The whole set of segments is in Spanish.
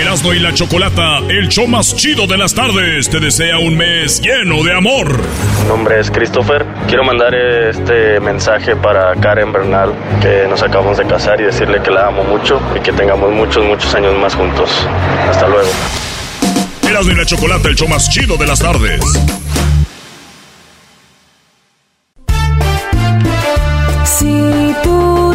Erasmo y la Chocolata, el show más chido de las tardes, te desea un mes lleno de amor. Mi nombre es Christopher. Quiero mandar este mensaje para Karen Bernal, que nos acabamos de casar y decirle que la amo mucho y que tengamos muchos, muchos años más juntos. Hasta luego. Erasmo y la Chocolata, el show más chido de las tardes. Si tú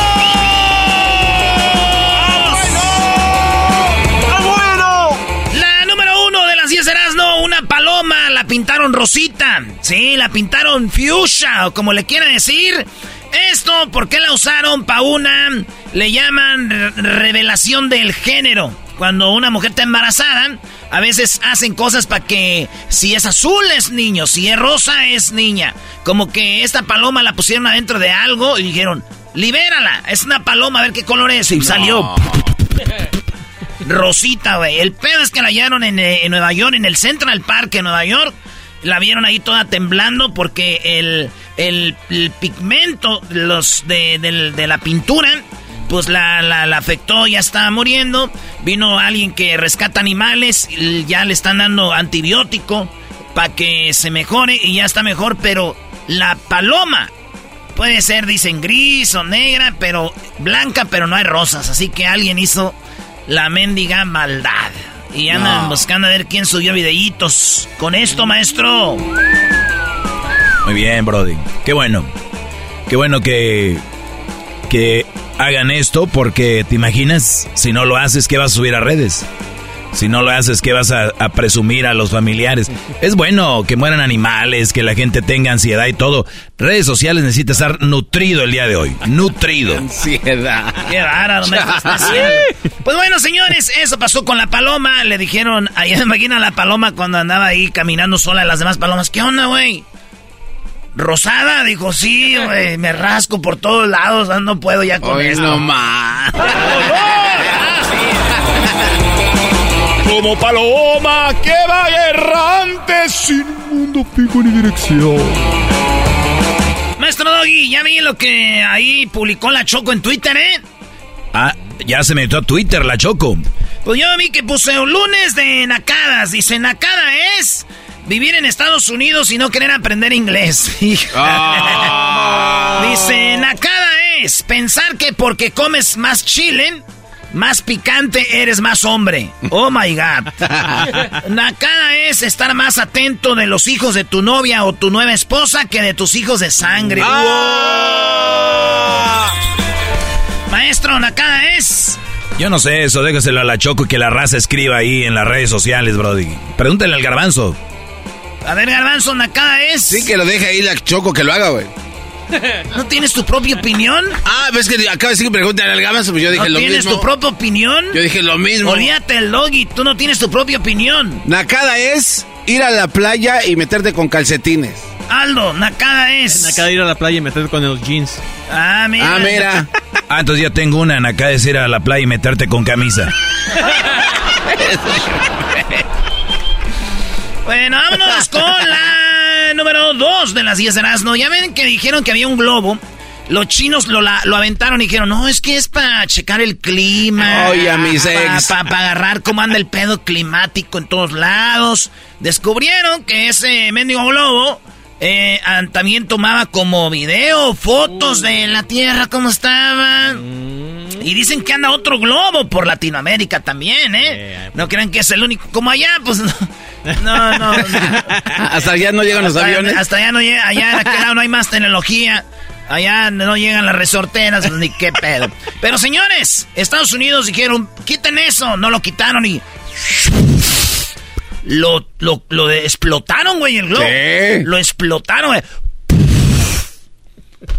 pintaron rosita. Sí, la pintaron fuchsia, o como le quieran decir. Esto, ¿por qué la usaron pa' una? Le llaman re- revelación del género. Cuando una mujer está embarazada, a veces hacen cosas para que si es azul es niño, si es rosa es niña. Como que esta paloma la pusieron adentro de algo y dijeron, libérala, es una paloma, a ver qué color es. Y salió Rosita, güey. El pedo es que la hallaron en, eh, en Nueva York, en el Central Park de Nueva York. La vieron ahí toda temblando porque el, el, pigmento los de, de la pintura, pues la, la, la afectó, ya estaba muriendo. Vino alguien que rescata animales, ya le están dando antibiótico para que se mejore y ya está mejor, pero la paloma puede ser, dicen, gris o negra, pero blanca, pero no hay rosas. Así que alguien hizo la mendiga maldad. Y andan No. buscando a ver quién subió videitos. Con esto, maestro. Muy bien, Brody. Qué bueno. Qué bueno que. que hagan esto porque te imaginas, si no lo haces, ¿qué vas a subir a redes? Si no lo haces, ¿qué vas a, a presumir a los familiares? Es bueno que mueran animales, que la gente tenga ansiedad y todo. Redes sociales necesita estar nutrido el día de hoy. Nutrido. Ansiedad. Qué especial. Pues bueno, señores, eso pasó con la paloma. Le dijeron, ahí imagina la paloma cuando andaba ahí caminando sola, las demás palomas. ¿Qué onda, güey? Rosada, dijo, sí, güey, me rasco por todos lados, ah, no puedo ya con Hoy esto. no más. Como paloma que va errante sin mundo fijo ni dirección. Maestro Doggy, ya vi lo que ahí publicó la Choco en Twitter, ¿eh? Ah, ya se metió a Twitter la Choco. Pues yo vi que puse un lunes de nacadas. Dice, nacada es vivir en Estados Unidos y no querer aprender inglés. Ah. Dice, nacada es pensar que porque comes más chile, más picante, eres más hombre. Oh my God. Nacada es estar más atento de los hijos de tu novia o tu nueva esposa que de tus hijos de sangre. Maestro, nacada es. Yo no sé eso, déjaselo a la Choco y que la raza escriba ahí en las redes sociales, Brody. Pregúntale al garbanzo. A ver, Garbanzo, nacada es. Sí, que lo deje ahí la choco que lo haga, güey. ¿No tienes tu propia opinión? Ah, ves que acaba de decir que preguntan al gabazo, pues yo dije ¿No lo tienes mismo. tu propia opinión? Yo dije lo mismo. Olvídate el doggy, tú no tienes tu propia opinión. Nacada es ir a la playa y meterte con calcetines. Aldo, Nakada es. Nakada ir a la playa y meterte con los jeans. Ah, mira. Ah, mira. Ah, entonces ya tengo una. Acá es ir a la playa y meterte con camisa. bueno, vámonos con la número 2 de las 10 de Erasmo. Ya ven que dijeron que había un globo. Los chinos lo, la- lo aventaron y dijeron, no, es que es para checar el clima. Oye, a mis ex. Para agarrar cómo anda el pedo climático en todos lados. Descubrieron que ese mendigo globo eh, ah, también tomaba como video fotos de la Tierra, cómo estaba. Y dicen que anda otro globo por Latinoamérica también, ¿eh? No crean que es el único. Como allá, pues no. No, no. Hasta allá no llegan los Hasta- aviones. Hasta allá no llega, allá en aquel lado no hay más tecnología. Allá no llegan las resorteras, pues, ni qué pedo. Pero señores, Estados Unidos dijeron, quiten eso, no lo quitaron y. Lo, lo, lo de- explotaron, güey, el globo. Sí. Lo explotaron, güey.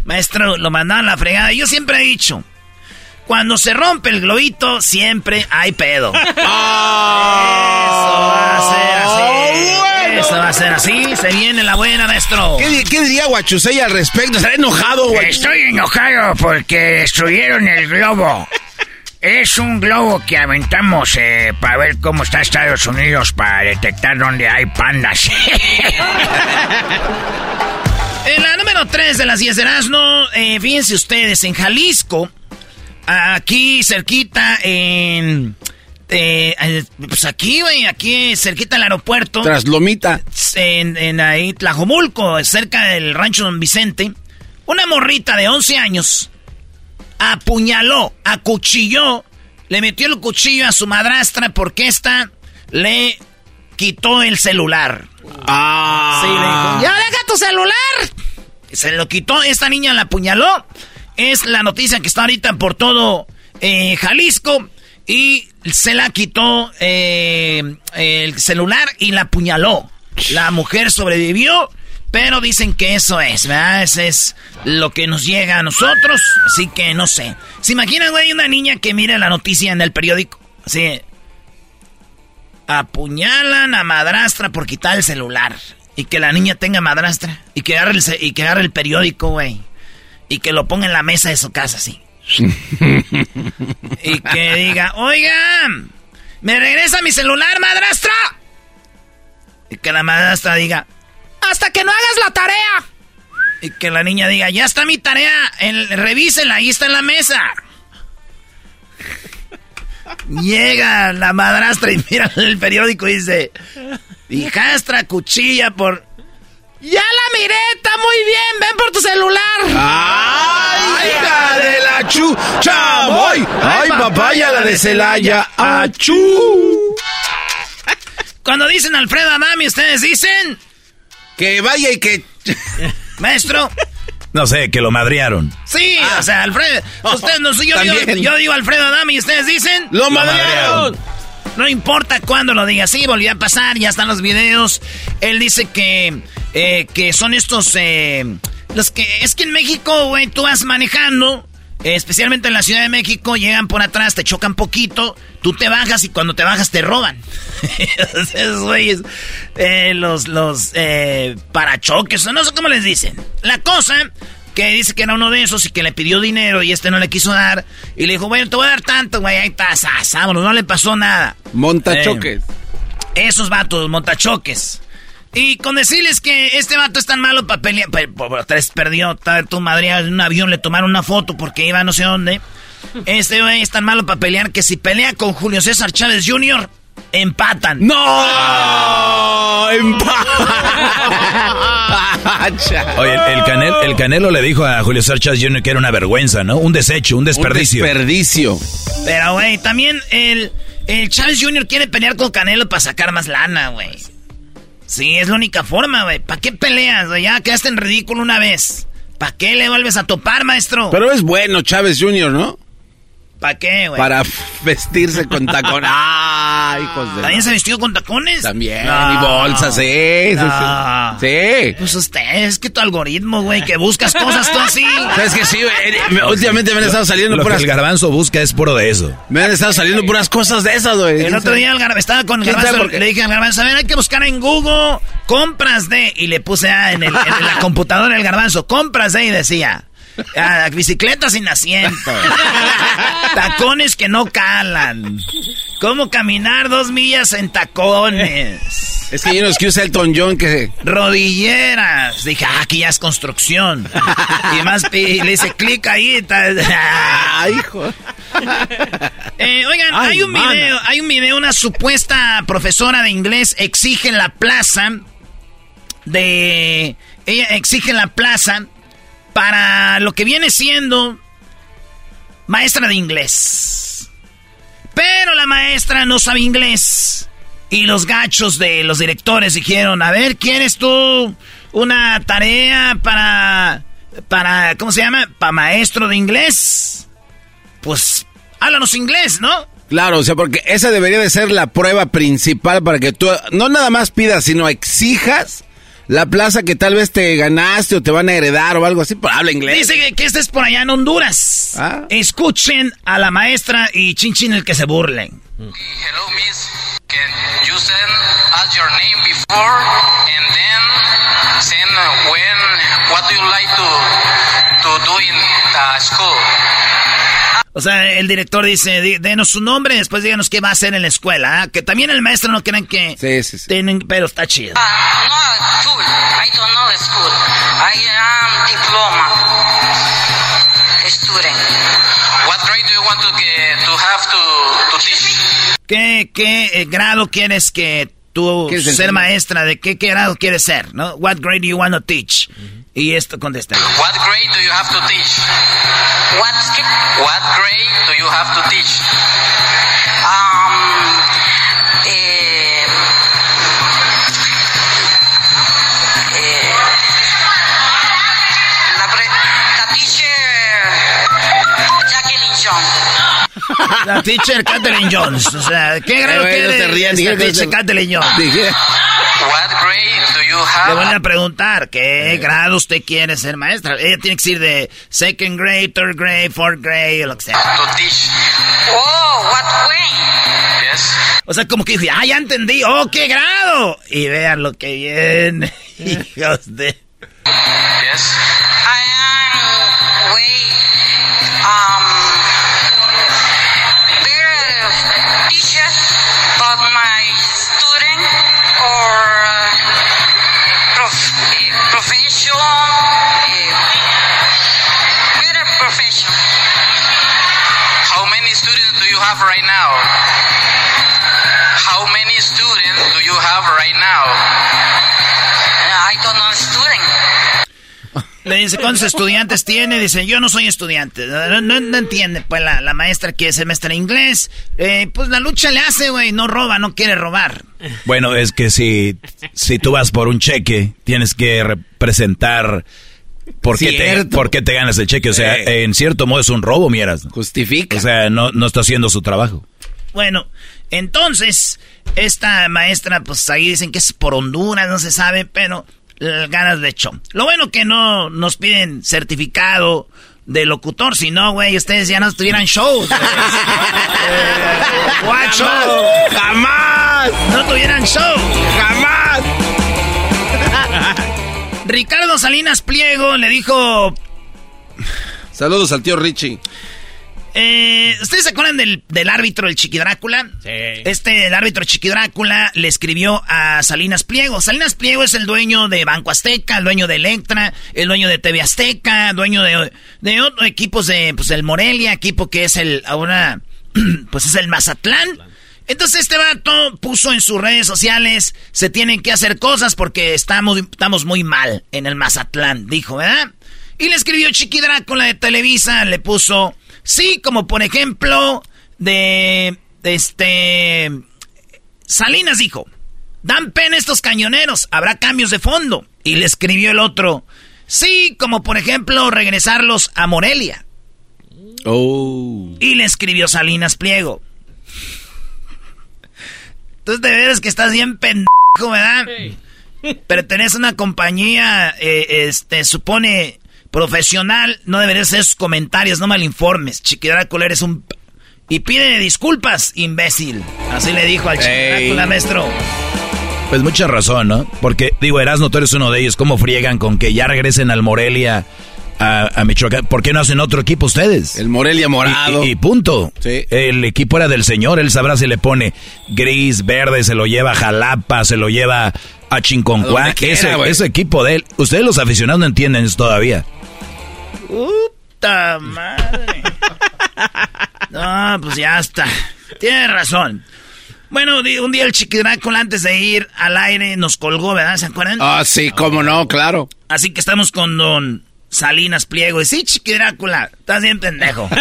Maestro, lo mandaron a la fregada. Yo siempre he dicho, cuando se rompe el globito, siempre hay pedo. Eso va a ser así. Eso va a ser así. Se viene la buena, maestro. ¿Qué, qué diría Guachusei al respecto? ¿Estará enojado, Guachusei? Estoy enojado porque destruyeron el globo. Es un globo que aventamos eh, para ver cómo está Estados Unidos, para detectar dónde hay pandas. En la número 3 de las 10 de Erasmo, eh, fíjense ustedes, en Jalisco, aquí cerquita, en. eh, eh, pues aquí, güey, aquí cerquita del aeropuerto. Tras Lomita. en, en ahí, Tlajomulco, cerca del rancho Don Vicente, una morrita de 11 años apuñaló, acuchilló, le metió el cuchillo a su madrastra porque esta le quitó el celular. Ah. Sí, le dijo, ya deja tu celular. Se lo quitó, esta niña la apuñaló. Es la noticia que está ahorita por todo eh, Jalisco. Y se la quitó eh, el celular y la apuñaló. La mujer sobrevivió, pero dicen que eso es, ¿verdad? Ese es lo que nos llega a nosotros. Así que no sé. ¿Se imaginan, güey, una niña que mire la noticia en el periódico? Así, apuñalan a madrastra por quitar el celular. Y que la niña tenga madrastra. Y que agarre el, y que agarre el periódico, güey. Y que lo ponga en la mesa de su casa, así. y que diga, oigan, ¿me regresa mi celular, madrastra? Y que la madrastra diga, hasta que no hagas la tarea. Y que la niña diga, ya está mi tarea, el, revísela, ahí está en la mesa. Llega la madrastra y mira el periódico y dice, hijastra, cuchilla por... Ya la miré, está muy bien, ven por tu celular. ¡Ay, hija de la chu! ¡Chamoy! ¡Ay, papaya, la de Celaya! ¡Achú! Cuando dicen Alfredo Adami, ustedes dicen, Que vaya y que... maestro, No sé, que lo madrearon. sí, o sea, Alfredo, ustedes no yo digo, yo digo Alfredo Adami y ustedes dicen, ¡Lo madrearon! no importa cuándo lo diga, sí, volvió a pasar, ya están los videos. Él dice que, eh, que son estos, eh, los que, es que en México, güey, tú vas manejando, especialmente en la Ciudad de México, llegan por atrás, te chocan poquito, tú te bajas y cuando te bajas te roban. Esos güeyes, eh, los, los, eh, parachoques, no sé cómo les dicen. La cosa que dice que era uno de esos y que le pidió dinero y este no le quiso dar. Y le dijo, bueno, te voy a dar tanto, güey, ahí está, vámonos, no le pasó nada. Montachoques. Esos vatos, montachoques. Y con decirles que este vato es tan malo para pelear. pe- por- Tres perdió, tu madre en un avión, le tomaron una foto porque iba no sé dónde. Este güey es tan malo para pelear que si pelea con Julio César Chávez Jr., empatan. ¡No! ¡Empacha! Oye, el, Canel- el Canelo le dijo a Julio César Chávez Jr. que era una vergüenza, ¿no? Un desecho, un desperdicio. Un desperdicio. Pero, güey, también el, el Chávez Jr. quiere pelear con Canelo para sacar más lana, güey. Sí, es la única forma, güey. ¿Para qué peleas? Ya quedaste en ridículo una vez. ¿Para qué le vuelves a topar, maestro? Pero es bueno Chávez Jr., ¿no? ¿Para qué, güey? Para vestirse con tacones. ¡Ah, hijos de... ¿También se vistió con tacones? También, No. y bolsas, sí, sí, No. sí. Sí. Pues usted, es que tu algoritmo, güey, que buscas cosas tú así. ¿Sabes que sí? güey? Eh, me- Últimamente me han estado saliendo Lo que puras... el garbanzo busca es puro de eso. Me han estado saliendo puras cosas de esas, güey. El otro día el Gar- estaba con el ¿Quién sabe garbanzo, le dije al garbanzo, a ver, hay que buscar en Google compras de, y le puse ah, en, el- en la computadora el garbanzo, compras de, y decía, ah, bicicleta sin asiento, tacones que no calan, cómo caminar dos millas en tacones, Es que hay unos que usa Elton John que... rodilleras, dije, ah, aquí ya es construcción, y más, y le hice clic ahí, y tal. ¡Ay, hijo! Eh, oigan, Ay, hay un mana. video, hay un video, una supuesta profesora de inglés exige en la plaza de ella exige en la plaza para lo que viene siendo maestra de inglés. Pero la maestra no sabe inglés. Y los gachos de los directores dijeron, a ver, ¿quieres tú una tarea para, para, ¿cómo se llama? Para maestro de inglés? Pues, háblanos inglés, ¿no? Claro, o sea, porque esa debería de ser la prueba principal para que tú no nada más pidas, sino exijas la plaza que tal vez te ganaste o te van a heredar o algo así, pero habla inglés. Dice que, que este es por allá en Honduras. Ah. Escuchen a la maestra y chin chin el que se burlen. Hello, miss. Can you send us your name before and then send uh, when what do you like to to do in the school? O sea, el director dice, "Di- denos su nombre y después díganos qué va a hacer en la escuela. ¿ah? Que también el maestro no crean que... Sí, sí, sí. Tienen, pero está chido. Uh, no school. I don't know school. I am diploma student. What grade do you want to get, to have to to teach? ¿Qué, qué eh, grado quieres que tú ¿Quieres ser maestra? ¿De qué, qué grado quieres ser? ¿no? What grade do you want to teach? Y esto contesta. What grade do you have to teach? What What grade do you have to teach? Um, eh, eh, La teacher Kathleen Jones. O sea, ¿qué grado Eh, güey, no dije que teacher Kathleen Jones? Dije, What grade do you Le voy have a preguntar, ¿qué grado usted quiere ser maestra? Ella tiene que ir de second grade, third grade, fourth grade, o lo que sea. to teach? Oh, what grade? Yes. O sea, como que dice, ah, ya entendí, oh, qué grado. Y vean lo que viene, hijos de... Yes. I am wait. Um, the teachers taught my student or uh, prof, eh, profession. eh, better profession. How many students do you have right now? How many students do you have right now? Le dice, ¿cuántos estudiantes tiene? Dice, yo no soy estudiante. No, no- no entiende, pues la, la maestra quiere ser maestra de inglés. Eh, pues la lucha le hace, güey, no roba, no quiere robar. Bueno, es que si, si tú vas por un cheque, tienes que representar por qué, te, por qué te ganas el cheque. O sea, Eh. en cierto modo es un robo, miras. justifica. O sea, no, no está haciendo su trabajo. Bueno, entonces, esta maestra, pues ahí dicen que es por Honduras, no se sabe, pero ganas de hecho. Lo bueno que no nos piden certificado de locutor, si no, güey, ustedes ya no tuvieran shows. Eh, guacho, ¡Jamás! no tuvieran show. ¡Jamás! Ricardo Salinas Pliego le dijo, Saludos al tío Richie. Eh, ¿ustedes se acuerdan del, del árbitro, el Chiqui Drácula? Sí. Este, el árbitro Chiqui Drácula le escribió a Salinas Pliego. Salinas Pliego es el dueño de Banco Azteca, el dueño de Electra, el dueño de TV Azteca, dueño de, de otros equipos de, pues, el Morelia, equipo que es el, ahora, pues es el Mazatlán. Entonces este vato puso en sus redes sociales, se tienen que hacer cosas porque estamos, estamos muy mal en el Mazatlán, dijo, ¿verdad? Y le escribió Chiqui Drácula de Televisa, le puso, sí, como por ejemplo, de, de este... Salinas dijo, dan pena estos cañoneros, habrá cambios de fondo. Y le escribió el otro, sí, como por ejemplo regresarlos a Morelia. Oh. Y le escribió Salinas Pliego. Entonces de veras que estás bien pendejo, ¿verdad? Pero tenés una compañía, eh, este, supone profesional, no deberías hacer esos comentarios, no malinformes. Chiquidrácula eres un... Y pide disculpas, imbécil. Así le dijo al Chiquidrácula, maestro. Pues mucha razón, ¿no? Porque, digo, Erasmo, tú eres uno de ellos. ¿Cómo friegan con que ya regresen al Morelia, a, a Michoacán? ¿Por qué no hacen otro equipo ustedes? El Morelia morado. Y, y- y punto. Sí. El equipo era del señor, él sabrá si le pone gris, verde, se lo lleva a Jalapa, se lo lleva a Chinconcuá. Ese, ese equipo de él. Ustedes los aficionados no entienden eso todavía. ¡Puta madre! No, pues ya está. Tienes razón. Bueno, un día el Chiquidrácula antes de ir al aire nos colgó, ¿verdad? ¿Se acuerdan? Ah, sí, cómo no, claro. Así que estamos con don Salinas Pliego. Y sí, Chiquidrácula, estás bien pendejo.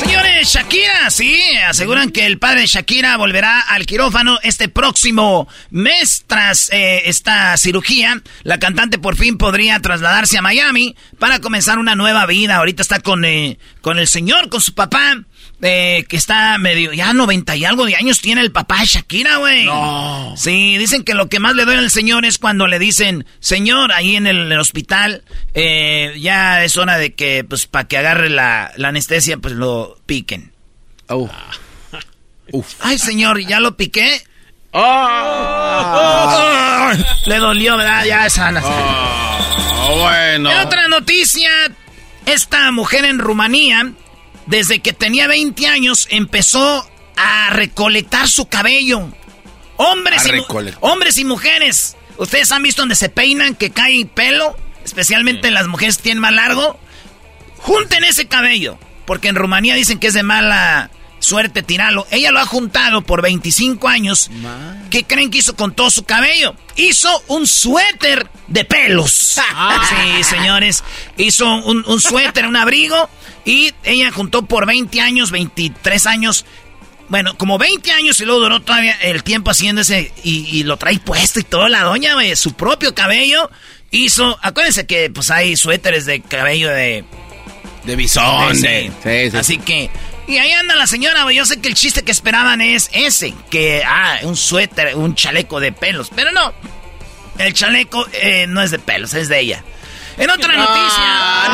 Señores, Shakira, sí, aseguran que el padre de Shakira volverá al quirófano este próximo mes tras eh, esta cirugía. La cantante por fin podría trasladarse a Miami para comenzar una nueva vida. Ahorita está con, eh, con el señor, con su papá, eh, que está medio, ya 90 y algo de años tiene el papá de Shakira, güey. No. Sí, dicen que lo que más le duele al señor es cuando le dicen, señor, ahí en el, el hospital, eh, ya es hora de que, pues, para que agarre la, la anestesia, pues lo piquen. Oh. Ay, señor, ¿ya lo piqué? Ah. Le dolió, ¿verdad? Ya es sana. Ah, bueno. En otra noticia, esta mujer en Rumanía, desde que tenía 20 años, empezó a recolectar su cabello. Hombres, y, hombres y mujeres. ¿Ustedes han visto donde se peinan, que cae pelo? Especialmente las mujeres que tienen más largo. Junten ese cabello. Porque en Rumanía dicen que es de mala suerte tirarlo. Ella lo ha juntado por 25 años. ¿Qué creen que hizo con todo su cabello? Hizo un suéter de pelos. sí, señores. Hizo un, un suéter, un abrigo. Y ella juntó por 20 años, 23 años. Bueno, como 20 años y luego duró todavía el tiempo haciendo ese. Y, y lo trae puesto y toda la doña, güey. Su propio cabello. Hizo. Acuérdense que pues hay suéteres de cabello de. De bisón. Sí, sí, sí. Así que. Y ahí anda la señora. Yo sé que el chiste que esperaban es ese. Que, ah, un suéter, un chaleco de pelos. Pero no. El chaleco eh, no es de pelos, es de ella. En otra noticia. En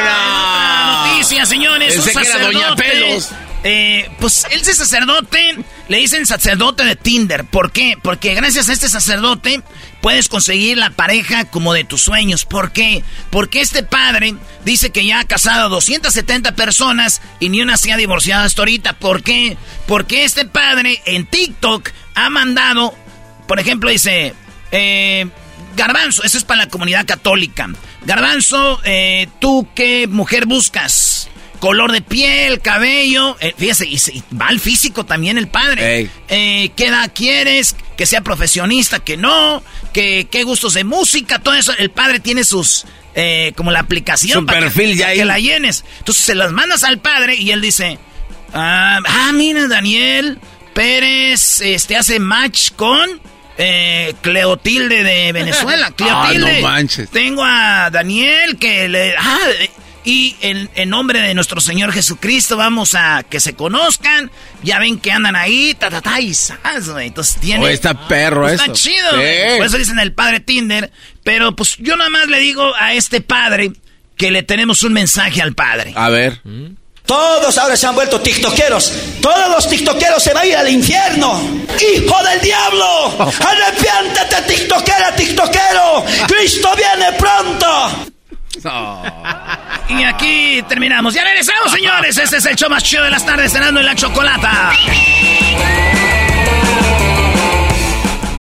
otra noticia, señores. Pensé un que era Doña sacerdote, Pelos. Eh, pues ese sacerdote le dicen sacerdote de Tinder. ¿Por qué? Porque gracias a este sacerdote puedes conseguir la pareja como de tus sueños. ¿Por qué? Porque este padre dice que ya ha casado a 270 personas y ni una se ha divorciado hasta ahorita. ¿Por qué? Porque este padre en TikTok ha mandado, por ejemplo, dice, eh, Garbanzo, eso es para la comunidad católica. Garbanzo, eh, ¿tú qué mujer buscas? Color de piel, cabello. eh, fíjese, y, va al físico también el padre. Eh, ¿Qué edad quieres? Que sea profesionista, que no. Que, ¿Qué gustos de música? Todo eso. El padre tiene sus. eh, como la aplicación. Su para que- perfil ya para. Que la llenes. Entonces se las mandas al padre y él dice. Ah, ah, mira, Daniel Pérez este, hace match con eh, Cleotilde de Venezuela. Cleotilde. Ah, no manches. Tengo a Daniel que le... ah, y en, en nombre de nuestro Señor Jesucristo vamos a que se conozcan. Ya ven que andan ahí, ta, ta, ta, y zas, güey. Entonces tiene... Oh, está perro Está eso. chido, Sí. güey. Por eso dicen el padre Tinder. Pero pues yo nada más le digo a este padre que le tenemos un mensaje al padre. A ver. Todos ahora se han vuelto tiktokeros. Todos los tiktokeros se van a ir al infierno. ¡Hijo del diablo! ¡Arrepiéntete, tiktokera, tiktokero! ¡Cristo viene pronto! Y aquí terminamos. Ya regresamos, señores. Este es el show más chido de las tardes, cenando en la chocolata.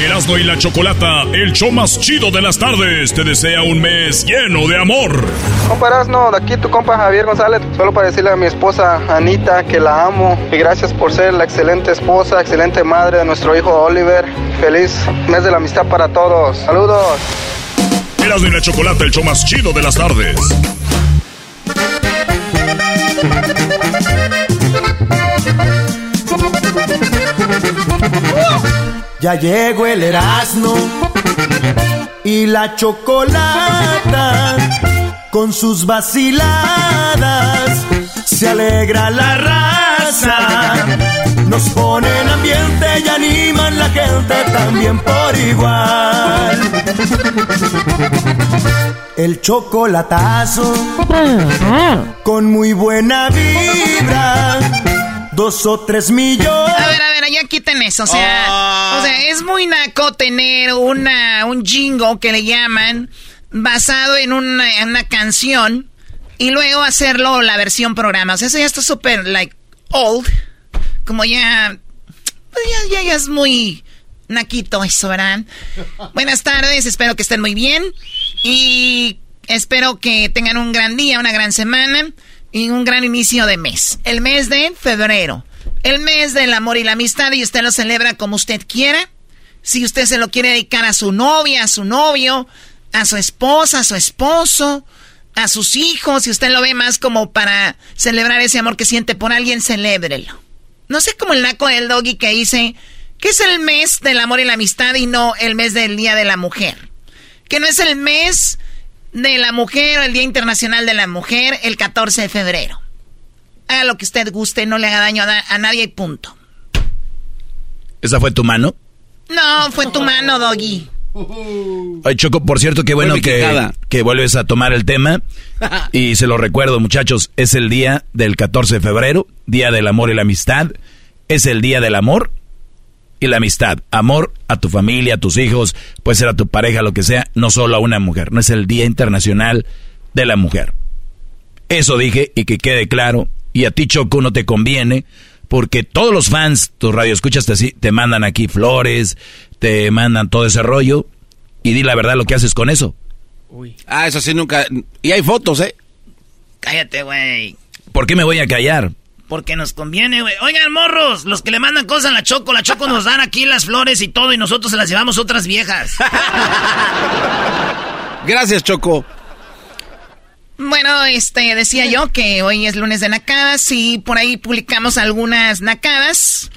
Erasmo y la Chocolata, el show más chido de las tardes, te desea un mes lleno de amor. Compa Erasmo, de aquí tu compa Javier González, solo para decirle a mi esposa Anita que la amo y gracias por ser la excelente esposa, excelente madre de nuestro hijo Oliver. Feliz mes de la amistad para todos. Saludos. Erasmo y la Chocolata, el show más chido de las tardes. Ya llegó el Erasmo y la chocolata con sus vaciladas. Se alegra la raza, nos ponen ambiente y animan la gente también por igual. El chocolatazo con muy buena vibra, dos o tres millones. Ya quiten eso. O sea, o sea, es muy naco tener una, un jingo que le llaman basado en una, en una canción y luego hacerlo la versión programa. O sea, eso ya está súper, like, old. Como ya, pues ya, ya, ya es muy naquito eso, ¿verdad? Buenas tardes, espero que estén muy bien y espero que tengan un gran día, una gran semana y un gran inicio de mes. El mes de febrero. El mes del amor y la amistad y usted lo celebra como usted quiera. Si usted se lo quiere dedicar a su novia, a su novio, a su esposa, a su esposo, a sus hijos, si usted lo ve más como para celebrar ese amor que siente por alguien, celébrelo. No sé como el naco del doggy que dice que es el mes del amor y la amistad y no el mes del Día de la Mujer. Que no es el mes de la mujer o el Día Internacional de la Mujer el 14 de febrero. Haga lo que usted guste, no le haga daño a, a nadie y punto. ¿Esa fue tu mano? No, fue tu mano, doggy. Ay, Choco, por cierto, qué bueno que, que vuelves a tomar el tema. Y se lo recuerdo, muchachos, es el día del 14 de febrero, Día del Amor y la Amistad. Es el Día del Amor y la Amistad. Amor a tu familia, a tus hijos, puede ser a tu pareja, lo que sea, no solo a una mujer. No es el Día Internacional de la Mujer. Eso dije y que quede claro. Y a ti, Choco, no te conviene porque todos los fans, tus radioescuchas te, te mandan aquí flores, te mandan todo ese rollo. Y di la verdad lo que haces con eso. Ah, eso sí nunca. Y hay fotos, ¿eh? Cállate, güey. ¿Por qué me voy a callar? Porque nos conviene, güey. Oigan, morros, los que le mandan cosas a la Choco, la Choco nos dan aquí las flores y todo y nosotros se las llevamos otras viejas. Gracias, Choco. Bueno, este, decía yo que hoy es lunes de nacadas y por ahí publicamos algunas nacadas.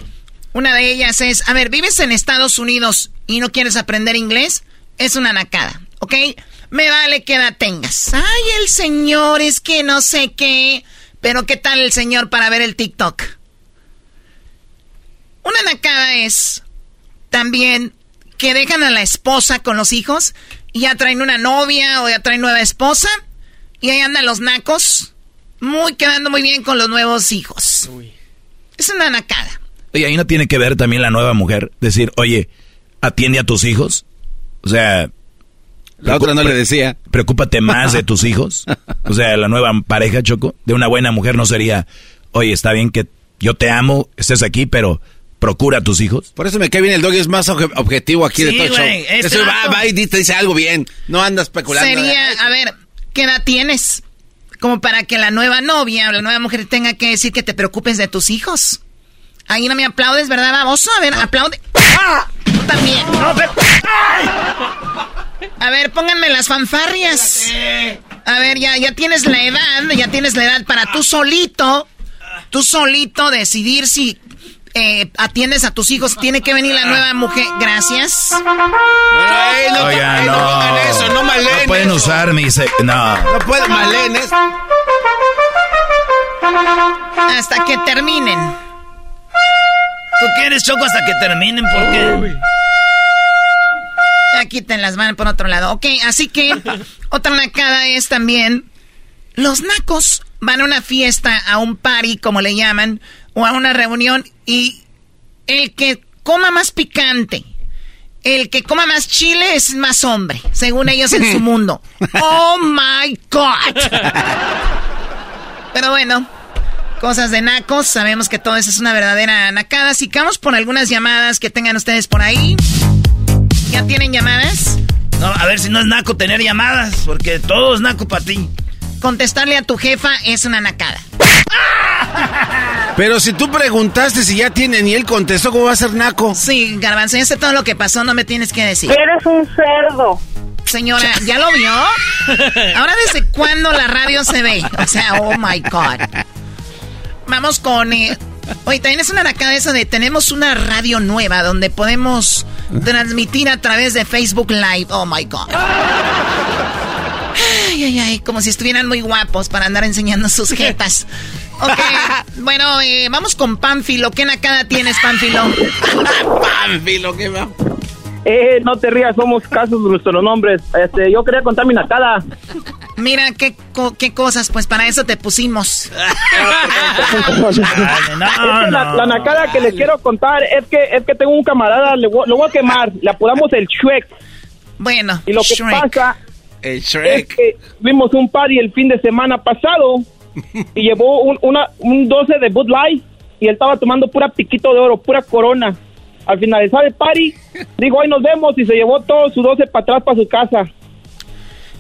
Una de ellas es, a ver, ¿vives en Estados Unidos y no quieres aprender inglés? Es una nacada, ¿ok? Me vale que edad tengas. Ay, el señor es que no sé qué. Pero ¿qué tal el señor para ver el TikTok? Una nacada es también que dejan a la esposa con los hijos y ya traen una novia o ya traen nueva esposa y ahí andan los nacos muy quedando muy bien con los nuevos hijos. Es una nacada. Y ahí no tiene que ver también la nueva mujer. Decir, oye, atiende a tus hijos. O sea... La otra no le decía. Preocúpate más de tus hijos. O sea, la nueva pareja, Choco, de una buena mujer no sería, oye, está bien que yo te amo, estés aquí, pero procura a tus hijos. Por eso me cae bien el doggy, es más obje- objetivo aquí de Sí, todo el show. este Eso va, va y te dice algo bien. No anda especulando. Sería, a ver, ¿qué edad tienes? Como para que la nueva novia o la nueva mujer tenga que decir que te preocupes de tus hijos. Ahí no me aplaudes, ¿verdad, baboso? A ver, aplaude. ¡Ah! Tú también. A ver, pónganme las fanfarrias. A ver, ya, ya tienes la edad, ya tienes la edad para tú solito, tú solito decidir si eh, atiendes a tus hijos. Tiene que venir la nueva mujer. Gracias. Ay, no, ay, no. hagan eso, no malen No pueden eso. usar mi... se- No. No pueden malen eso. Hasta que terminen. ¿Tú quieres, Choco, hasta que terminen? ¿Por qué? Ya quiten las manos por otro lado. Ok, así que otra nacada es también los nacos van a una fiesta, a un party, como le llaman, o a una reunión y el que coma más picante, el que coma más chile es más hombre, según ellos en su mundo. Oh my God. Pero bueno, cosas de nacos, sabemos que todo eso es una verdadera nacada. Así que vamos por algunas llamadas que tengan ustedes por ahí. ¿Ya tienen llamadas? No, a ver si no es naco tener llamadas, porque todo es naco para ti. Contestarle a tu jefa es una nacada. Pero si tú preguntaste si ya tienen y él contestó, ¿cómo va a ser naco? Sí, Garbanzo, ya sé todo lo que pasó, no me tienes que decir. Eres un cerdo. Señora, ¿ya lo vio? Ahora, ¿desde cuándo la radio se ve? O sea, oh my God. Vamos con... eh, Oye, también es una nacada eso de tenemos una radio nueva donde podemos transmitir a través de Facebook Live. Oh my God. Ay, ay, ay, como si estuvieran muy guapos para andar enseñando sus jetas. Ok, bueno, eh, vamos con Pánfilo. ¿Qué nacada tienes, Pánfilo? Pánfilo, ¿qué va? Eh, no te rías, somos casos de nuestros nombres. Este, yo quería contar mi nacada. Mira, qué, co- qué cosas, pues para eso te pusimos. Es que la, la nacada que les quiero contar es que es que tengo un camarada, le voy- lo voy a quemar, le apodamos el Shrek. Bueno, Y lo que Shrek. pasa El es Shrek. que tuvimos un party el fin de semana pasado y llevó un, una, un 12 de Bud Light y él estaba tomando pura piquito de oro, pura corona. Al finalizar el party, digo, ahí nos vemos y se llevó todo su 12 para atrás para su casa.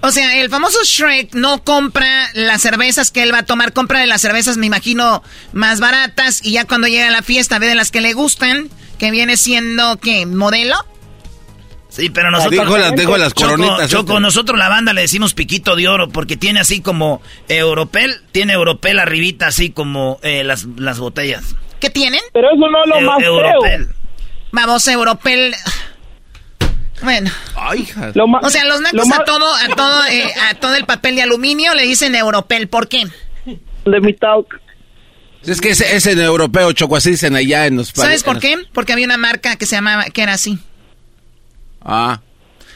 O sea, el famoso Shrek no compra las cervezas que él va a tomar, compra de las cervezas, me imagino, más baratas y ya cuando llega a la fiesta ve de las que le gustan, que viene siendo, ¿qué? ¿Modelo? Sí, pero nosotros... Dijo las- coronitas Choco, nosotros la banda le decimos piquito de oro porque tiene así como Europel, tiene Europel arribita así como eh, las, las botellas. ¿Qué tienen? Pero eso no es lo más Europel. feo. Vamos, Europel. Bueno. Ay, hija. O sea, los lo nacos a todo, a todo, eh, a todo el papel de aluminio le dicen Europel. ¿Por qué? Let me talk. Es que ese es en europeo, Choco, así dicen allá en los ¿Sabes por qué? Porque había una marca que se llamaba, que era así. Ah.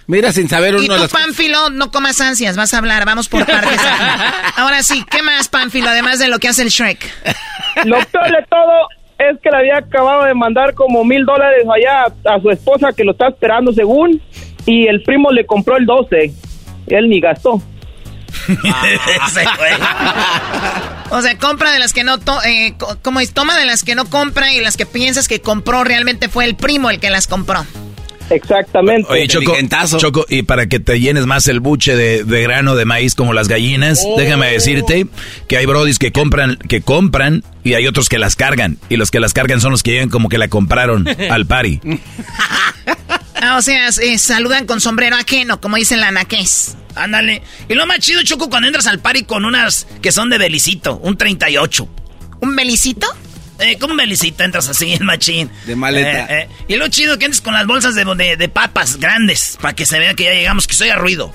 Mira, sin saber Y uno de tú, las... Pánfilo, no comas ansias, vas a hablar, vamos por partes. Ahora sí, ¿qué más, Pánfilo, además de lo que hace el Shrek? Lo peor de todo es que le había acabado de mandar como mil dólares allá a su esposa que lo está esperando según y el primo le compró el 12. Él ni gastó. O sea, compra de las que no, to eh, co- como es, toma de las que no compra y las que piensas que compró realmente fue el primo el que las compró. Exactamente. Oye, Choco, Choco, y para que te llenes más el buche de, de grano de maíz como las gallinas, Oh. déjame decirte que hay brodis que compran, que compran y hay otros que las cargan. Y los que las cargan son los que llegan como que la compraron al pari. Ah, o sea, eh, saludan con sombrero ajeno, como dice la naqués. Ándale. Y lo más chido, Choco, cuando entras al party con unas que son de belicito, un 38. ¿Un belicito? Eh, como un belicito, entras así, el machín. De maleta. Eh, eh. Y lo chido que entres con las bolsas de, de- de papas grandes, para que se vea que ya llegamos, que se oiga ruido.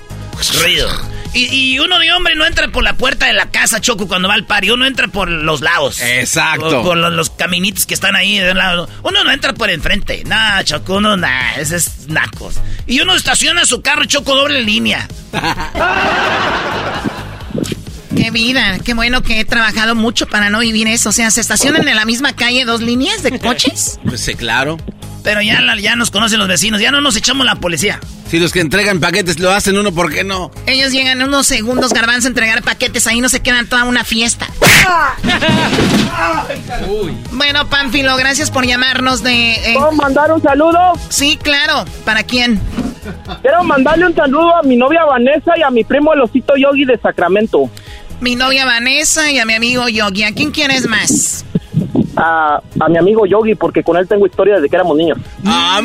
Ruido. Y, y uno de hombre no entra por la puerta de la casa, Choco, cuando va al party. Uno entra por los lados. Exacto. Por, por los, los caminitos que están ahí de un lado. Uno no entra por enfrente. Nah, Choco, uno, nah, ese es nacos. Y uno estaciona su carro, Choco, doble línea. Qué vida, qué bueno que he trabajado mucho para no vivir eso. O sea, ¿se estacionan en la misma calle dos líneas de coches? Pues sí, claro. Pero ya, ya nos conocen los vecinos, ya no nos echamos la policía. Si los que entregan paquetes lo hacen uno, ¿por qué no? Ellos llegan en unos segundos, garbanzo, a entregar paquetes. Ahí no se quedan toda una fiesta. Bueno, Pánfilo, gracias por llamarnos de... eh, ¿Puedo mandar un saludo? Sí, claro. ¿Para quién? Quiero mandarle un saludo a mi novia Vanessa y a mi primo el osito Yogi de Sacramento. Mi novia Vanessa y a mi amigo Yogi. ¿A quién quieres más? A, a mi amigo Yogi, porque con él tengo historia desde que éramos niños. ¡Más!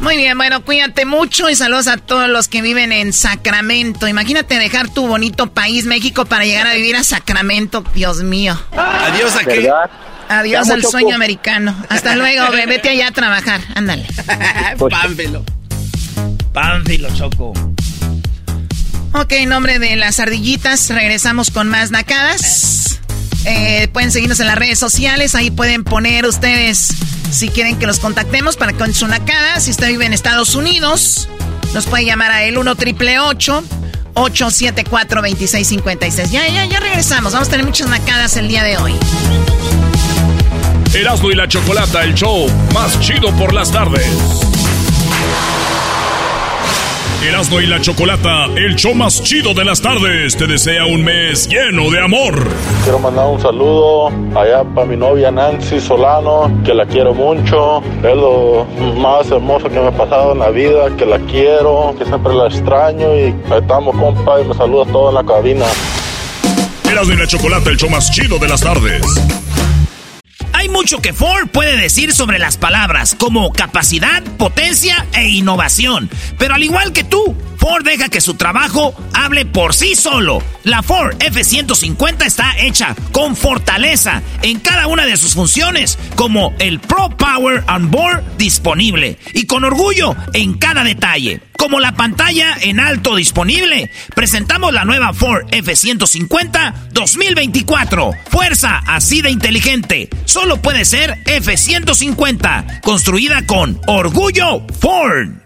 Muy bien, bueno, cuídate mucho y saludos a todos los que viven en Sacramento. Imagínate dejar tu bonito país, México, para llegar a vivir a Sacramento. Dios mío. Adiós a qué. Adiós al sueño americano. Hasta luego, vete allá a trabajar. Ándale. Pánfilo. Pánfilo, Choco. Ok, en nombre de las ardillitas, regresamos con más nacadas. Eh, pueden seguirnos en las redes sociales, ahí pueden poner ustedes si quieren que los contactemos para con su nacada. Si usted vive en Estados Unidos, nos puede llamar a el 1 triple 874 2656. Ya, ya, ya regresamos. Vamos a tener muchas nacadas el día de hoy. Erasmo y la Chocolata, el show más chido por las tardes. Erasmo y la Chocolata, el show más chido de las tardes, te desea un mes lleno de amor. Quiero mandar un saludo allá para mi novia Nancy Solano, que la quiero mucho. Es lo más hermoso que me ha pasado en la vida, que la quiero, que siempre la extraño y ahí estamos, compa, y me saluda toda la cabina. Erasmo y la Chocolata, el show más chido de las tardes. Hay mucho que Ford puede decir sobre las palabras, como capacidad, potencia e innovación. Pero al igual que tú, Ford deja que su trabajo hable por sí solo. La Ford F-150 está hecha con fortaleza en cada una de sus funciones, como el Pro Power on Board disponible y con orgullo en cada detalle. Como la pantalla en alto disponible, presentamos la nueva Ford F-150 2024. Fuerza así de inteligente. Solo puede ser F-150, construida con orgullo Ford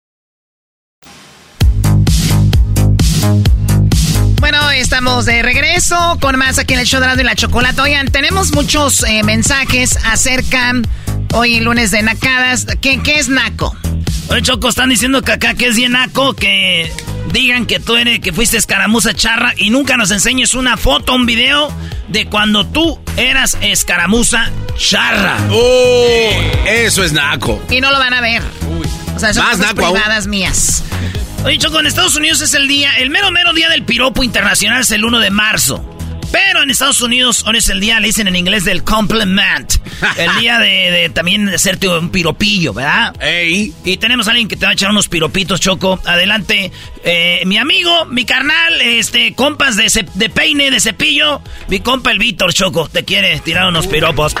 Estamos de regreso con más aquí en el show de la, y la chocolate. Oigan, tenemos muchos eh, mensajes acerca hoy lunes de nacadas. ¿Qué, qué es naco? Oye, Choco, están diciendo que acá que es bien naco, que digan que tú eres, que fuiste escaramuza charra y nunca nos enseñes una foto, un video de cuando tú eras escaramuza charra. ¡Oh! Eso es naco. Y no lo van a ver. O sea, son Más cosas naco aún. privadas mías. Oye, Choco, en Estados Unidos es el día, el mero mero día del piropo internacional es el 1 de marzo. Pero en Estados Unidos hoy es el día, le dicen en inglés, del compliment. El día de, de también de hacerte un piropillo, ¿verdad? Y tenemos a alguien que te va a echar unos piropitos, Choco. Adelante, eh, mi amigo, mi carnal, este, compas de, ce- de peine, de cepillo. Mi compa el Víctor, Choco, te quiere tirar unos piropos.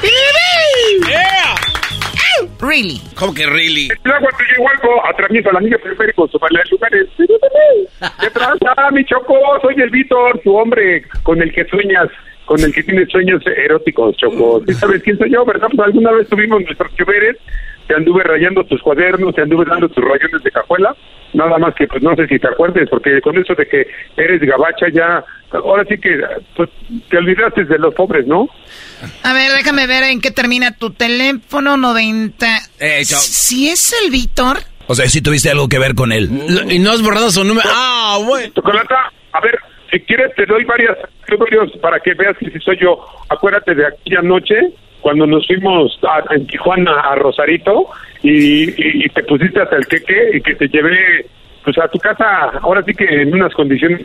Really. ¿Cómo que really? El agua te llegó algo, atraviesa la niña periférico, su de lugares. ¿Qué tranza, mi choco? Soy el Víctor, tu hombre con el que sueñas, con el que tienes sueños eróticos, Choco. ¿Sí sabes quién soy yo, verdad? Pues alguna vez tuvimos nuestros choveres, te anduve rayando tus cuadernos, te anduve dando tus rayones de cajuela. Nada más que, pues no sé si te acuerdes, porque con eso de que eres gabacha ya, ahora sí que, pues te olvidaste de los pobres, ¿no? A ver, déjame ver en qué termina tu teléfono 90. Si es el Víctor. O sea, si tuviste algo que ver con él. Y no has borrado su número. Ah, bueno. Chocolata, a ver, si quieres te doy varias varios para que veas que si soy yo. Acuérdate de aquella noche cuando nos fuimos a- en Tijuana a Rosarito y, y- y te pusiste hasta el queque y que te llevé pues a tu casa, ahora sí que en unas condiciones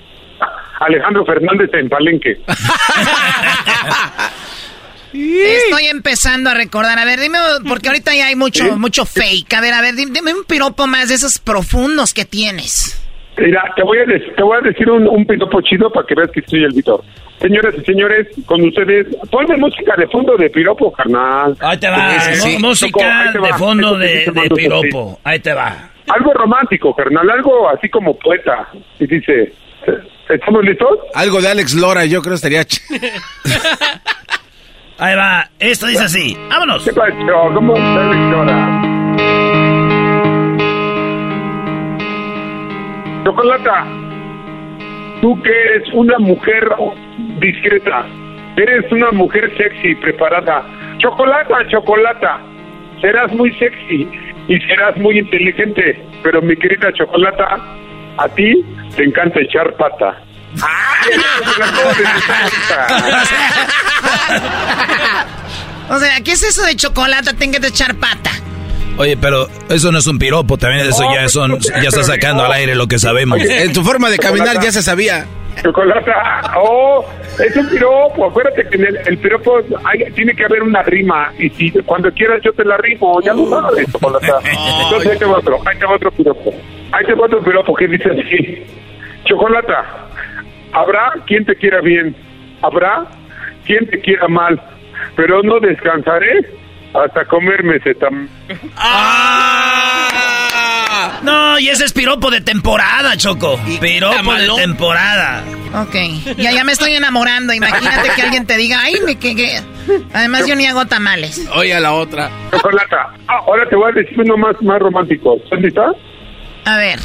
Alejandro Fernández en Palenque. Estoy empezando a recordar. A ver, dime, porque ahorita ya hay mucho, mucho fake. A ver, a ver, dime, un piropo más de esos profundos que tienes. Mira, te voy a, dec- te voy a decir un, un piropo chido para que veas que soy el Víctor. Señoras y señores, con ustedes, ponme música de fondo de piropo, carnal. Ahí te va, Sí, sí, música te de fondo que sí de, piropo. Ahí te va. Algo romántico, carnal, algo así como poeta. Y dice, ¿estamos listos? Algo de Alex Lora, yo creo estaría ch- Ahí va, esto dice así. Vámonos. ¿Qué pasó? ¿Cómo? Chocolata, tú que eres una mujer discreta, eres una mujer sexy, preparada. Chocolata, chocolata, serás muy sexy y serás muy inteligente, pero mi querida Chocolata, a ti te encanta echar pata. O sea, ¿qué es eso de chocolate? Tengo que echar pata. Oye, pero eso no es un piropo, también eso ya son, ya está sacando al aire lo que sabemos. En tu forma de caminar ya se sabía. Chocolata, oh, es un piropo. Acuérdate que en el, el piropo hay- tiene que haber una rima. Y si cuando quieras yo te la rimo, ya lo sabes, Chocolata. Entonces ahí te va otro, ahí te va otro piropo. Ahí te va otro piropo que dice así: Chocolata, habrá quien te quiera bien, habrá quien te quiera mal, pero no descansaré hasta comerme ese tam. No, y ese es piropo de temporada, Choco. Piropo de temporada. Ok, ya, ya me estoy enamorando. Imagínate que alguien te diga, ay, me que, que-". Además, yo ni hago tamales. Oye a la otra. Chocolata, ah, ahora te voy a decir uno más, más romántico. ¿Estás lista? A ver.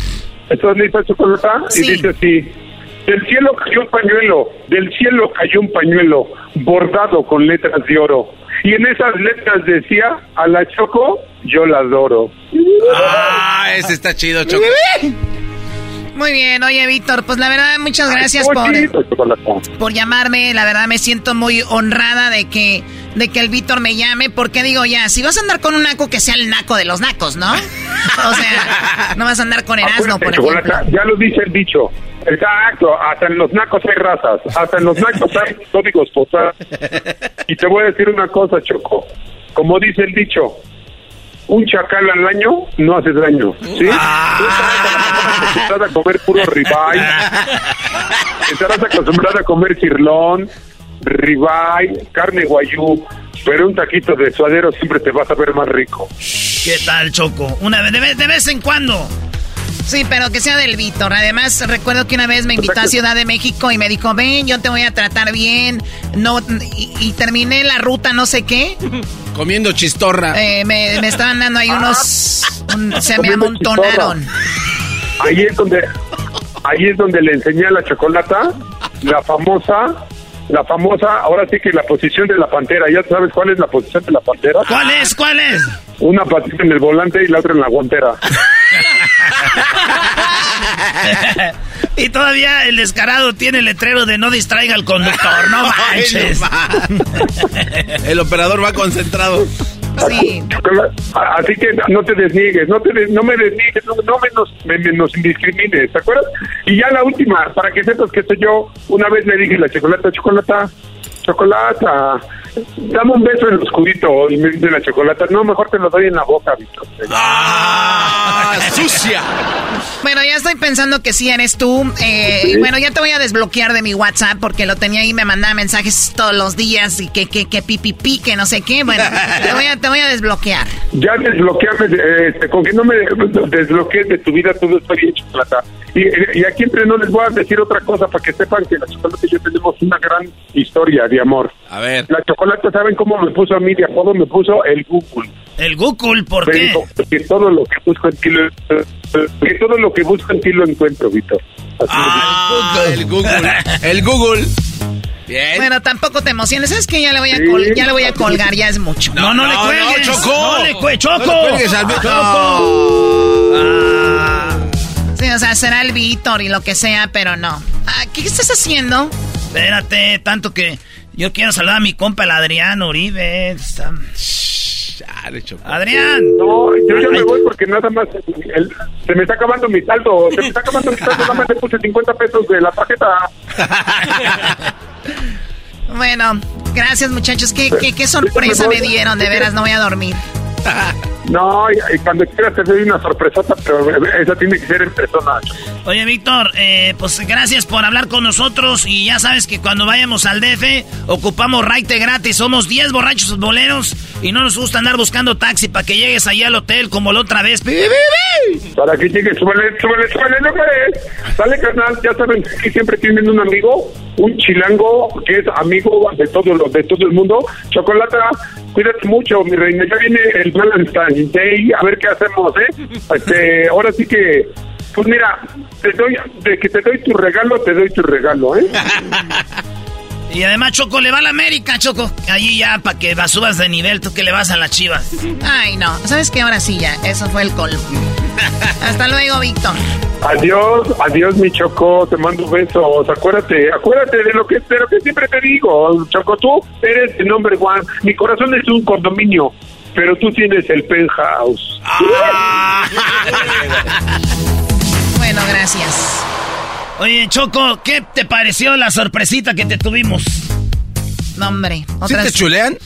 ¿Estás lista, Chocolata? Sí. Y dice así. Del cielo cayó un pañuelo, del cielo cayó un pañuelo bordado con letras de oro. Y en esas letras decía, a la Choco, yo la adoro. Ah, ese está chido, Choco. Muy bien, oye, Víctor, pues la verdad, muchas gracias Qué por, por llamarme. La verdad, me siento muy honrada de que, de que el Víctor me llame. Porque digo, ya, si vas a andar con un naco, que sea el naco de los nacos, ¿no? O sea, no vas a andar con Erasmo, por ejemplo. ya lo dice el dicho. Exacto, hasta en los nacos hay razas, hasta en los nacos hay códigos postales. Y te voy a decir una cosa, Choco. Como dice el dicho, un chacal al año no hace daño. ¿sí? Tú estarás acostumbrada a comer puro ribeye, estarás acostumbrada a comer cirlón, ribeye, carne guayú, pero un taquito de suadero siempre te vas a ver más rico. ¿Qué tal, Choco? Una vez, de vez, de vez en cuando. Sí, pero que sea del Víctor. Además, recuerdo que una vez me invitó a Ciudad de México y me dijo, ven, yo te voy a tratar bien. No, y, y terminé la ruta no sé qué. Comiendo chistorra. Eh, me, me estaban dando ahí unos... un- se me amontonaron. Ahí es donde, ahí es donde le enseñé a la chocolata la famosa, la famosa, ahora sí que la posición de la pantera. ¿Ya sabes cuál es la posición de la pantera? ¿Cuál es? ¿Cuál es? Una patita en el volante y la otra en la guantera. y todavía el descarado tiene el letrero de no distraiga al conductor. No manches. El operador va concentrado. Sí. Así que no te desniegues, no te des- no me desniegues, no, no menos, me, me- nos indiscrimines, ¿te acuerdas? Y ya la última, para que sepas que soy yo, una vez le dije la chocolata, chocolata, chocolata, dame un beso en el oscurito, y me dice la chocolata, no, mejor te lo doy en la boca, Víctor. ¡Ah! ¡Sucia! Bueno, ya estoy pensando que sí eres tú. Eh, y bueno, ya te voy a desbloquear de mi WhatsApp porque lo tenía ahí, me mandaba mensajes todos los días y que, que, que pipi, pi, que no sé qué. Bueno, te voy a, te voy a desbloquear. Ya desbloqueame, de- este, con que no me desbloquees de tu vida, todo está bien, chocolata. Y, y aquí entre no les voy a decir otra cosa para que sepan que la chocolata y yo tenemos una gran historia de amor. A ver. La chocolata, ¿saben cómo me puso a mí de apodo? Me puso el Google. El Google, ¿por Me qué? dijo que todo lo que busco en ti lo, que todo lo que busco en ti lo encuentro, Víctor. Ah, el Google. El Google. Bien. Bueno, tampoco te emociones. ¿Sabes qué? Ya le voy a, Sí. col- ya le voy a colgar, ya es mucho. No, no, le no, cuelgues. Choco. No le cuelgues, Choco. No le cuelgues al Víctor. Ah. Sí, o sea, será el Víctor y lo que sea, pero no. Ah, ¿Qué estás haciendo? Espérate, tanto que yo quiero saludar a mi compa, el Adrián Uribe. Está- Chale, Choco. Adrián. No, yo ya me voy porque nada más el- se me está acabando mi saldo, se me está acabando mi saldo, nada más le puse 50 pesos de la tarjeta. Bueno, gracias muchachos. Qué, qué, qué sorpresa me dieron, de veras, no voy a dormir. No, y, cuando quieras te doy una sorpresota, pero esa tiene que ser en persona. Oye, Víctor, eh, pues gracias por hablar con nosotros y ya sabes que cuando vayamos al DF ocupamos raite gratis. Somos 10 borrachos boleros y no nos gusta andar buscando taxi para que llegues allá al hotel como la otra vez. Para que llegue, súbele, súbele, súbele, no puedes. Sale, carnal, ya saben que siempre tienen un amigo, un chilango que es amigo de todo, de todo el mundo. Chocolata, cuídate mucho, mi reina. Ya viene el Valentine's Day, a ver qué hacemos, ¿eh? Este, ahora sí que, pues mira, te doy, de que te doy tu regalo, te doy tu regalo, ¿eh? Y además, Choco, le va a la América, Choco. Allí ya, para que subas de nivel, tú que le vas a las chivas. Ay, no. ¿Sabes qué? Ahora sí ya. Eso fue el colmo. Hasta luego, Víctor. Adiós, adiós, mi Choco. Te mando besos. Acuérdate, acuérdate de lo que, de lo que siempre te digo. Choco, tú eres el number one. Mi corazón es un condominio, pero tú tienes el penthouse. bueno, gracias. Oye, Choco, ¿qué te pareció la sorpresita que te tuvimos? No, hombre. ¿Sí te chulean?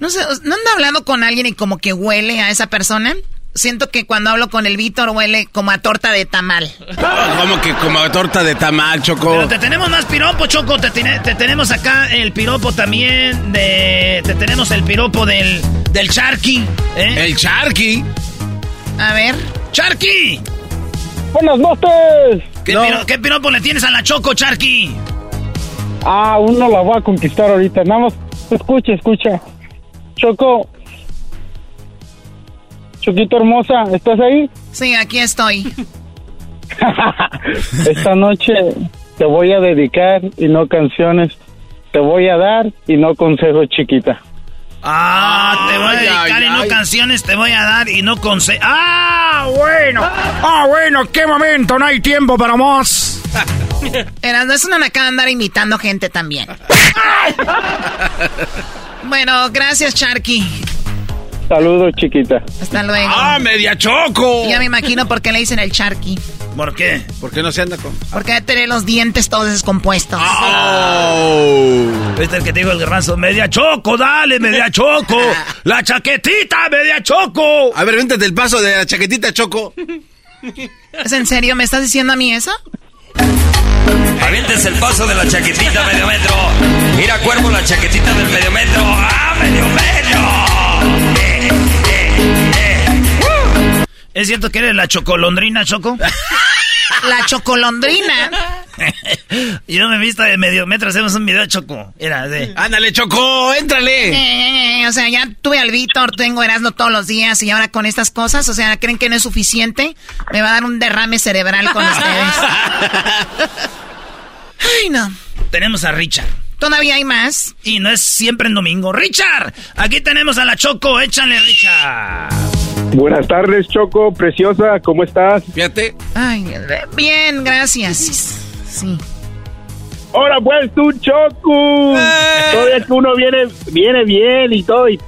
No sé, ¿no ando hablando con alguien y como que huele a esa persona? Siento que cuando hablo con el Víctor huele como a torta de tamal. ¿Cómo que como a torta de tamal, Choco? Pero te tenemos más piropo, Choco. Te, te tenemos acá el piropo también de... Te tenemos el piropo del, del Charqui. ¿eh? ¿El Charqui? A ver. ¡Charqui! ¡Buenas noches! ¿Qué, piropo le tienes a la Choco, Charqui? Ah, uno la voy a conquistar ahorita. Nada más, escucha, escucha. Choco. Choquito hermosa, ¿estás ahí? Sí, aquí estoy. Esta noche te voy a dedicar y no canciones. Te voy a dar y no consejos, chiquita. Ah, te voy a dedicar y no canciones, te voy a dar y no consejos. ¡Ah, bueno! ¡Ah, bueno! ¡Qué momento! No hay tiempo para más. no es una de andar imitando gente también. bueno, gracias, Charky. Saludos, chiquita. Hasta luego. ¡Ah, media choco! Ya me imagino por qué le dicen el Charky. ¿Por qué? ¿Por qué no se anda con...? Porque debe tener los dientes todos descompuestos. Oh. ¿Viste el que te digo el garbanzo? ¡Media choco, dale, media choco! ¡La chaquetita, media choco! A ver, véntate el paso de la chaquetita, choco. ¿Es en serio? ¿Me estás diciendo a mí eso? Avientes el paso de la chaquetita medio metro. Mira, cuervo, la chaquetita del medio metro. ¡Ah, medio metro! ¿Es cierto que eres la chocolondrina, Choco? La chocolondrina. Yo me he visto de medio metro, hacemos un video, Choco. Era de... Ándale, Choco, éntrale. Eh, o sea, ya tuve al Víctor, tengo Erasmo todos los días y ahora con estas cosas, o sea, ¿creen que no es suficiente? Me va a dar un derrame cerebral con ustedes. Ay, no. Tenemos a Richard. Todavía hay más. Y no es siempre en domingo. Richard, aquí tenemos a la Choco, échale, Richard. Buenas tardes, Choco, preciosa, ¿cómo estás? Fíjate. Ay, bien, gracias. Sí. Ahora pues tú, Choco. Eh. Todavía que uno viene, viene bien y todo, y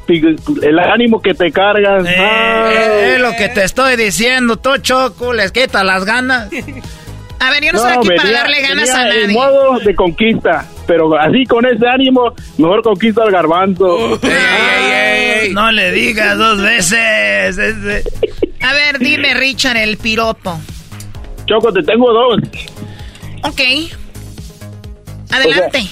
el ánimo que te cargas. Eh, es lo que te estoy diciendo, tú, Choco, les quita las ganas. A ver, yo no, estoy aquí para darle ganas a nadie. En modo de conquista, pero así con ese ánimo, mejor conquista al garbanzo. no le digas dos veces. A ver, dime, Richard, el piropo. Choco, te tengo dos. Ok. Adelante.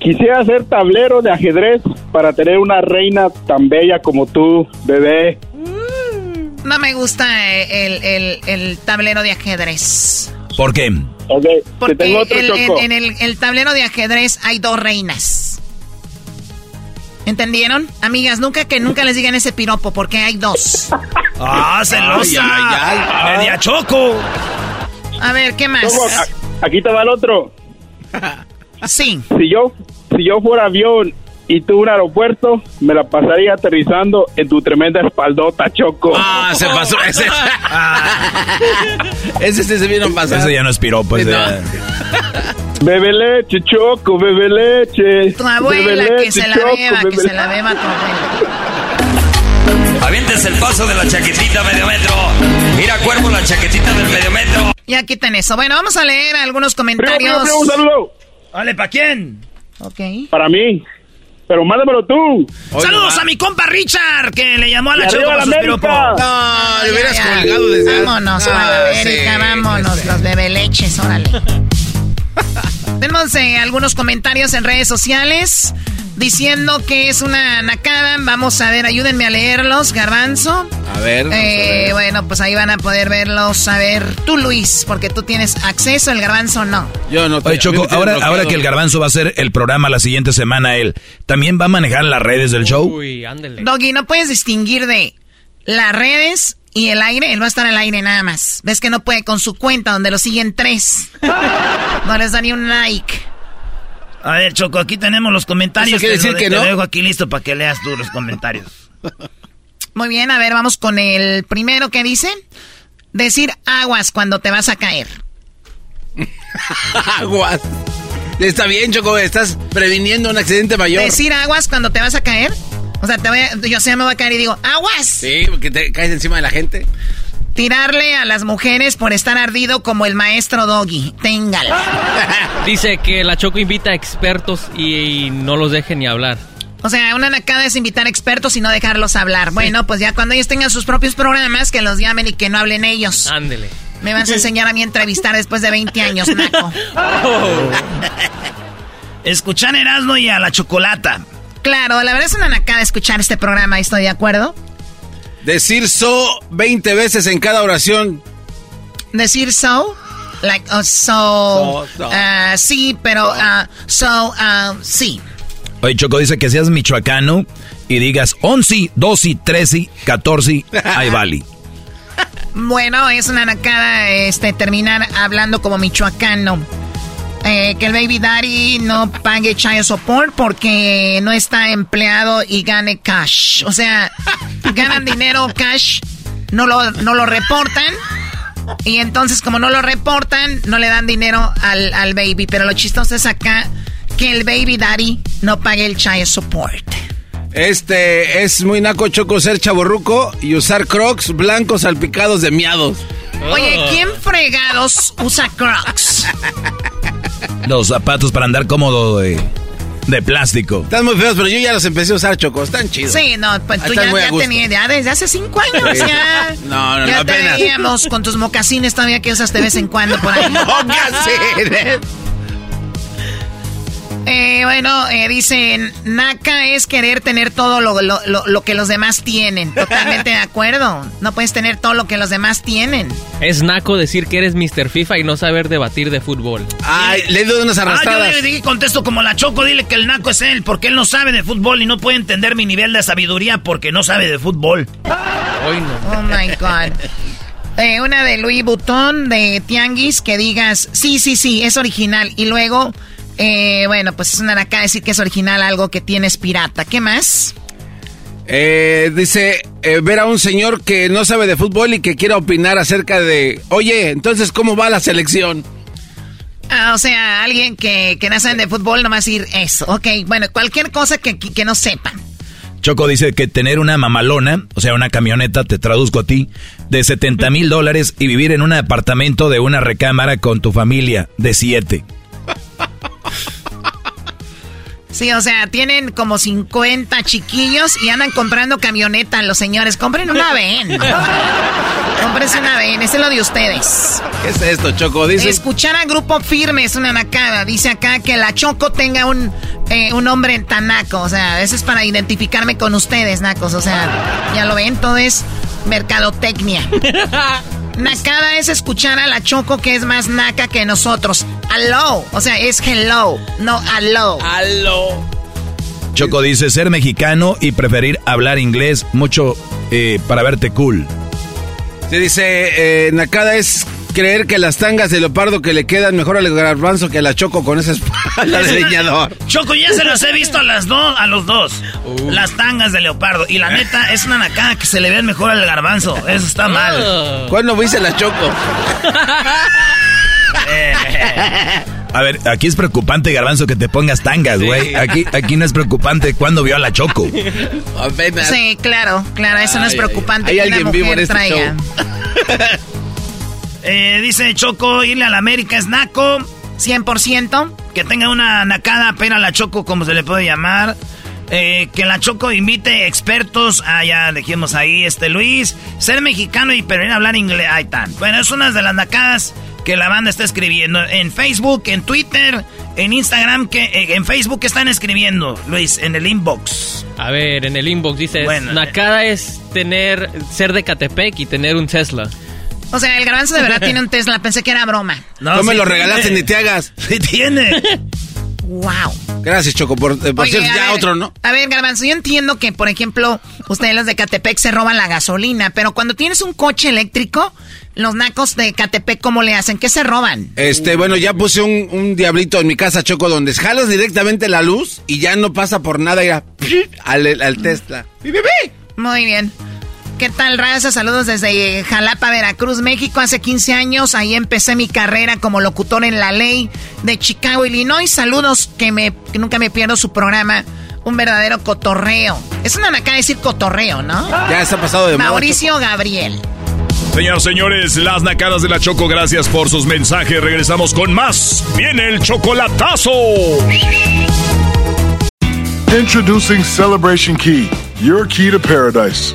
quisiera ser tablero de ajedrez para tener una reina tan bella como tú, bebé. No me gusta el, el tablero de ajedrez. ¿Por qué? Porque en, el, tablero de ajedrez hay dos reinas. ¿Entendieron? Amigas, nunca que nunca les digan ese piropo porque hay dos. ¡Ah, celosa! ¡Media choco! A ver, ¿qué más? Aquí te va el otro. Sí. Si yo, si yo fuera avión y tú un aeropuerto, me la pasaría aterrizando en tu tremenda espaldota, Choco. Ah, se pasó. Ese, ese, ese se vino a pasar. Eso ya no es piropo. Ese Bebe leche, Choco, bebe leche. Tu abuela, que se la beba, que se la beba tu abuela. Avientes el paso de la chaquetita medio metro. Mira, cuervo, la chaquetita del medio metro. Ya quiten eso. Bueno, vamos a leer algunos comentarios. un saludo. Vale, ¿para quién? Ok. Para mí pero mándamelo tú. Saludos a mi compa Richard, que le llamó a la chica No, le hubieras colgado desde... Vámonos, ah, América, vámonos, los bebeleches, órale. Tenemos eh, algunos comentarios en redes sociales diciendo que es una nacada. Vamos a ver, ayúdenme a leerlos, Garbanzo. A ver, eh, Bueno, pues ahí van a poder verlos. A ver, tú, Luis, porque tú tienes acceso, el Garbanzo no. Yo no. Oye, Choco, ahora, ahora que el Garbanzo va a hacer el programa la siguiente semana, él también va a manejar las redes del show. Uy, ándele. Doggy, no puedes distinguir de las redes y el aire, él va a estar al aire nada más. Ves que no puede con su cuenta donde lo siguen tres. No les da ni un like. A ver, Choco, aquí tenemos los comentarios. ¿Eso quiere Te lo- decir que te no? lo dejo aquí listo para que leas tú los comentarios. Muy bien, a ver, vamos con el primero que dice. Decir aguas cuando te vas a caer. Aguas. Está bien, Choco, estás previniendo un accidente mayor. Decir aguas cuando te vas a caer. O sea, te voy a- yo sé, me voy a caer y digo, aguas. Sí, porque te caes encima de la gente. Tirarle a las mujeres por estar ardido como el maestro Doggy. Téngala. Dice que la Choco invita a expertos y, y no los deje ni hablar. O sea, una nacada es invitar expertos y no dejarlos hablar. Bueno, pues ya cuando ellos tengan sus propios programas, que los llamen y que no hablen ellos. Ándele. Me vas a enseñar a mí a entrevistar después de 20 años, naco. Escuchar Erasmo y a la Chocolata. Claro, la verdad es una nacada escuchar este programa, ¿estoy de acuerdo? Decir so 20 veces en cada oración. Decir so, like, oh, so, So, so. ah, sí, pero, ah, so, ah, sí. Oye, Choco dice que seas michoacano y digas 11, 12, 13, 14, ahí vale. Bueno, es una nacada este, terminar hablando como michoacano. Eh, que el baby daddy no pague child support porque no está empleado y gane cash. O sea, ganan dinero cash, no lo, no lo reportan. Y entonces, como no lo reportan, no le dan dinero al, al baby. Pero lo chistoso es acá que el baby daddy no pague el child support. Este es muy naco choco ser chaborruco y usar crocs blancos salpicados de miados. Oye, ¿quién fregados usa crocs? Los zapatos para andar cómodo de, de plástico. Están muy feos, pero yo ya los empecé a usar, Choco. Están chidos. Sí, no, pues tú Están ya, tenías, ya desde hace cinco años, Sí. ya. No, no, ya no, te apenas. veíamos con tus mocasines todavía que usas de vez en cuando por ahí. Mocasines. Eh, bueno, eh, dicen, Naka es querer tener todo lo, lo- lo- lo que los demás tienen. Totalmente de acuerdo. No puedes tener todo lo que los demás tienen. Es naco decir que eres Mr. FIFA y no saber debatir de fútbol. Ay, le doy unas Ah, yo arrastradas. le dije, contesto como la Choco, dile que el naco es él, porque él no sabe de fútbol y no puede entender mi nivel de sabiduría porque no sabe de fútbol. Hoy no. Oh my God. Eh, una de Louis Vuitton de Tianguis que digas, sí, sí, sí, es original. Y luego, eh, bueno, pues es una nacada decir que es original algo que tienes pirata. ¿Qué más? Eh, dice eh, ver a un señor que no sabe de fútbol y que quiera opinar acerca de, oye, entonces, ¿cómo va la selección? Ah, o sea, alguien que, que no sabe de fútbol, nomás decir eso. Ok, bueno, cualquier cosa que, que- que no sepan. Choco dice que tener una mamalona, o sea, una camioneta, te traduzco a ti, de 70 mil dólares y vivir en un apartamento de una recámara con tu familia de siete. Sí, o sea, tienen como 50 chiquillos y andan comprando camioneta los señores. Compren una VEN. Cómprense una ese es lo de ustedes. ¿Qué es esto, Choco? Dice, Escuchar a Grupo Firme es una nacada. Dice acá que la Choco tenga un, eh, un hombre tan naco. O sea, eso es para identificarme con ustedes, nacos. O sea, ya lo ven, todo es mercadotecnia. Nacada es escuchar a la Choco que es más naca que nosotros. Aló, o sea, es hello, no aló. Aló. Choco dice ser mexicano y preferir hablar inglés mucho eh, para verte cool. se dice, eh, Nakada es creer que las tangas de leopardo que le quedan mejor al garbanzo que a la Choco con esa espalda de leñador. Choco, ya se los he visto a las dos, a los dos. Las tangas de leopardo. Y la neta, es una nacada que se le vean mejor al garbanzo. Eso está mal. ¿Cuándo viste la Choco? A ver, aquí es preocupante, Garbanzo, que te pongas tangas, güey. Aquí, aquí no es preocupante cuando vio a la Choco. Sí, claro, claro, eso no es preocupante que hay una alguien vivo en este traiga. Eh, dice Choco, irle a la América es naco. 100%. Que tenga una nacada, pena la Choco, como se le puede llamar. Eh, que la Choco invite expertos. Ah, ya dijimos ahí, este Luis. Ser mexicano y pero hablar inglés. Ahí está. Bueno, es una de las nacadas que la banda está escribiendo. En Facebook, en Twitter, en Instagram, que eh, en Facebook están escribiendo, Luis, en el inbox. A ver, en el inbox dice, Bueno, Nakada es tener, ser de Catepec y tener un Tesla. O sea, el garbanzo de verdad tiene un Tesla, pensé que era broma. No, me lo regalaste ni te hagas. Sí tiene. Wow. Gracias, Choco. Por, eh, por Oye, cierto, a ya ver, otro, ¿no? A ver, Garbanzo, yo entiendo que, por ejemplo, ustedes los de Catepec se roban la gasolina, pero cuando tienes un coche eléctrico, Los nacos de Catepec, ¿cómo le hacen? ¿Qué se roban? Este, bueno, ya puse un, un diablito en mi casa, Choco, donde jalas directamente la luz y ya no pasa por nada ya al, al Tesla. Muy bien. ¿Qué tal, raza? Saludos desde Jalapa, Veracruz, México. Hace 15 años ahí empecé mi carrera como locutor en la ley de Chicago, Illinois. Saludos que, me, que nunca me pierdo su programa. Un verdadero cotorreo. Es una acá decir cotorreo, ¿no? Ya está pasado de moda, Mauricio Gabriel. Señoras, señores, las nacadas de la Choco, gracias por sus mensajes. Regresamos con más. Viene el chocolatazo. Introducing Celebration Key, your key to paradise.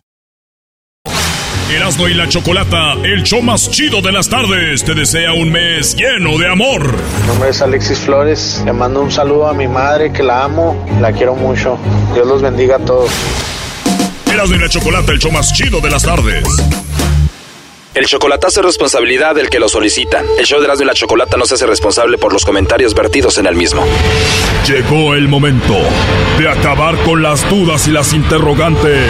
Erasmo y la Chocolata, el show más chido de las tardes, te desea un mes lleno de amor. Mi nombre es Alexis Flores. Le mando un saludo a mi madre que la amo, la quiero mucho. Dios los bendiga a todos. Erasmo y la Chocolata, el show más chido de las tardes. El chocolatazo es responsabilidad del que lo solicita. El show de Erasmo y la Chocolata no se hace responsable por los comentarios vertidos en el mismo. Llegó el momento de acabar con las dudas y las interrogantes.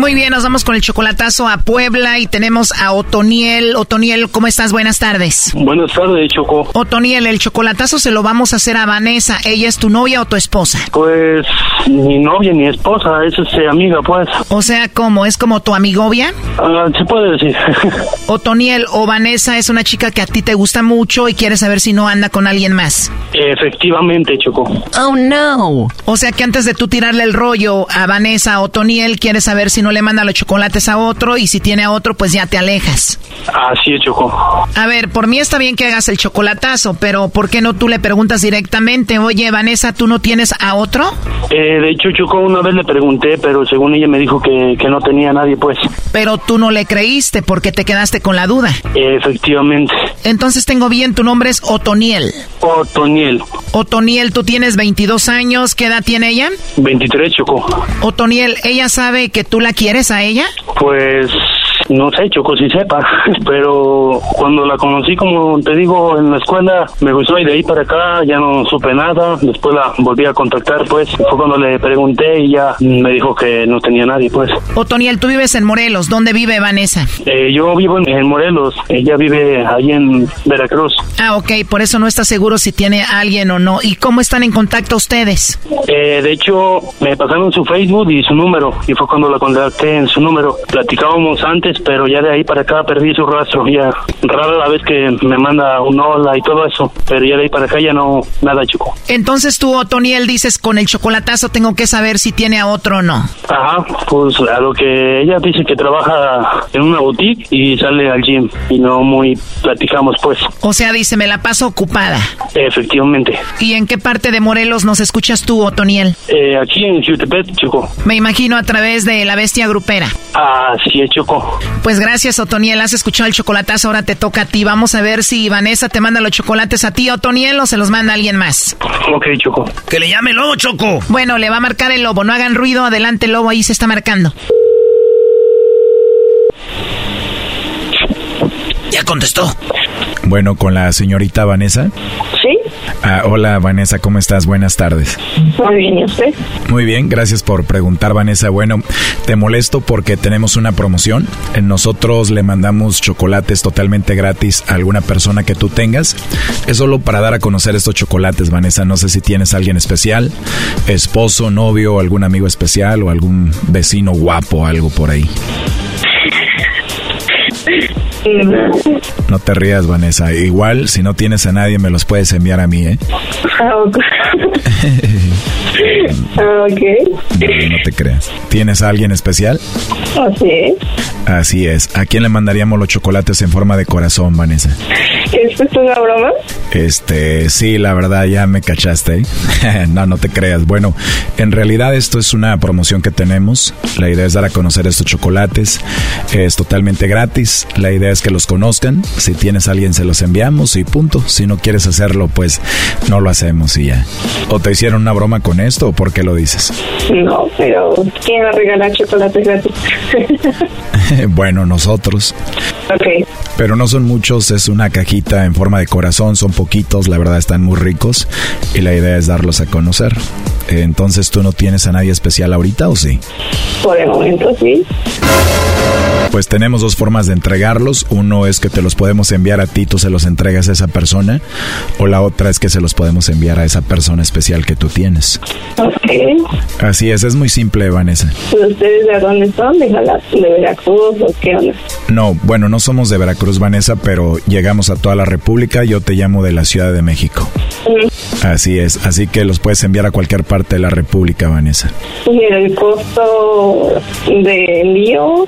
Muy bien, nos vamos con el chocolatazo a Puebla y tenemos a Otoniel. Otoniel, ¿cómo estás? Buenas tardes. Buenas tardes, Choco. Otoniel, el chocolatazo se lo vamos a hacer a Vanessa. ¿Ella es tu novia o tu esposa? Pues ni novia ni esposa, es este, amiga, pues. O sea, ¿cómo? ¿Es como tu amigovia? Ah, se puede decir. Otoniel o Vanessa es una chica que a ti te gusta mucho y quieres saber si no anda con alguien más. Efectivamente, Choco. Oh, no. O sea que antes de tú tirarle el rollo a Vanessa o Otoniel, quieres saber si no le manda los chocolates a otro y si tiene a otro, pues ya te alejas. Así es, Choco. A ver, por mí está bien que hagas el chocolatazo, pero ¿por qué no tú le preguntas directamente, oye, Vanessa, ¿tú no tienes a otro? Eh, de hecho, Choco, una vez le pregunté, pero según ella me dijo que, que no tenía a nadie, pues. Pero tú no le creíste porque te quedaste con la duda. Efectivamente. Entonces tengo bien, tu nombre es Otoniel. Otoniel. Otoniel, tú tienes 22 años, ¿qué edad tiene ella? 23, Choco. Otoniel, ¿ella sabe que tú la quieres a ella? Pues no sé, Choco, si sepa, pero cuando la conocí, como te digo, en la escuela, me gustó y de ahí para acá ya no supe nada, después la volví a contactar, pues, fue cuando le pregunté y ya me dijo que no tenía nadie, pues. Otoniel, tú vives en Morelos, ¿dónde vive Vanessa? Eh, yo vivo en, en Morelos, ella vive ahí en Veracruz. Ah, ok, por eso no está seguro si tiene a alguien o no. ¿Y cómo están en contacto ustedes? Eh, de hecho, me pasaron su Facebook y su número, y fue cuando la contacté en su número. Platicábamos antes, pero ya de ahí para acá perdí su rastro. Ya rara la vez que me manda un hola y todo eso, pero ya de ahí para acá ya no, nada, chico. Entonces tú, Otoniel, dices, con el chocolatazo tengo que saber si tiene a otro o no. Ajá, pues a lo que ella dice que trabaja en una boutique y sale al gym y no muy platicamos, pues. O sea, dice, me la paso ocupada. Efectivamente. ¿Y en qué parte de Morelos nos escuchas tú, Otoniel? Eh, aquí en Jutepet, chico. Me imagino a través de la bestia grupera. Así es, Choco. Pues gracias, Otoniel. Has escuchado el chocolatazo, ahora te toca a ti. Vamos a ver si Vanessa te manda los chocolates a ti, Otoniel, o se los manda alguien más. Ok, Choco. Que le llame el lobo, Choco. Bueno, le va a marcar el lobo. No hagan ruido. Adelante, el lobo. Ahí se está marcando. Ya contestó. Bueno, con la señorita Vanessa. Sí. Ah, hola Vanessa, ¿cómo estás? Buenas tardes. Muy bien, ¿y usted? Muy bien, gracias por preguntar Vanessa. Bueno, te molesto porque tenemos una promoción. Eh, Nosotros le mandamos chocolates totalmente gratis a alguna persona que tú tengas. Es solo para dar a conocer estos chocolates, Vanessa. No sé si tienes a alguien especial, esposo, novio, algún amigo especial o algún vecino guapo, algo por ahí. No te rías, Vanessa. Igual, si no tienes a nadie, me los puedes enviar a mí, ¿eh? Ok. No, no te creas. ¿Tienes a alguien especial? Así es. Así es. ¿A quién le mandaríamos los chocolates en forma de corazón, Vanessa? ¿Esto es una broma? Este, sí, la verdad ya me cachaste. ¿eh? no, no te creas. Bueno, en realidad esto es una promoción que tenemos. La idea es dar a conocer estos chocolates. Es totalmente gratis. La idea es que los conozcan. Si tienes a alguien se los enviamos y punto. Si no quieres hacerlo, pues no lo hacemos y ya. ¿O te hicieron una broma con esto o por qué lo dices? No, pero ¿quién va a regalar chocolates gratis? bueno, nosotros. ok. Pero no son muchos, es una cajita en forma de corazón, son poquitos, la verdad están muy ricos y la idea es darlos a conocer. Entonces, ¿tú no tienes a nadie especial ahorita o sí? Por el momento sí. Pues tenemos dos formas de entregarlos. Uno es que te los podemos enviar a ti, tú se los entregas a esa persona. O la otra es que se los podemos enviar a esa persona especial que tú tienes. Ok. Así es, es muy simple, Vanessa. ¿Pero ustedes de dónde son? ¿De, Veracruz o qué onda? No, bueno, no somos de Veracruz, Vanessa, pero llegamos a toda la República. Yo te llamo de la Ciudad de México. Así es, así que los puedes enviar a cualquier parte de la República, Vanessa. ¿Y el costo de envío?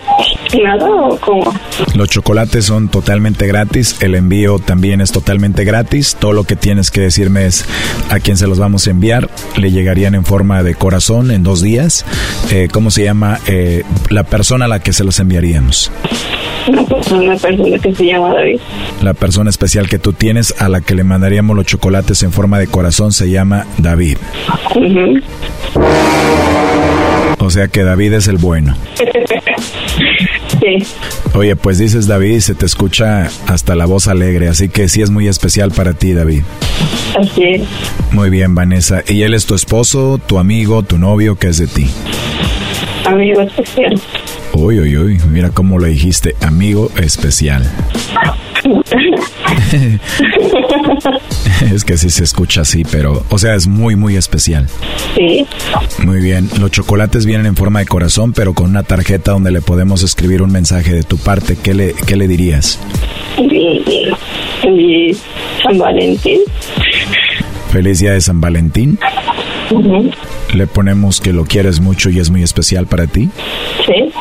¿Nada o cómo? Los chocolates son totalmente gratis, el envío también es totalmente gratis. Todo lo que tienes que decirme es a quién se los vamos a enviar. Le llegarían en forma de corazón en dos días. Eh, ¿Cómo se llama eh, la persona a la que se los enviaríamos? Una persona, una persona que se llama David. La persona especial que tú tienes a la que le mandaríamos los chocolates en forma de corazón se llama David. Ujú. O sea que David es el bueno. sí. Oye, pues dices David y se te escucha hasta la voz alegre, así que sí es muy especial para ti, David. Así es. Muy bien, Vanessa. ¿Y él es tu esposo, tu amigo, tu novio? ¿Qué es de ti? Amigo especial. Uy, uy, uy, mira cómo lo dijiste, amigo especial. es que sí se escucha así, pero, o sea, es muy, muy especial. Sí. Muy bien, los chocolates vienen en forma de corazón, pero con una tarjeta donde le podemos escribir un mensaje de tu parte. ¿Qué le, qué le dirías? Y San Valentín. Feliz día de San Valentín. Ujú. Le ponemos que lo quieres mucho y es muy especial para ti. Sí.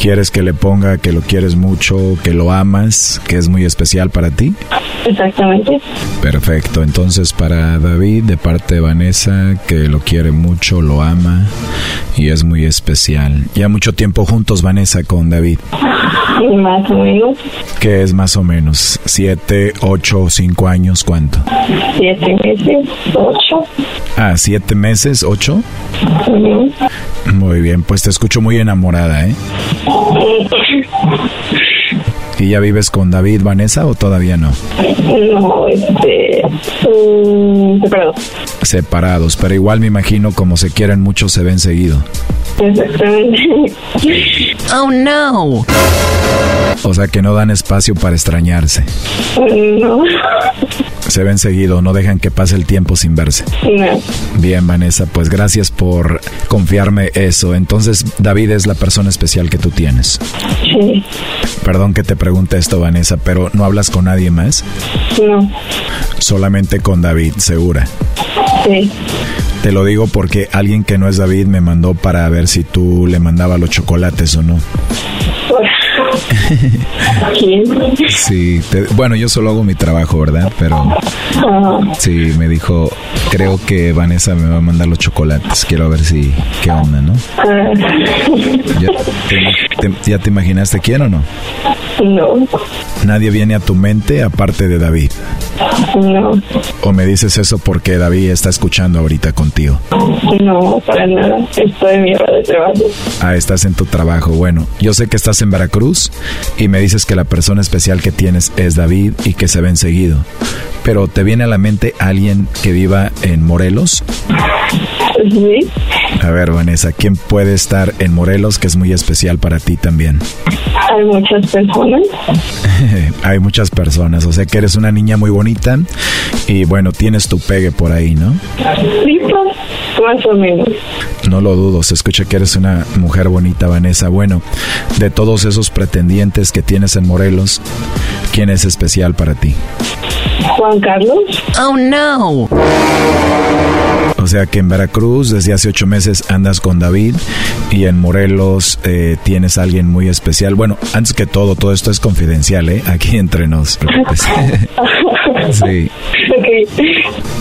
¿Quieres que le ponga que lo quieres mucho, que lo amas, que es muy especial para ti? Exactamente. Perfecto, entonces para David de parte de Vanessa, que lo quiere mucho, lo ama y es muy especial. Ya mucho tiempo juntos Vanessa con David. Más o menos ¿Qué es más o menos? ¿Siete, ocho, cinco años? ¿Cuánto? siete meses, ocho. Ah, siete meses, ocho. Muy bien, pues te escucho muy enamorada, ¿eh? ¿Y ya vives con David, Vanessa, o todavía no? No, este. mm, separado. Separados, pero igual me imagino como se quieren mucho se ven seguido. Exactamente. Oh no. O sea que no dan espacio para extrañarse. No. Se ven seguido, no dejan que pase el tiempo sin verse. No. Bien, Vanessa, pues gracias por confiarme eso. Entonces, David es la persona especial que tú tienes. Sí. Perdón que te pregunte esto, Vanessa, pero ¿no hablas con nadie más? No. Solamente con David, segura. Sí. Te lo digo porque alguien que no es David me mandó para ver si tú le mandabas los chocolates o no. Sí, te- bueno, yo solo hago mi trabajo, ¿verdad? Pero sí, me dijo, creo que Vanessa me va a mandar los chocolates. Quiero ver si, qué onda, ¿no? ah, ¿Ya te, te- ya te imaginaste quién o no? no. Nadie viene a tu mente aparte de David. No. ¿O me dices eso porque David está escuchando ahorita contigo? No, para nada. Estoy en mi hora de trabajo. Ah, estás en tu trabajo. Bueno, yo sé que estás en Veracruz y me dices que la persona especial que tienes es David y que se ven seguido. Pero ¿te viene a la mente alguien que viva en Morelos? Sí. A ver, Vanessa, ¿quién puede estar en Morelos que es muy especial para ti también? Hay muchas personas. Hay muchas personas, o sea que eres una niña muy bonita y bueno, tienes tu pegue por ahí, ¿no? Sí, pues, más o menos. No lo dudo, se escucha que eres una mujer bonita, Vanessa. Bueno, de todos esos pretendientes que tienes en Morelos, ¿quién es especial para ti? Juan Carlos. Oh no. O sea que en Veracruz desde hace ocho meses andas con David y en Morelos eh, tienes a alguien muy especial. Bueno, antes que todo, todo esto es confidencial, ¿eh? Aquí entre nos. sí.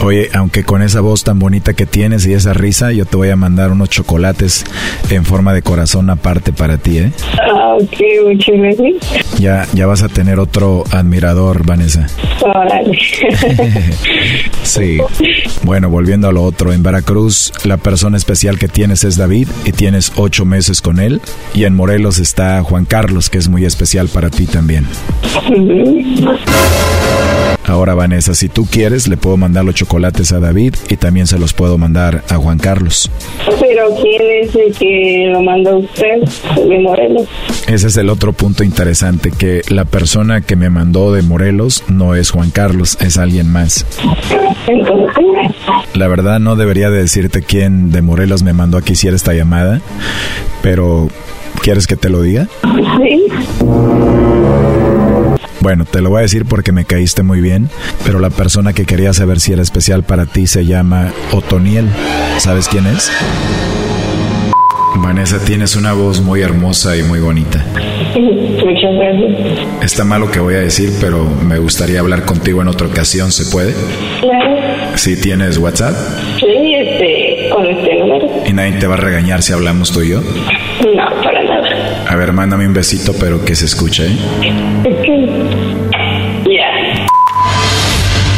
Oye, aunque con esa voz tan bonita que tienes y esa risa, yo te voy a mandar unos chocolates en forma de corazón aparte para ti, ¿eh? Ah, ok, muchas gracias. Ya, ya vas a tener otro admirador, Vanessa. Órale. Sí. Bueno, volviendo a lo otro, en Veracruz la persona especial que tienes es David y tienes ocho meses con él. Y en Morelos está Juan Carlos, que es muy especial para ti también. Ahora, Vanessa, si tú quieres, le puedo mandar los chocolates a David y también se los puedo mandar a Juan Carlos. Pero ¿quién es el que lo manda usted de Morelos? Ese es el otro punto interesante, que la persona que me mandó de Morelos no es Juan Carlos, es alguien más. La verdad no debería de decirte quién de Morelos me mandó a que hiciera esta llamada, pero ¿quieres que te lo diga? Sí. Bueno, te lo voy a decir porque me caíste muy bien, pero la persona que quería saber si era especial para ti se llama Otoniel. ¿Sabes quién es? Vanessa, tienes una voz muy hermosa y muy bonita. Muchas gracias. Está mal lo que voy a decir, pero me gustaría hablar contigo en otra ocasión, ¿se puede? Claro. Si tienes WhatsApp Sí, este, con este número. y nadie te va a regañar si hablamos tú y yo. No, para nada. A ver, mándame un besito, pero que se escuche, ¿eh?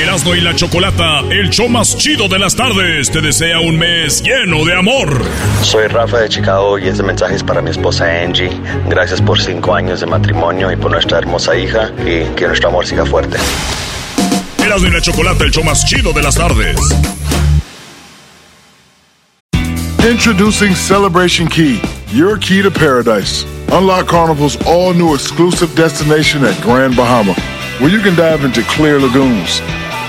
Erasno y la Chocolata, el show más chido de las tardes, te desea un mes lleno de amor. Soy Rafa de Chicago y este mensaje es para mi esposa Angie. Gracias por cinco años de matrimonio y por nuestra hermosa hija y que nuestro amor siga fuerte. Erasno y la Chocolata, el show más chido de las tardes. Introducing Celebration Key, your key to paradise. Unlock Carnival's all new exclusive destination at Grand Bahama, where you can dive into clear lagoons,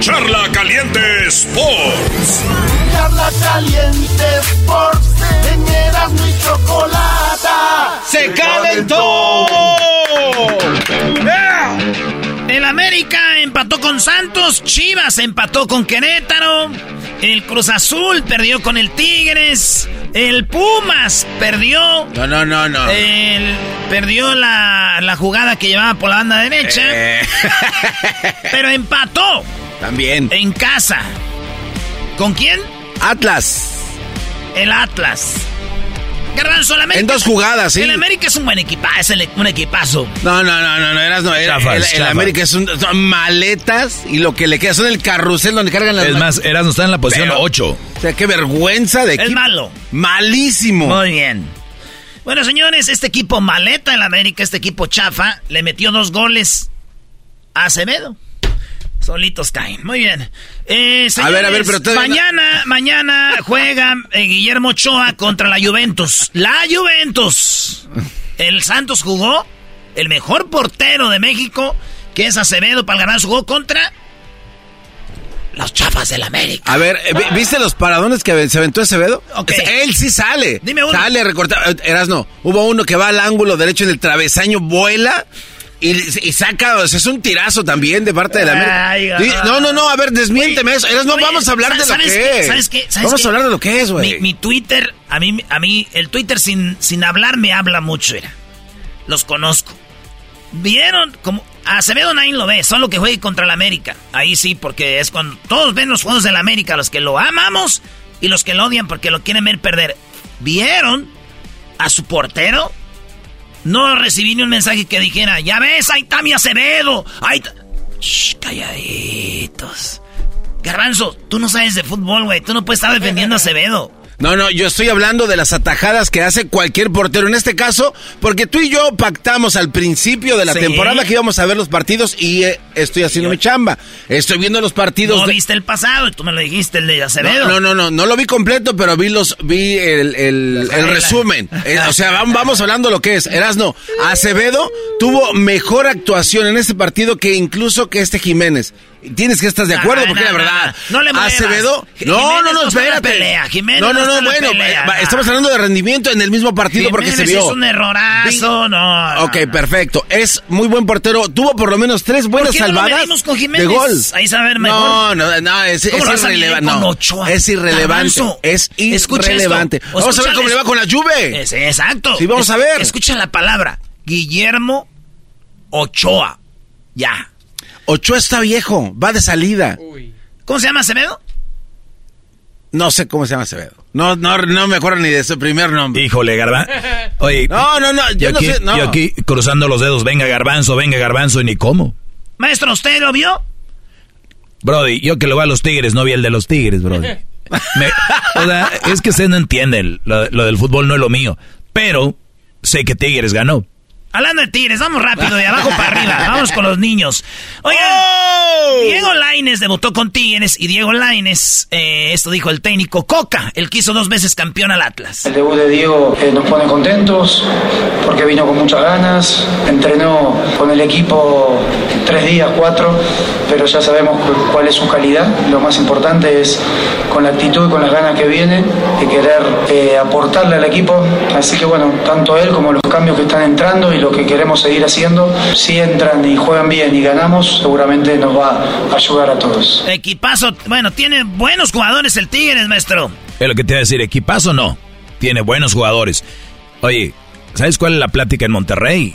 Charla Caliente Sports. Charla caliente Sports, en Erasmo y Chocolata. ¡Se calentó! El América empató con Santos, Chivas empató con Querétaro, el Cruz Azul perdió con el Tigres, el Pumas perdió. No, no, no, no. El- perdió la, la jugada que llevaba por la banda derecha, Eh. pero empató También. en casa. ¿Con quién? Atlas. El Atlas. Garbanzo, el América. En dos jugadas, sí. El América es un buen equipazo, es el- un equipazo. No, no, no, no, no, eras no. era- Chafas, el, el chafas. América es un, son maletas y lo que le queda son el carrusel donde cargan las Es más, Erasmo está en la posición Pero- 8. O sea, qué vergüenza de Es malo. Malísimo. Muy bien. Bueno, señores, este equipo maleta el América, este equipo chafa, le metió dos goles a Acevedo. Solitos caen. Muy bien. Eh, A ver, a ver, señores, pero todavía no- mañana, mañana juega eh, Guillermo Ochoa contra la Juventus. La Juventus. El Santos jugó, el mejor portero de México, que es Acevedo para ganar jugó contra los chafas del América. A ver, eh, vi- ¿viste los paradones que se aventó Acevedo? Ok. Es- Él sí sale. Dime uno. Sale recortado. Eras no. Hubo uno que va al ángulo derecho en el travesaño, vuela. Y, y saca, o sea, es un tirazo también de parte de la América. ay. No, no, no, a ver, desmiénteme eso. No, Oye, vamos a hablar de lo ¿sabes que qué? es. ¿Sabes qué? ¿Sabes vamos qué? a hablar de lo que es, güey. mi Twitter, a mí, a mí, el Twitter sin, sin hablar me habla mucho, era. Los conozco. ¿Vieron cómo A Acevedo nadie lo ve, solo que juegue contra el América. Ahí sí, porque es cuando todos ven los juegos del América, los que lo amamos y los que lo odian porque lo quieren ver perder. ¿Vieron a su portero? No recibí ni un mensaje que dijera, ya ves, ahí está mi Acevedo. Ahí Shh, calladitos. Garbanzo, tú no sabes de fútbol, güey. Tú no puedes estar defendiendo a Acevedo. No, no, yo estoy hablando de las atajadas que hace cualquier portero. En este caso, porque tú y yo pactamos al principio de la temporada que íbamos a ver los partidos y eh, estoy haciendo mi chamba. Estoy viendo los partidos. No viste el pasado, tú me lo dijiste, el de Acevedo. No, no, no, no, lo vi completo, pero vi los, vi el, el, el resumen. Eh, o sea, vamos hablando lo que es. Erasno, Acevedo tuvo mejor actuación en este partido que incluso que este Jiménez. Tienes que estar de acuerdo, porque la verdad. No, le muevas. Acevedo. No, no, no, espérate. Pelea. Jiménez no, no, no, bueno. Estamos hablando de rendimiento en el mismo partido porque se vio. Es un errorazo, no. Ok, perfecto. Es muy buen portero. Tuvo por lo menos tres buenas salvadas no con de gol. Ahí saber mejor. No, no, no, es, es irrelevante. No, es irrelevante. Es irrelevante. Vamos a ver cómo le va con la Juve. Exacto. Sí, vamos a ver. Escucha la palabra. Guillermo Ochoa. Ya. Ochoa está viejo, va de salida. ¿Cómo se llama Acevedo? No sé cómo se llama Acevedo. No, no, no me acuerdo ni de su primer nombre. Híjole, Garbanzo. Oye. No, no, no, yo, aquí, no sé. No. Yo aquí cruzando los dedos, venga Garbanzo, venga Garbanzo, y ni cómo. Maestro, ¿usted lo vio? Brody, yo que lo voy a los Tigres, no vi el de los Tigres, Brody. Me, o sea, es que usted no entiende, lo, lo del fútbol no es lo mío. Pero sé que Tigres ganó. Hablando de Tigres, vamos rápido, de abajo para arriba. Vamos con los niños. Oigan, ¡Oh! Diego Laines debutó con Tigres y Diego Laines, eh, esto dijo el técnico Coca, el que hizo dos veces campeón al Atlas. El debut de Diego eh, nos pone contentos porque vino con muchas ganas, entrenó con el equipo tres días, cuatro, pero ya sabemos cu- cuál es su calidad. Lo más importante es con la actitud y con las ganas que viene de querer eh, aportarle al equipo. Así que bueno, tanto él como los cambios que están entrando y lo que queremos seguir haciendo, si entran y juegan bien y ganamos, seguramente nos va a ayudar a todos. Equipazo, bueno, tiene buenos jugadores el Tigres, maestro. Es lo que te iba a decir, equipazo no. Tiene buenos jugadores. Oye, ¿sabes cuál es la plática en Monterrey?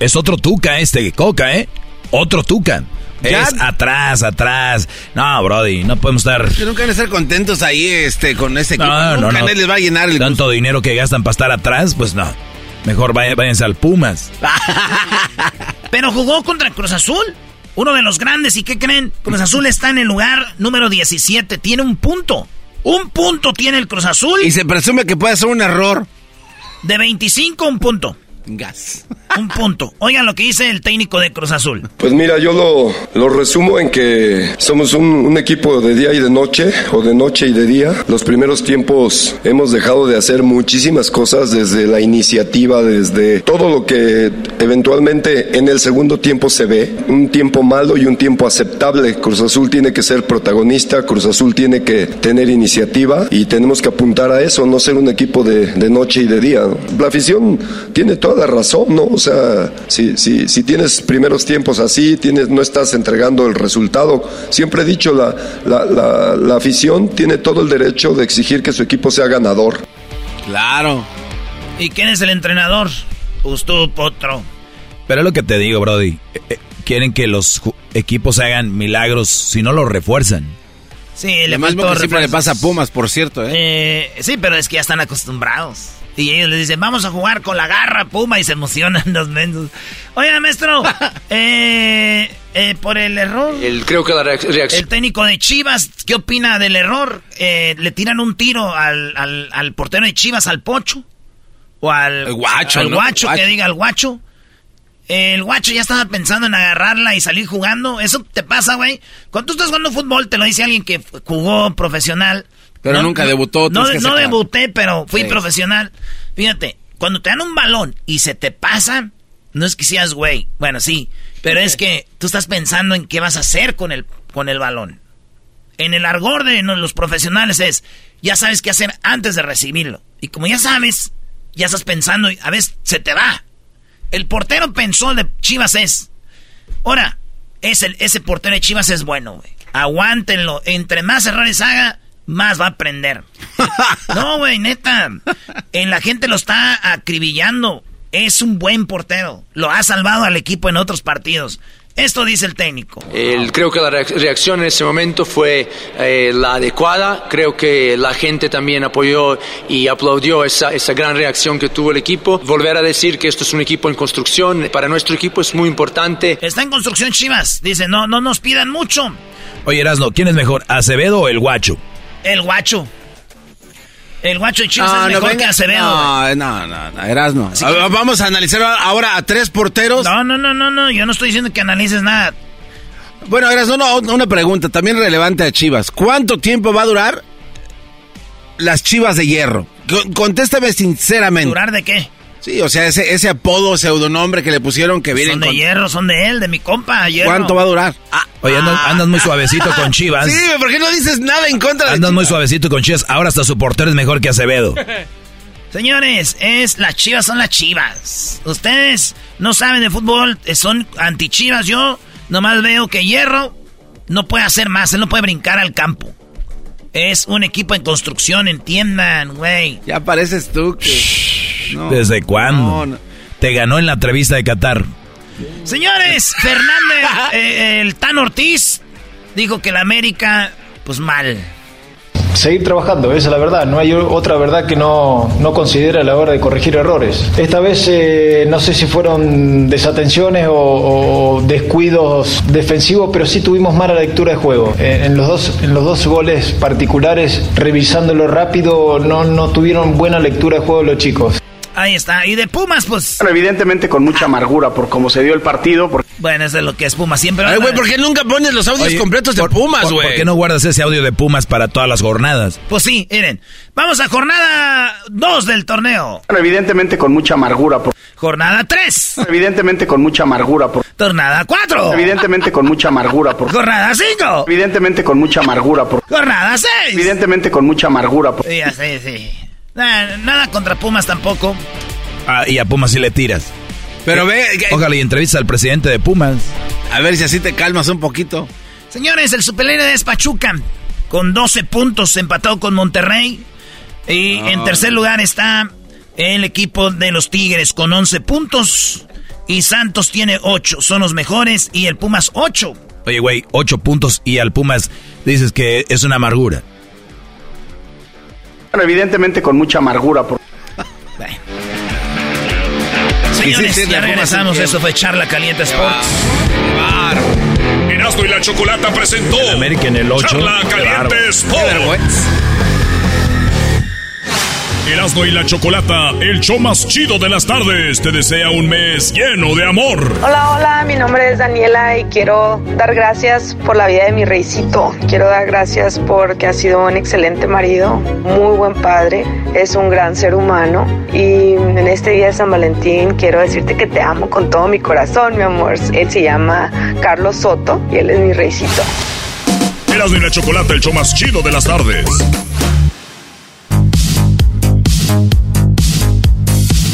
Es otro Tuca este, Coca, ¿eh? Otro Tuca. Ya- Es atrás, atrás. No, Brody, no podemos estar... Que nunca van a estar contentos ahí este, con ese equipo. No, no, nunca no. nadie les va a llenar el Tanto dinero que gastan para estar atrás, pues no. Mejor vaya- váyanse al Pumas. Pero jugó contra Cruz Azul, uno de los grandes. ¿Y qué creen? Cruz Azul está en el lugar número 17, tiene un punto. Un punto tiene el Cruz Azul. Y se presume que puede ser un error. De 25, un punto. Gas. Un punto. Oigan lo que dice el técnico de Cruz Azul. Pues mira, yo lo, lo resumo en que somos un, un equipo de día y de noche, o de noche y de día. Los primeros tiempos hemos dejado de hacer muchísimas cosas, desde la iniciativa, desde todo lo que eventualmente en el segundo tiempo se ve. Un tiempo malo y un tiempo aceptable. Cruz Azul tiene que ser protagonista, Cruz Azul tiene que tener iniciativa y tenemos que apuntar a eso, no ser un equipo de, de noche y de día. La afición tiene toda la razón, ¿no? O sea, si, si, si tienes primeros tiempos así, tienes, no estás entregando el resultado. Siempre he dicho, la, la, la, la afición tiene todo el derecho de exigir que su equipo sea ganador. Claro. ¿Y quién es el entrenador? Pues tú, Potro. Pero es lo que te digo, Brody. Eh, eh, Quieren que los equipos hagan milagros si no los refuerzan. Sí, le Lo mismo que siempre le pasa a Pumas, por cierto, ¿eh? Eh, sí, pero es que ya están acostumbrados. Y ellos les dicen, vamos a jugar con la garra, puma, y se emocionan los mensos. Oiga, maestro, eh, eh, por el error. El, creo que la reac- reacción. El técnico de Chivas, ¿qué opina del error? Eh, ¿Le tiran un tiro al, al, al portero de Chivas, al Pocho? ¿O al El guacho, al ¿no? guacho, Guacho. que diga al guacho? El guacho ya estaba pensando en agarrarla y salir jugando. ¿Eso te pasa, güey? Cuando tú estás jugando fútbol, te lo dice alguien que jugó profesional. Pero nunca debutó, No, que no debuté, pero fui Sí. profesional. Fíjate, cuando te dan un balón y se te pasa, no es que seas güey. Bueno, sí, pero es que tú estás pensando en qué vas a hacer con el, con el balón. En el argor de los profesionales es, ya sabes qué hacer antes de recibirlo. Y como ya sabes, ya estás pensando y a veces se te va. El portero pensó de Chivas es, ahora, ese, ese portero de Chivas es bueno, güey. Aguántenlo. Entre más errores haga, más va a aprender. no, güey, neta. En la gente lo está acribillando. Es un buen portero. Lo ha salvado al equipo en otros partidos. Esto dice el técnico. creo que la reacción en ese momento fue eh, la adecuada. Creo que la gente también apoyó y aplaudió esa, esa gran reacción que tuvo el equipo. Volver a decir que esto es un equipo en construcción, para nuestro equipo es muy importante. Está en construcción Chivas. Dice, no, no nos pidan mucho. Oye, Erasno, ¿quién es mejor, Acevedo o el Guacho? El Guacho. El guacho de Chivas es mejor que Acevedo. No, no, no, no Erasno. Vamos a analizar ahora a tres porteros. No, no, no, no, no. Yo no estoy diciendo que analices nada. Bueno, Erasno, no, una pregunta también relevante a Chivas. ¿Cuánto tiempo va a durar las Chivas de Hierro? Contéstame sinceramente. ¿Durar de qué? Sí, o sea, ese, ese apodo, pseudonombre que le pusieron que viene. Son de hierro, son de él, de mi compa. Hierro. ¿Cuánto va a durar? Ah, Oye, andas, muy suavecito con Chivas. Sí, ¿por qué no dices nada en contra de Andas muy suavecito con Chivas. Ahora hasta su portero es mejor que Acevedo. Señores, es las Chivas son las Chivas. Ustedes no saben de fútbol, son anti-Chivas. Yo nomás veo que Hierro no puede hacer más, él no puede brincar al campo. Es un equipo en construcción, entiendan, güey. Ya pareces tú que... ¿Desde cuándo? Te ganó en la entrevista de Qatar. Señores, Fernández, eh, el Tan Ortiz dijo que la América, pues mal. Seguir trabajando, esa es la verdad. No hay otra verdad que no, no considera a la hora de corregir errores. Esta vez eh, no sé si fueron desatenciones o, descuidos defensivos, pero sí tuvimos mala lectura de juego. Eh, en, los dos, en los dos goles particulares, revisándolo rápido, no, no tuvieron buena lectura de juego los chicos. Ahí está. Y de Pumas, pues. evidentemente con mucha amargura por cómo se dio el partido. Bueno, eso es lo que es Pumas siempre. Ay, güey, ¿por qué nunca pones los audios completos de Pumas, güey? Por, qué no guardas ese audio de Pumas para todas las jornadas? Pues sí, miren. Vamos a jornada 2 del torneo. evidentemente con mucha amargura por. Jornada 3. Evidentemente con mucha amargura por. Jornada 4. Evidentemente con mucha amargura por. Jornada 5. Evidentemente con mucha amargura por. Jornada 6. Evidentemente con mucha amargura por. Sí, sí, sí. Nada, contra Pumas tampoco. Ah, y a Pumas sí le tiras. Pero ve. Ojalá y entrevista al presidente de Pumas. A ver si así te calmas un poquito. Señores, el superlíder es Pachuca. Con 12 puntos empatado con Monterrey. Y en tercer lugar está el equipo de los Tigres con 11 puntos. Y Santos tiene 8. Son los mejores. Y el Pumas 8. Oye, güey, 8 puntos y al Pumas dices que es una amargura. Bueno, evidentemente con mucha amargura. Por... Señores, sí, ya regresamos. Eso fue Charla Caliente Sports. Erasmo y la Chocolata presentó América en el 8. Charla Caliente Sports. Erasmo y la Chocolata, el show más chido de las tardes, te desea un mes lleno de amor. Hola, hola, mi nombre es Daniela y quiero dar gracias por la vida de mi reycito. Quiero dar gracias porque ha sido un excelente marido, muy buen padre, es un gran ser humano y en este día de San Valentín quiero decirte que te amo con todo mi corazón, mi amor. Él se llama Carlos Soto y él es mi reycito. Erasmo y la Chocolata, el show más chido de las tardes.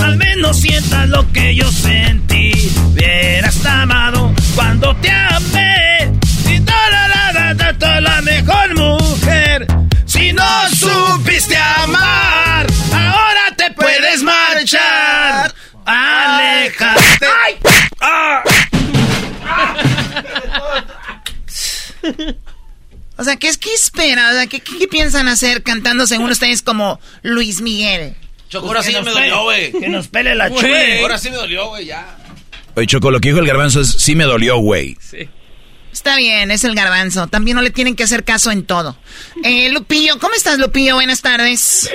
Al menos sientas lo que yo sentí. Hubieras amado cuando te amé. Si toda la, la, la, la mejor mujer. Si no supiste amar, ahora te puedes marchar. Alejate. ¡Ay! ¡Ah! O sea, ¿qué es que espera? O sea, ¿qué, ¿qué, piensan hacer cantando según ustedes como Luis Miguel? Choco, ahora sí me dolió, güey. Que nos pele la chule. Ahora sí me dolió, güey, ya. Oye, Choco, lo que dijo el garbanzo es sí me dolió, güey. Sí. Está bien, es el garbanzo. También no le tienen que hacer caso en todo. Eh, Lupillo, ¿cómo estás, Lupillo? Buenas tardes.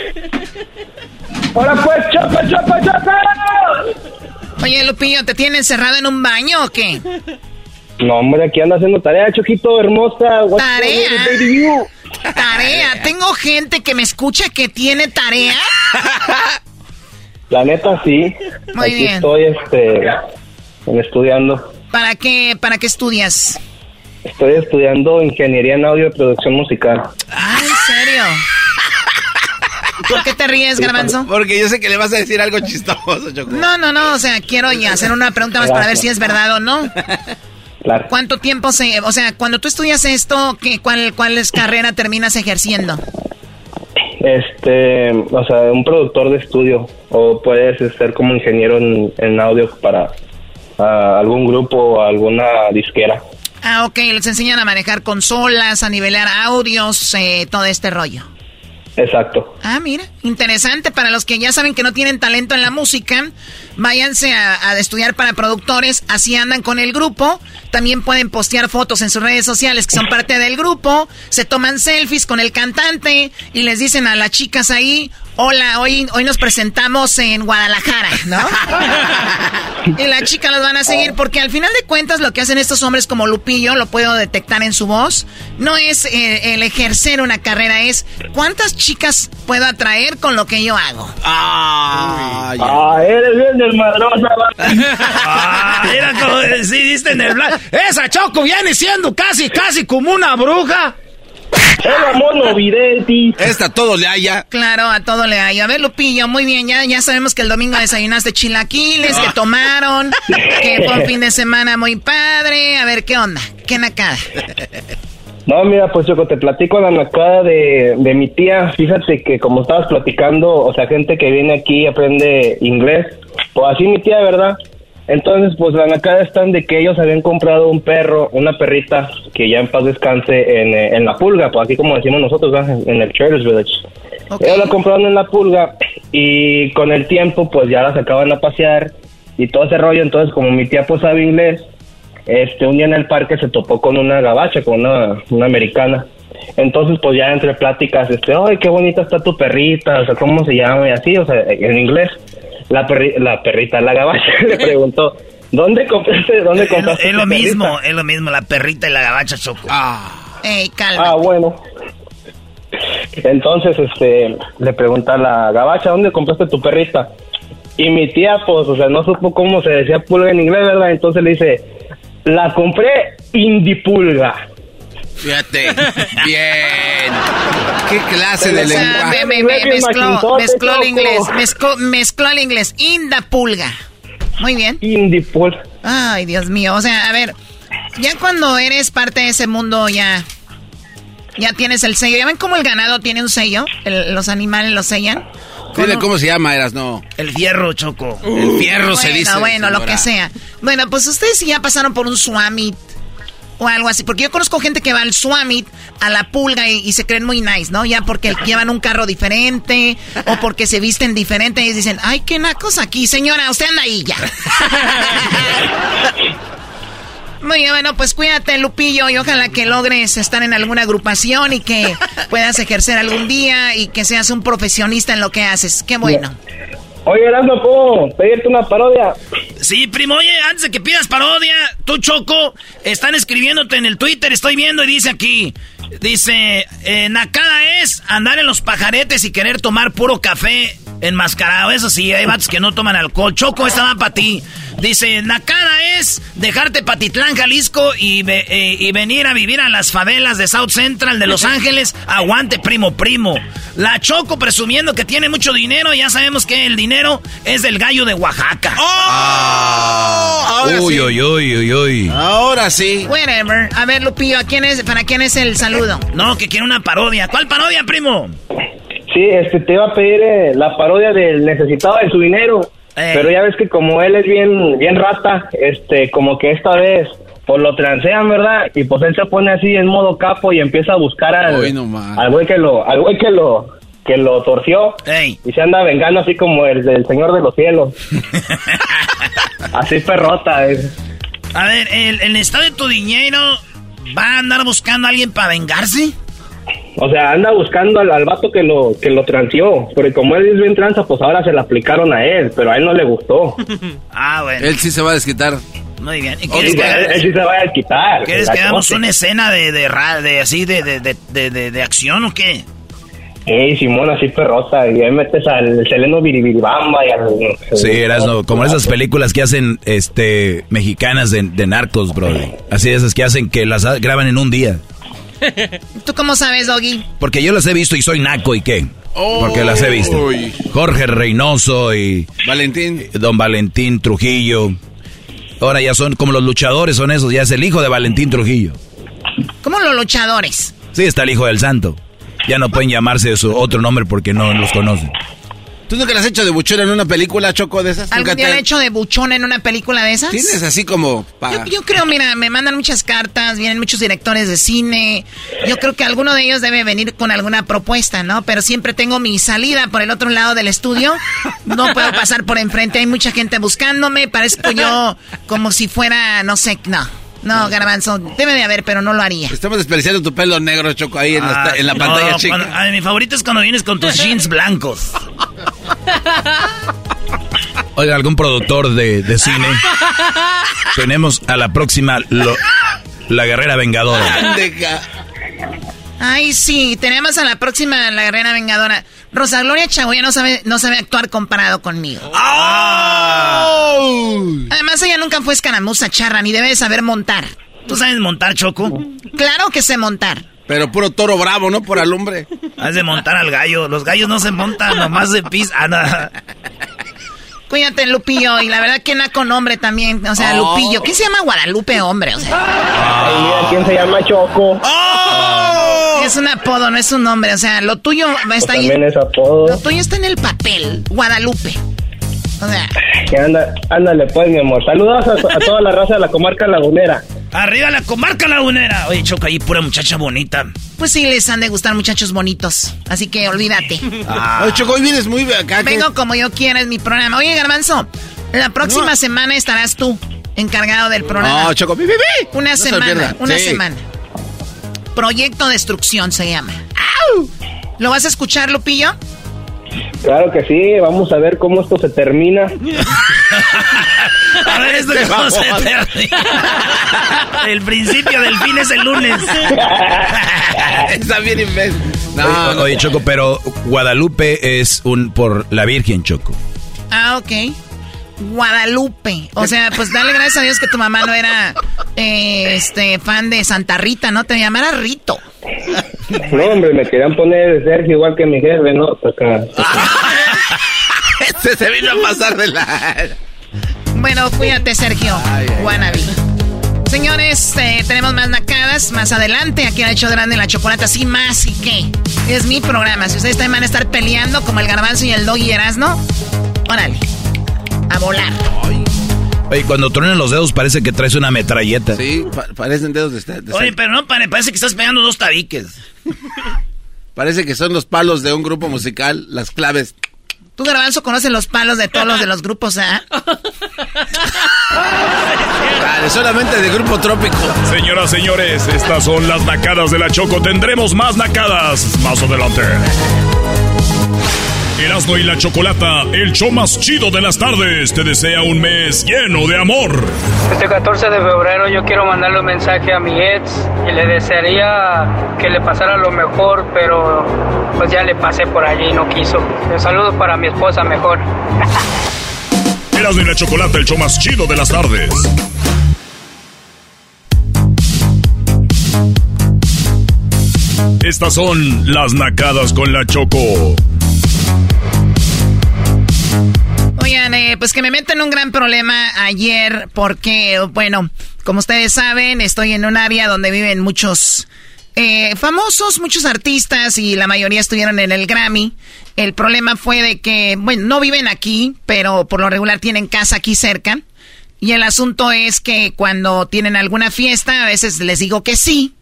Hola, pues, Choco, Choco, Choco. Oye, Lupillo, ¿te tienen encerrado en un baño o qué? No, hombre, aquí anda haciendo tarea, Choquito, hermosa. Tarea. Tarea. Tengo gente que me escucha que tiene tarea. La neta, sí. Muy aquí bien. Estoy, este, estudiando. ¿Para qué, ¿Para qué estudias? Estoy estudiando ingeniería en audio y producción musical. Ah, ¿en serio? ¿Por qué te ríes, Garbanzo? Porque yo sé que le vas a decir algo chistoso, Choco. No, no, no, o sea, quiero ya hacer una pregunta más para ver si es verdad o no. Claro. ¿Cuánto tiempo se, o sea, cuando tú estudias esto, ¿qué, cuál, cuál es carrera terminas ejerciendo? Este, o sea, un productor de estudio o puedes ser como ingeniero en, en audio para algún grupo o alguna disquera. Ah, ok, les enseñan a manejar consolas, a nivelar audios, eh, todo este rollo. Exacto. Ah, mira, interesante. Para los que ya saben que no tienen talento en la música, váyanse a, a, estudiar para productores, así andan con el grupo, también pueden postear fotos en sus redes sociales que son parte del grupo, se toman selfies con el cantante y les dicen a las chicas ahí, hola, hoy, hoy nos presentamos en Guadalajara, ¿no? y las chicas los van a seguir porque al final de cuentas lo que hacen estos hombres como Lupillo, lo puedo detectar en su voz, no es eh, el ejercer una carrera, es cuántas chicas puedo atraer con lo que yo hago. Ah, ah eres bien desmadrosa. ah, era como si diste en el blanco. Esa Choco viene siendo casi, casi como una bruja. El amor vidente. Esta todo le haya. Claro, a todo le haya. A ver, Lupillo, muy bien. Ya, ya sabemos que el domingo desayunaste chilaquiles, que tomaron, que fue un fin de semana muy padre. A ver, ¿qué onda? ¿Qué nacada? No, mira, pues yo te platico la nacada de, de mi tía. Fíjate que como estabas platicando, o sea, gente que viene aquí y aprende inglés. Pues así mi tía, ¿verdad? Entonces, pues la nacada están de que ellos habían comprado un perro, una perrita, que ya en paz descanse en, eh, en la pulga, pues así como decimos nosotros, en el Traders Village. Ellos la compraron en la pulga y con el tiempo, pues ya la sacaban a pasear y todo ese rollo. Entonces, como mi tía pues sabe inglés, este, un día en el parque se topó con una gabacha, con una, una americana. Entonces, pues ya entre pláticas, este, ay, qué bonita está tu perrita, o sea, ¿cómo se llama? Y así, o sea, en inglés la, la perrita, la gabacha, le preguntó, ¿dónde compraste, dónde compraste Es, lo mismo, es lo mismo, la perrita y la gabacha, Choco. Ah. Ey, calma. Ah, bueno. Entonces, este, le pregunta a la gabacha, ¿dónde compraste tu perrita? Y mi tía, pues, o sea, no supo cómo se decía pulga en inglés, ¿verdad? Entonces le dice, la compré indipulga. Fíjate, bien. ¿Qué clase de lenguaje? Me, me, mezcló, mezcló el inglés, mezcló, mezcló el inglés. Inda pulga. Muy bien. Indipulga. Ay, Dios mío. O sea, a ver, ya cuando eres parte de ese mundo, ya, ya tienes el sello. ¿Ya ven cómo el ganado tiene un sello? los animales lo sellan. Dile cómo se llama, Eras, no. El fierro, Choco. el fierro se dice. Bueno, lo que sea. Bueno, pues ustedes ya pasaron por un swamit o algo así. Porque yo conozco gente que va al Swamit, a la pulga y, se creen muy nice, ¿no? Ya porque llevan un carro diferente o porque se visten diferente y dicen, ay, qué nacos aquí, señora, usted anda ahí ya. Muy bien, bueno, pues cuídate, Lupillo, y ojalá que logres estar en alguna agrupación y que puedas ejercer algún día y que seas un profesionista en lo que haces. Qué bueno. Oye, Erasmo, ¿puedo pedirte una parodia? Sí, primo, oye, antes de que pidas parodia, tú, Choco, están escribiéndote en el Twitter, estoy viendo y dice aquí, dice, eh, Nakada es andar en los pajaretes y querer tomar puro café enmascarado. Eso sí, hay vatos que no toman alcohol. Choco, esta va para ti. Dice, Nakada es dejarte Patitlán, Jalisco y, eh, y, venir a vivir a las favelas de South Central de Los Ángeles. Aguante, primo, primo. La Choco presumiendo que tiene mucho dinero. Ya sabemos que el dinero es del gallo de Oaxaca. ¡Oh! uy, uy, uy, uy, uy. Ahora sí. Whatever. A ver, Lupillo, quién es, ¿para quién es el saludo? No, que quiere una parodia. ¿Cuál parodia, primo? Sí, este, te iba a pedir eh, la parodia del necesitado de su dinero. Pero ya ves que como él es bien, bien rata, este, como que esta vez pues lo transean, ¿verdad? Y pues él se pone así en modo capo y empieza a buscar al, al güey que lo, al güey que lo, que lo torció y se anda vengando así como el del Señor de los Cielos. así perrota. Es. A ver, ¿el, el estado de tu dinero va a andar buscando a alguien para vengarse? O sea, anda buscando al, al, vato que lo que lo transió. Porque como él es bien tranza, pues ahora se la aplicaron a él. Pero a él no le gustó. ah, bueno. Él sí se va a desquitar. Muy bien. ¿Y quieres que, él, sí se va a desquitar. ¿Quieres que hagamos una escena de, de, de así de, de, de, de, acción o qué? Ey, Simón, así perrosa. Y ahí metes al Seleno Biribiribamba y al... Sí, eras no, como esas películas que hacen este mexicanas de, de narcos, bro. Así esas que hacen que las graban en un día. ¿Tú cómo sabes, Doggy? Porque yo las he visto y soy naco y qué. Porque las he visto. Jorge Reynoso y... Valentín. Don Valentín Trujillo. Ahora ya son como los luchadores, son esos. Ya es el hijo de Valentín Trujillo. ¿Cómo los luchadores? Sí, está el hijo del santo. Ya no pueden llamarse su otro nombre porque no los conocen. ¿Tú nunca le has hecho de buchón en una película, Choco, de esas? ¿Algún ¿Nunca día te- le he hecho de buchón en una película de esas? Tienes así como... Yo, yo creo, mira, me mandan muchas cartas, vienen muchos directores de cine. Yo creo que alguno de ellos debe venir con alguna propuesta, ¿no? Pero siempre tengo mi salida por el otro lado del estudio. No puedo pasar por enfrente. Hay mucha gente buscándome. Parezco yo como si fuera, no sé, no. No, garbanzo, debe de haber, pero no lo haría. Estamos desperdiciando tu pelo negro, Choco, ahí en, la, en la Ah, pantalla no, chica. cuando- ay, mi favorito es cuando vienes con tus jeans blancos. Oiga, algún productor de, de cine. Tenemos a la próxima lo- la guerrera vengadora. Ay, sí, tenemos a la próxima, la guerrera vengadora. Rosa Gloria Chagoya no sabe, no sabe actuar comparado conmigo. Además, ella nunca fue escaramuza charra, ni debe de saber montar. ¿Tú sabes montar, Choco? Claro que sé montar. Pero puro toro bravo, ¿no? Por alumbre. Has de montar al gallo. Los gallos no se montan, nomás se pisan. Ah, Cuídate, Lupillo. Y la verdad que naco nombre también. O sea, Oh. Lupillo. ¿Quién se llama Guadalupe, hombre? O sea. Quién se llama Choco. Es un apodo, no es un nombre. O sea, lo tuyo a estar ahí. Es apodo. Lo tuyo está en el papel. Guadalupe. O sea. Que anda, ándale pues, mi amor. Saludos a, a toda la raza de la comarca lagunera. Arriba la comarca lagunera. Oye, Choco, ahí pura muchacha bonita. Pues sí, les han de gustar muchachos bonitos. Así que olvídate. Oye, Choco, hoy vienes muy acá. que- Vengo como yo quiera, es mi programa. Oye, Garbanzo, la próxima semana estarás tú encargado del programa. No, Choco, pi, pi, pi. Una No semana, una Sí. semana. Proyecto Destrucción se llama. ¿Lo vas a escuchar, Lupillo? Claro que sí, vamos a ver cómo esto se termina. A ver, esto Este que vamos a El principio del fin es el lunes. Está bien imbécil. No, oye, no. oye, Choco, pero Guadalupe es un por la Virgen, Choco. Ah, ok. Guadalupe. O sea, pues dale gracias a Dios que tu mamá no era eh, este fan de Santa Rita, ¿no? Te llamara Rito. No, hombre, me querían poner Sergio igual que mi jefe, ¿no? Acá. Este se vino a pasar de la... Bueno, cuídate, Sergio. Wannabe. Señores, eh, tenemos más nacadas más adelante. Aquí el hecho grande la chocolata, sí, más y qué. Es mi programa. Si ustedes también van a estar peleando como el garbanzo y el dog y Erasno, órale. A volar. Oye, cuando truenan los dedos parece que traes una metralleta. Sí, pa- parecen dedos de, de Oye, pero no, pare- parece que estás pegando dos tabiques. Parece que son los palos de un grupo musical, las claves. Tú, garbanzo, conoces los palos de todos los de los grupos, ¿ah? Vale, solamente de grupo trópico. Señoras, señores, estas son las nacadas de la Choco. Tendremos más nacadas más adelante. Erasmo y la Chocolata, el show más chido de las tardes, te desea un mes lleno de amor. Este 14 de febrero yo quiero mandarle un mensaje a mi ex y le desearía que le pasara lo mejor, pero pues ya le pasé por allí y no quiso. Un saludo para mi esposa mejor. Erasmo y la Chocolata, el show más chido de las tardes. Estas son las nacadas con la Choco. Oigan, eh, pues que me meto en un gran problema ayer porque, bueno, como ustedes saben, estoy en un área donde viven muchos eh, famosos, muchos artistas y la mayoría estuvieron en el Grammy. El problema fue de que, bueno, no viven aquí, pero por lo regular tienen casa aquí cerca. Y el asunto es que cuando tienen alguna fiesta, a veces les digo que sí.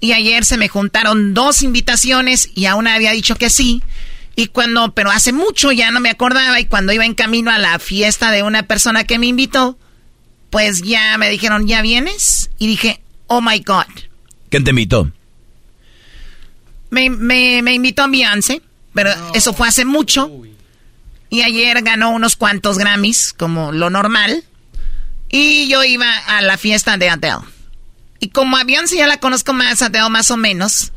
Y ayer se me juntaron dos invitaciones y a una había dicho que sí. Y cuando, pero hace mucho ya no me acordaba y cuando iba en camino a la fiesta de una persona que me invitó, pues ya me dijeron, ¿ya vienes? Y dije, oh my God. ¿Quién te invitó? Me, me, me invitó a Beyoncé, pero eso fue hace mucho. Y ayer ganó unos cuantos Grammys, como lo normal. Y yo iba a la fiesta de Adele. Y como a Beyoncé ya la conozco más, Adele más o menos,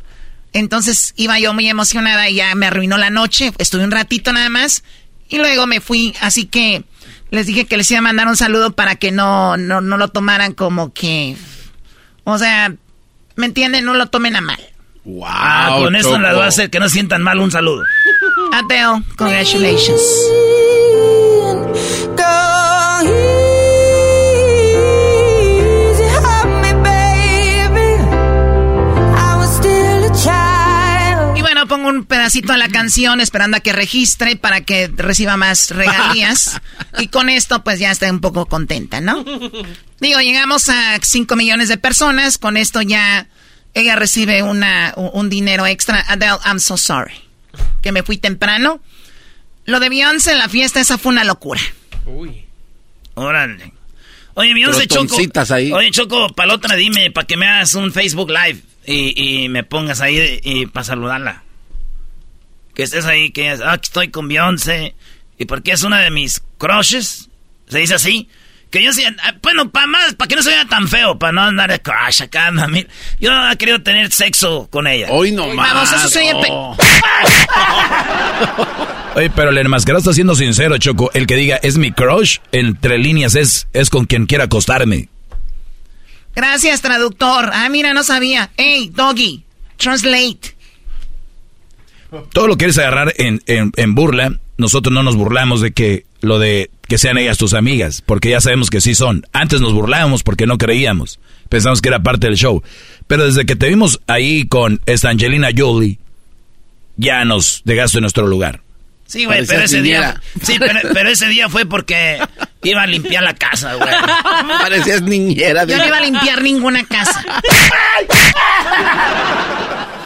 entonces iba yo muy emocionada y ya me arruinó la noche. Estuve un ratito nada más y luego me fui. Así que les dije que les iba a mandar un saludo para que no, no, no lo tomaran como que... O sea, ¿me entienden? No lo tomen a mal. Wow, Ah, con eso las va a hacer que no sientan mal un saludo. Adele, congratulations. Un pedacito a la canción esperando a que registre para que reciba más regalías. y con esto pues ya estoy un poco contenta, ¿no? Digo, llegamos a 5 millones de personas, con esto ya ella recibe una, un dinero extra. Adele, I'm so sorry. Que me fui temprano. Lo de Beyoncé en la fiesta, esa fue una locura. Uy. Órale. Oye, Beyoncé Choco. Ahí. Oye, Choco, para otra dime, para que me hagas un Facebook Live y, y me pongas ahí y, para saludarla. Que estés ahí, que ah, estoy con Beyoncé. Y porque es una de mis crushes. ¿Se dice así? Que yo sea, ah, bueno, para más, para que no se vea tan feo, para no andar de crush acá, mami. Yo no he querido tener sexo con ella. Hoy no más. Vamos, eso soy Oye, pero el enmascarado está siendo sincero, Choco. El que diga es mi crush, entre líneas es, es con quien quiera acostarme. Gracias, traductor. Ah, mira, no sabía. Hey, doggy, translate. Todo lo quieres agarrar en, en, en burla. Nosotros no nos burlamos de que lo de que sean ellas tus amigas, porque ya sabemos que sí son. Antes nos burlábamos porque no creíamos, pensamos que era parte del show. Pero desde que te vimos ahí con esta Angelina Jolie, ya nos dejaste en nuestro lugar. Sí, güey, pero ese día. Sí, pero, ese día fue porque iba a limpiar la casa, güey. Parecías niñera. Yo no iba a limpiar ninguna casa.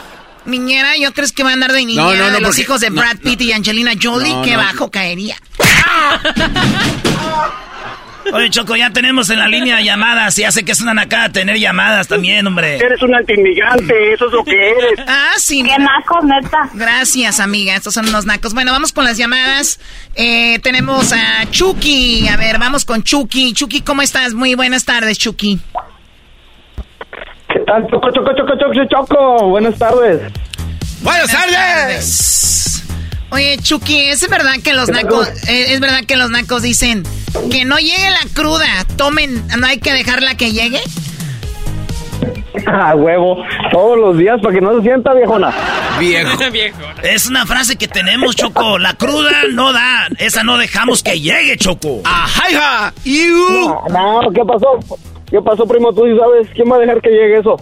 Niñera, ¿yo crees que va a andar de niñera no, no, no, los hijos de Brad Pitt y Angelina Jolie? ¡Qué bajo caería! Oye, Choco, ya tenemos en la línea llamadas. Ya sé que es una nacada tener llamadas también, hombre. Eres un antiinmigrante, eso es lo que eres. Ah, sí. Qué naco, neta. Gracias, amiga. Estos son unos nacos. Bueno, vamos con las llamadas. Eh, tenemos a Chucky. A ver, vamos con Chucky. Chucky, ¿cómo estás? Muy buenas tardes, Chucky. ¿Qué tal? Choco, choco, choco, choco, choco. Buenas tardes. Buenas, tardes. Oye, Chucky, ¿es verdad que los nacos, eh, es verdad que los nacos dicen que no llegue la cruda, tomen, no hay que dejarla que llegue? Ah, huevo, todos los días para que no se sienta viejona. Viejo. Es una frase que tenemos, Choco. La cruda no da, esa no dejamos que llegue, Choco. Ajá, hija. No, no, ¿qué pasó? ¿Qué pasó, primo? Tú sabes quién va a dejar que llegue eso.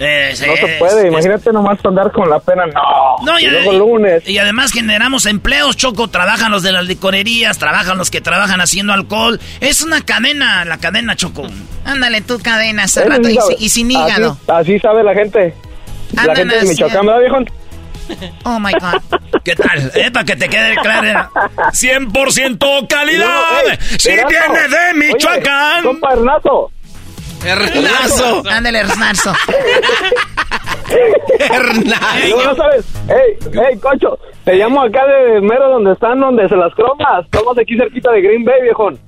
Eh, no se puede, imagínate nomás andar con la pena, no. No, y, y, lunes. y además generamos empleos, Choco, trabajan los de las licorerías, trabajan los que trabajan haciendo alcohol. Es una cadena, la cadena, Choco. Ándale, tu cadena, hace rato, y, sin hígado. Así, sabe la gente. la gente de Michoacán, ¿verdad, viejo? Oh my God. ¿Qué tal? Eh, para que te quede claro. 100% calidad. si viene de Michoacán. compa Hernazo, Hernazo. Ándale, Hernazo. Hernazo. No, no sabes. Ey, ey, cocho. Te llamo acá de mero donde están, donde se las cromas. Estamos aquí cerquita de Green Bay, viejón.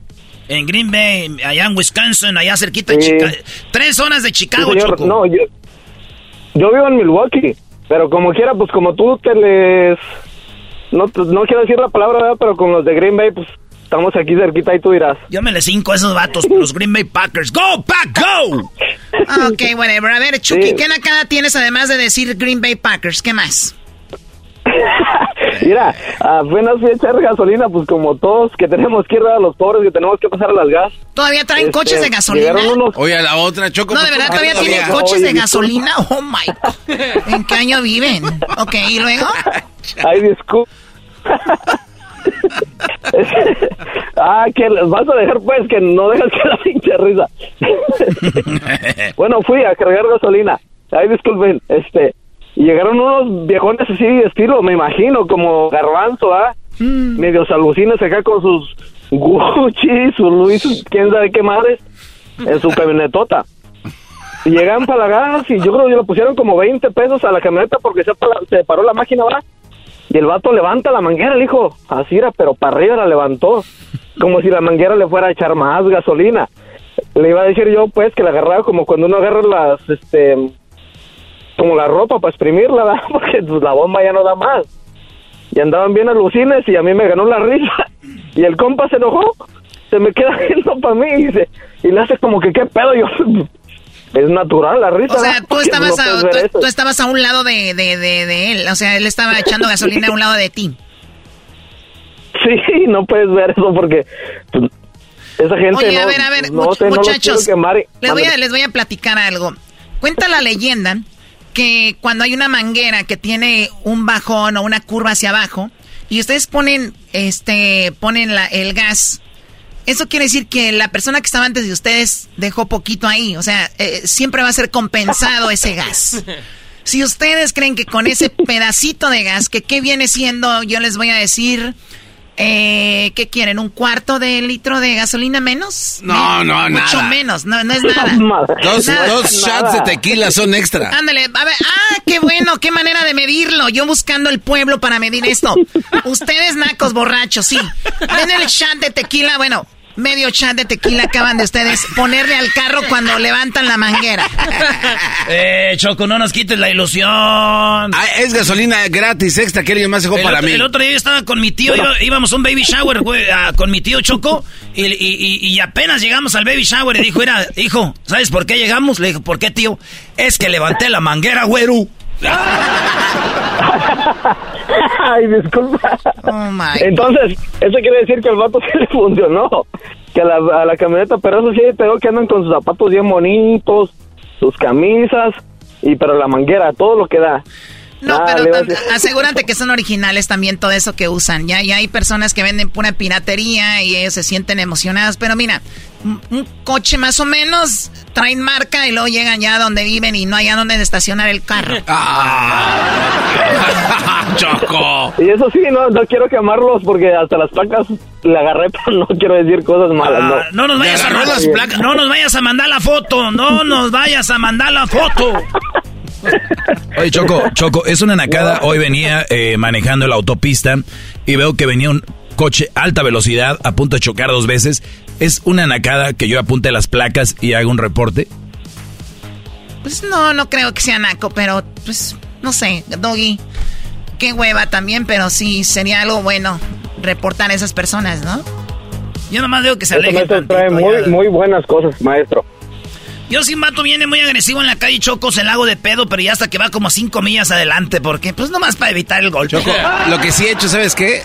En Green Bay, allá en Wisconsin, allá cerquita de Chicago. Tres zonas de Chicago, Choco. No, yo, yo vivo en Milwaukee. Pero como quiera, pues como tú te les... No, pues, no quiero decir la palabra, ¿verdad? Pero con los de Green Bay, pues Estamos aquí cerquita y tú dirás. Yo me le cinco a esos vatos, los Green Bay Packers. ¡Go, Pack, go! Ok, whatever. A ver, Chucky, ¿qué nacada tienes además de decir Green Bay Packers? ¿Qué más? Mira, apenas fui a echar gasolina, pues como todos que tenemos que ir a los pobres, que tenemos que pasar a las gas. ¿Todavía traen Este, coches de gasolina? unos- Oye, a la otra, Choco. No, de verdad, todavía todavía. tienen coches Oye, de gasolina. Oh my. ¿En qué año viven? Ok, ¿y luego? Ay, disculpa. ah, que les vas a dejar pues que no dejas que la pinche risa. bueno, fui a cargar gasolina. Ay, disculpen, este, y llegaron unos viejones así de estilo, me imagino, como garbanzo, ¿ah? Medios alucinas acá con sus Gucci, sus Luis, quién sabe qué madres, en su camionetota. Y llegan para la gas y yo creo que le pusieron como 20 pesos a la camioneta porque se paró la máquina, ¿verdad? Y el vato levanta la manguera, el hijo, así era, pero para arriba la levantó, como si la manguera le fuera a echar más gasolina. Le iba a decir yo, pues, que la agarraba como cuando uno agarra las, este, como la ropa para exprimirla, ¿verdad? Porque pues, la bomba ya no da más. Y andaban bien alucines y a mí me ganó la risa. Y el compa se enojó, se me queda viendo para mí y, dice, y le hace como que, ¿qué pedo? Yo, es natural la risa. O sea, tú estabas, no a, tú, estabas a un lado de, de, de, de él. O sea, él estaba echando gasolina a un lado de ti. Sí, no puedes ver eso porque pues, esa gente Oye, no, a ver, a ver, no much- sé, no los muchachos, y- les, voy a, les voy a platicar algo. Cuenta la leyenda que cuando hay una manguera que tiene un bajón o una curva hacia abajo y ustedes ponen este ponen la, el gas eso quiere decir que la persona que estaba antes de ustedes dejó poquito ahí. O sea, eh, siempre va a ser compensado ese gas. Si ustedes creen que con ese pedacito de gas, que qué viene siendo, yo les voy a decir, eh, ¿qué quieren? ¿Un cuarto de litro de gasolina menos? No, no, nada. Mucho menos, no, no es nada. dos, dos shots de tequila son extra. Ándale, a ver, ah, qué bueno, qué manera de medirlo. Yo buscando el pueblo para medir esto. Ustedes, nacos borrachos, sí. Ven el shot de tequila, bueno, medio chat de tequila acaban de ustedes ponerle al carro cuando levantan la manguera. eh, Choco, no nos quites la ilusión. Ah, es gasolina gratis extra que alguien más dejó para mí. El otro día yo estaba con mi tío, íbamos a un baby shower, güey, con mi tío Choco, y, y, apenas llegamos al baby shower y dijo, era, hijo, ¿sabes por qué llegamos? Le dijo, ¿por qué, tío? Es que levanté la manguera, güero. Ay, disculpa. Oh Entonces, eso quiere decir que el vato sí le funcionó. Que a la, a la camioneta, pero eso sí pero que andan con sus zapatos bien bonitos, sus camisas, y pero la manguera, todo lo que da. No, pero asegúrate que son originales también todo eso que usan. Ya, ya hay personas que venden pura piratería y ellos se sienten emocionados. Pero mira, un coche más o menos traen marca y luego llegan ya donde viven y no hay a dónde estacionar el carro. Ah. ¡Choco! Y eso sí, no, no quiero quemarlos porque hasta las placas le agarré, pero no quiero decir cosas malas. no. Ah, no nos vayas a las placas, no nos vayas a mandar la foto, no nos vayas a mandar la foto. Oye, Choco, Choco, es una nacada. Hoy venía eh, manejando la autopista y veo que venía un coche alta velocidad a punto de chocar dos veces. ¿Es una nacada que yo apunte las placas y haga un reporte? Pues no, no creo que sea naco, pero pues no sé, Doggy. Qué hueva también, pero sí sería algo bueno reportar a esas personas, ¿no? Yo nomás digo que se aleje. trae muy, muy buenas cosas, maestro. Yo si mato viene muy agresivo en la calle Choco, se lago de pedo, pero ya hasta que va como cinco millas adelante, porque pues nomás para evitar el golpe. Choco, lo que sí he hecho, ¿sabes qué?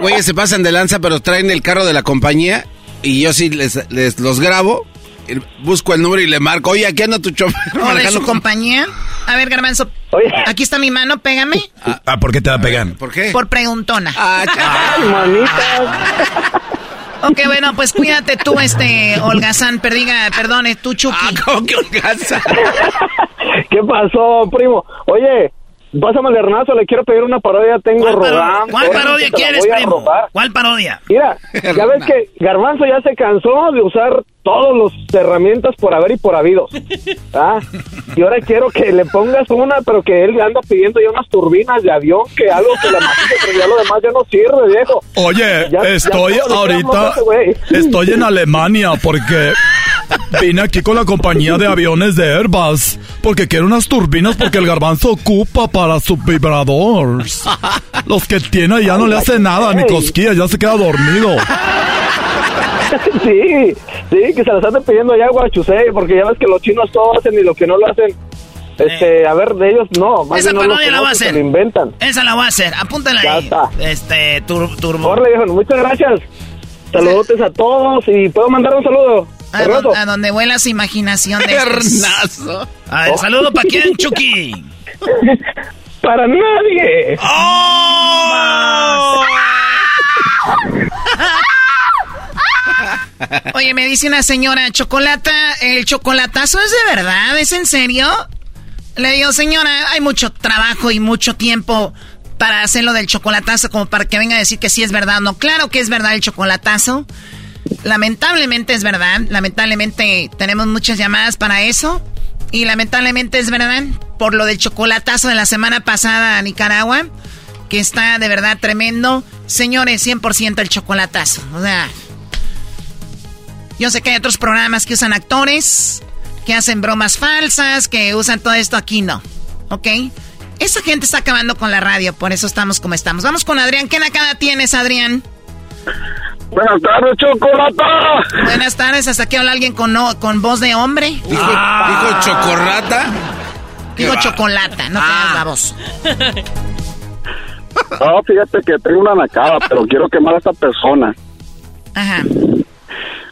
Güeyes se pasan de lanza, pero traen el carro de la compañía y yo sí les, los grabo, busco el número y le marco, oye, aquí anda tu chofer. ¿O de su compañía? A ver, Garbanzo, aquí está mi mano, pégame. Ah, ah, ¿por qué te va a pegar? ¿Por qué? Por preguntona. Ah, manita. Ok, bueno, pues cuídate tú, este, Holgazán, perdiga, perdone, tú, Chucky. Ah, ¿cómo que Holgazán? ¿Qué pasó, primo? Oye, Pásame al Hernazo, le quiero pedir una parodia, tengo rodando. ¿Cuál parodia quieres, primo? ¿Cuál parodia? Mira, ya ves que Garbanzo ya se cansó de usar todas las herramientas por haber y por habido. ¿Ah? Y ahora quiero que le pongas una, pero que él anda pidiendo ya unas turbinas de avión, que algo que la maquille, pero ya lo demás ya no sirve, viejo. Oye, estoy ahorita, estoy en Alemania porque vine aquí con la compañía de aviones de Airbus, porque quiero unas turbinas porque el garbanzo ocupa para su vibrador. Los que tiene ya no le hace nada, ni cosquillas, ya se queda dormido. Sí, sí, que se las están pidiendo ya Guachusei, porque ya ves que los chinos todo hacen y lo que no lo hacen. Este, a ver, de ellos no. Más Esa parodia la voy a hacer. inventan. Esa la voy a hacer. Apúntala ahí. Este, turbo. muchas gracias. Saludos a todos y puedo mandar un saludo. A, donde vuela su imaginación de Hernazo. A ver, saludo para quién, Chucky. para nadie. ¡Oh! Oye, me dice una señora, chocolata, ¿el chocolatazo es de verdad? ¿Es en serio? Le digo, señora, hay mucho trabajo y mucho tiempo para hacerlo del chocolatazo como para que venga a decir que sí es verdad. No, claro que es verdad el chocolatazo. Lamentablemente es verdad. Lamentablemente tenemos muchas llamadas para eso. Y lamentablemente es verdad por lo del chocolatazo de la semana pasada a Nicaragua, que está de verdad tremendo. Señores, 100% el chocolatazo. O sea, yo sé que hay otros programas que usan actores, que hacen bromas falsas, que usan todo esto. Aquí no. ¿Ok? Esa gente está acabando con la radio, por eso estamos como estamos. Vamos con Adrián. ¿Qué nakada tienes, Adrián? Buenas tardes, Chocolata. Buenas tardes, hasta aquí habla alguien con, con voz de hombre. ¿Dijo, ah. chocorrata? Dijo chocolata, no te ah. la voz. No, fíjate que tengo una nakada, pero quiero quemar a esta persona. Ajá.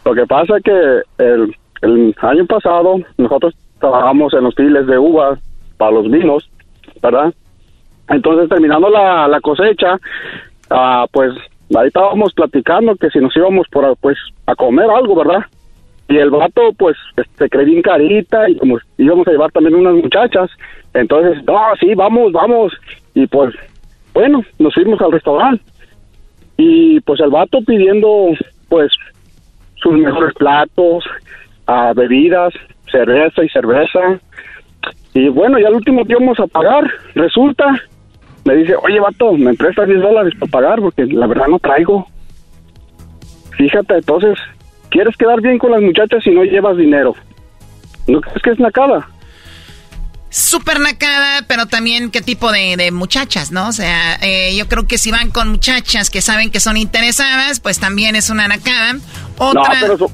Lo que pasa es que el, año pasado nosotros trabajamos en los files de uvas para los vinos, ¿verdad? Entonces, terminando la, cosecha, ah, pues ahí estábamos platicando que si nos íbamos por, pues, a comer algo, ¿verdad? Y el vato, pues, se cree bien carita y como íbamos a llevar también unas muchachas. Entonces, no, sí, vamos, vamos. Y pues, bueno, nos fuimos al restaurante. Y pues el vato pidiendo, pues, sus mejores platos, a bebidas, cerveza y cerveza. Y bueno, ya al último que íbamos a pagar, resulta, me dice, oye, vato, me prestas 10 dólares para pagar porque la verdad no traigo. Fíjate, entonces, ¿quieres quedar bien con las muchachas si no llevas dinero? ¿No crees que es nacada? Súper nacada, pero también qué tipo de, de muchachas, ¿no? O sea, eh, yo creo que si van con muchachas que saben que son interesadas, pues también es una nacada. Otra... No, pero, so-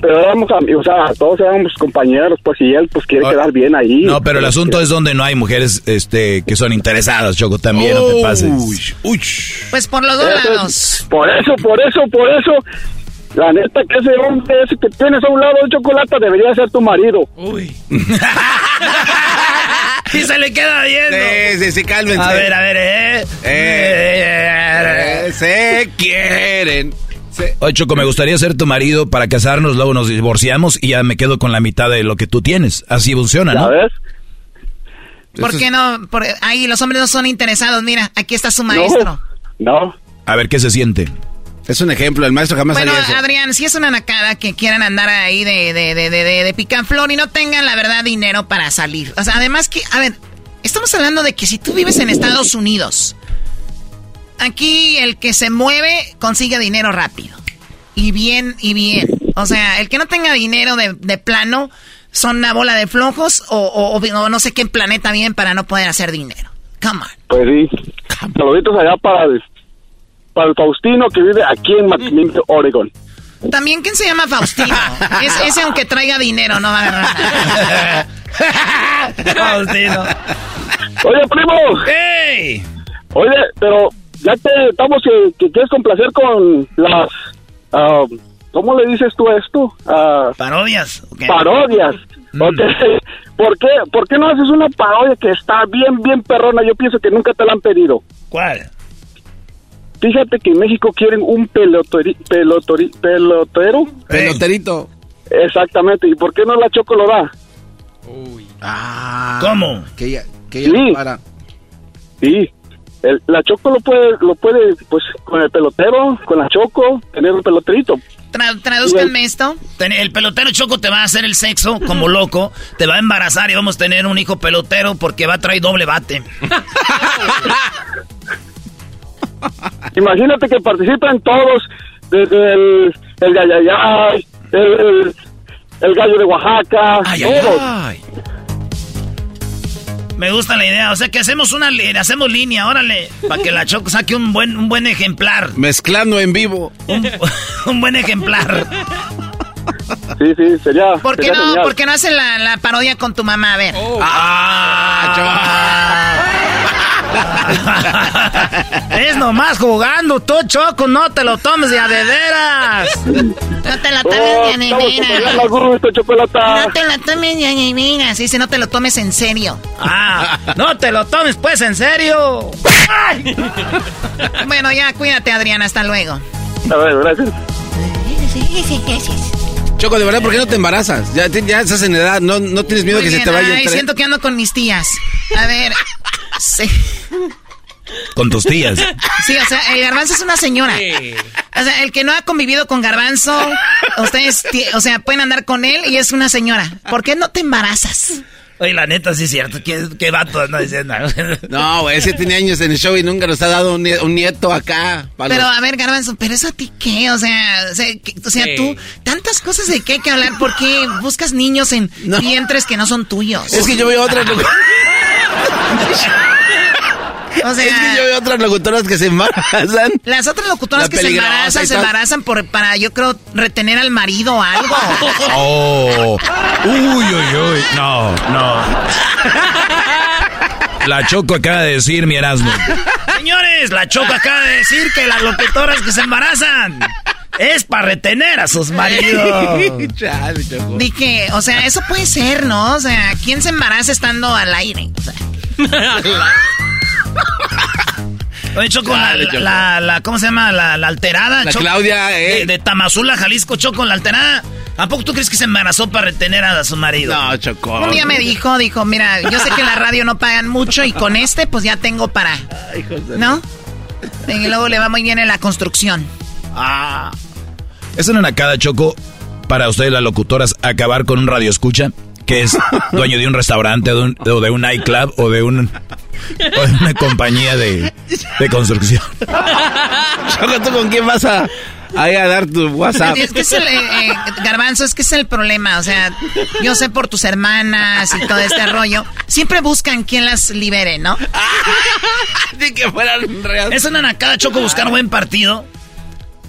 pero éramos amigos, o sea, todos éramos compañeros, pues, y él, pues, quiere quedar bien ahí. No, pero el asunto es donde no hay mujeres este, que son interesadas, Choco, también, no te pases. Pues por los dos Eso lados. Por eso, por eso, por eso. La neta que ese hombre ese que tienes a un lado de chocolate debería ser tu marido. Uy. y se le queda viendo. Sí, sí, sí, cálmense. A ver, a ver, eh. Eh, se quieren. Oye, Choco, me gustaría ser tu marido para casarnos, luego nos divorciamos y ya me quedo con la mitad de lo que tú tienes. Así funciona, ¿no? ves? ¿Por qué no? Por, ahí los hombres no son interesados. Mira, aquí está su maestro. No. A ver, ¿qué se siente? Es un ejemplo, el maestro jamás Bueno, haría eso. Adrián, si es una nacada que quieran andar ahí de, de, de, de, de, de picanflor y no tengan, la verdad, dinero para salir. O sea, además que, a ver, estamos hablando de que si tú vives en Estados Unidos, aquí el que se mueve consigue dinero rápido. Y bien, y bien. O sea, el que no tenga dinero de, de plano son una bola de flojos o, o- o no sé qué planeta bien para no poder hacer dinero. Come on. Pues sí. Saluditos allá para para el Faustino que vive aquí en McMinnville, Oregon. También, ¿quién se llama Faustino? Es, ese aunque traiga dinero no va a agarrar nada. Faustino. Oye, primo. ¡Hey! Oye, pero ya te estamos que, que quieres complacer con las... ah, ¿Cómo le dices tú esto? Ah, Parodias. Parodias. Ok. ¿Por qué, ¿Por qué no haces una parodia que está bien, bien perrona? Yo pienso que nunca te la han pedido. ¿Cuál? Fíjate que en México quieren un pelotori, pelotori, pelotero. Peloterito. Exactamente. ¿Y por qué no la Choco lo da? Ah. ¿Cómo? Que ella, que ella Sí. para. Sí. El- la Choco lo puede, lo puede, pues, con el pelotero, con la Choco, tener un peloterito. Tra- tradúzcanme esto. Ten- El pelotero Choco te va a hacer el sexo como loco, te va a embarazar y vamos a tener un hijo pelotero porque va a traer doble bate. Imagínate que participan todos, desde el, el Gayayay, el, el, el gallo de Oaxaca, todos. Me gusta la idea, o sea que hacemos una hacemos línea, órale, para que la Choco saque un buen un buen ejemplar, Mezclando en vivo. un, un buen ejemplar. Sí, sí, sería. ¿Por qué sería no, genial. por qué no hacen la, la parodia con tu mamá? A ver. es nomás jugando, tú, Choco, no te lo tomes de a de veras. No te lo tomes Oh, de a de estamos veras. tomando gusto, chocolata. No te lo tomes de a de veras. Dice, no te lo tomes en serio. Ah, no te lo tomes pues en serio. Ay. Bueno, ya, cuídate, Adriana, hasta luego. A ver, gracias. Choco, de verdad, ¿por qué no te embarazas? Ya, te- ya estás en edad, no, no tienes miedo Muy que se te vaya ay, el siento que ando con mis tías. A ver. Sí. Con tus tías. Sí, o sea, el garbanzo es una señora. O sea, el que no ha convivido con garbanzo, ustedes, o sea, pueden andar con él y es una señora. ¿Por qué no te embarazas? Oye, la neta, sí es cierto. ¿Qué, qué vato anda diciendo? No, güey, ese tiene años en el show y nunca nos ha dado un, nie- un nieto acá. para Pero a ver, Garbanzo, ¿pero eso a ti qué? O sea, o sea, que- o sea, Sí. tú, tantas cosas de qué hay que hablar, ¿por qué buscas niños en vientres que no son tuyos? Es que yo veo otras locutoras. O sea, es que yo veo otras locutoras que se embarazan. Las otras locutoras La que se embarazan, se embarazan por, para, yo creo, retener al marido o algo. Oh. Uy, uy, uy. No, no. La Choco acaba de decir, mi Erasmo. Señores, la Choco acaba de decir que las locutoras que se embarazan es para retener a sus maridos. Dije, o sea, eso puede ser, ¿no? O sea, ¿quién se embaraza estando al aire? O sea. Oye, Choco, la, la, la, ¿cómo se llama? La, la alterada. La Claudia, eh. De, Tamazula, Jalisco, Choco, la alterada. ¿A poco tú crees que se embarazó para retener a su marido? No, Choco. Un día me dijo, dijo, mira, yo sé que en la radio no pagan mucho y con este pues ya tengo para... ¿No? Y luego le va muy bien en la construcción. Ah. ¿Es una nacada, Choco, para ustedes las locutoras acabar con un radio escucha? Que es dueño de un restaurante, de un, o de un nightclub o de un o de una compañía de, de construcción. Choco, ¿tú con quién vas a, a dar tu WhatsApp? Es que es el, eh, eh, Garbanzo, es que es el problema. O sea, yo sé por tus hermanas y todo este rollo. Siempre buscan quien las libere, ¿no? Ni que fueran reales. Es una nacada, Choco, buscar buen partido.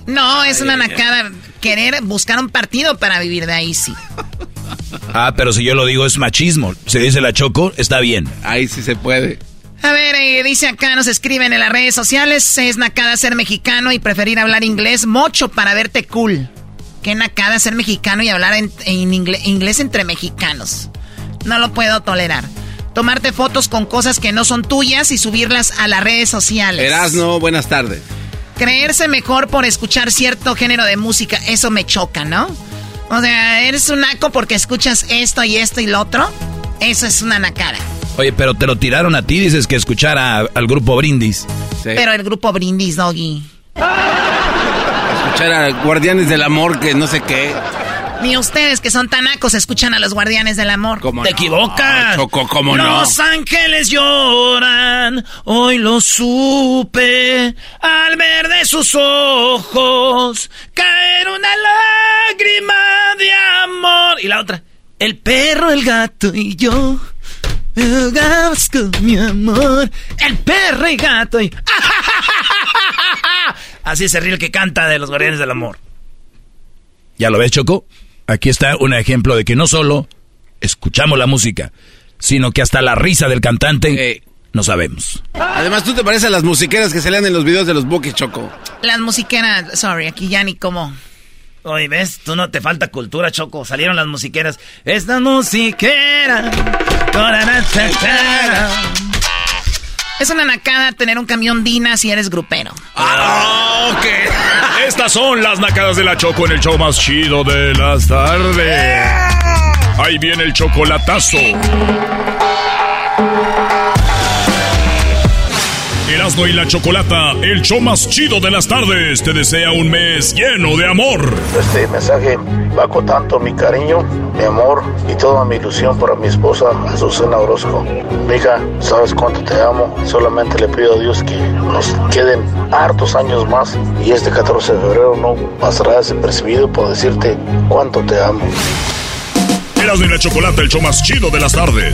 No, es una nacada querer buscar un partido para vivir de ahí, sí. Ah, pero si yo lo digo es machismo. Se dice la Choco, está bien. Ahí sí se puede. A ver, eh, dice acá, nos escriben en las redes sociales, es nacada ser mexicano y preferir hablar inglés mocho para verte cool. Qué nacada ser mexicano y hablar en, inglés, inglés entre mexicanos. No lo puedo tolerar. Tomarte fotos con cosas que no son tuyas y subirlas a las redes sociales. Erasno, buenas tardes. Creerse mejor por escuchar cierto género de música, eso me choca, ¿no? O sea, eres un naco porque escuchas esto y esto y lo otro. Eso es una nacada. Oye, pero te lo tiraron a ti, dices que escuchara al grupo Brindis. Pero el grupo Brindis, Doggy. Escuchar a Guardianes del Amor, que no sé qué. Ni ustedes que son tanacos escuchan a los guardianes del amor. ¿Te equivocas? Choco, ¿cómo no? Los ángeles lloran, hoy lo supe, al ver de sus ojos caer una lágrima de amor. Y la otra, el perro, el gato y yo. Con mi amor, el perro y gato y... Así se ríe el que canta de los guardianes del amor. ¿Ya lo ves, Choco? Aquí está un ejemplo de que no solo escuchamos la música, sino que hasta la risa del cantante no sabemos. Además, ¿tú te pareces a las musiqueras que salían en los videos de los Buki Choco? Las musiqueras, sorry, aquí ya ni cómo. Oye, ¿ves? Tú no te falta cultura, Choco. Salieron las musiqueras. Esta musiquera. Es una nacada tener un camión Dina si eres grupero. Ah, ok. Estas son las nacadas de la Choco en el show más chido de las tardes. Ahí viene el chocolatazo. Erasmo y la Chocolata, el show más chido de las tardes, te desea un mes lleno de amor. Este mensaje va con tanto mi cariño, mi amor y toda mi ilusión para mi esposa, Azucena Orozco. Mija, sabes cuánto te amo. Solamente le pido a Dios que nos queden hartos años más y este 14 de febrero no pasará desapercibido por decirte cuánto te amo. Erasmo y la Chocolata, el show más chido de las tardes.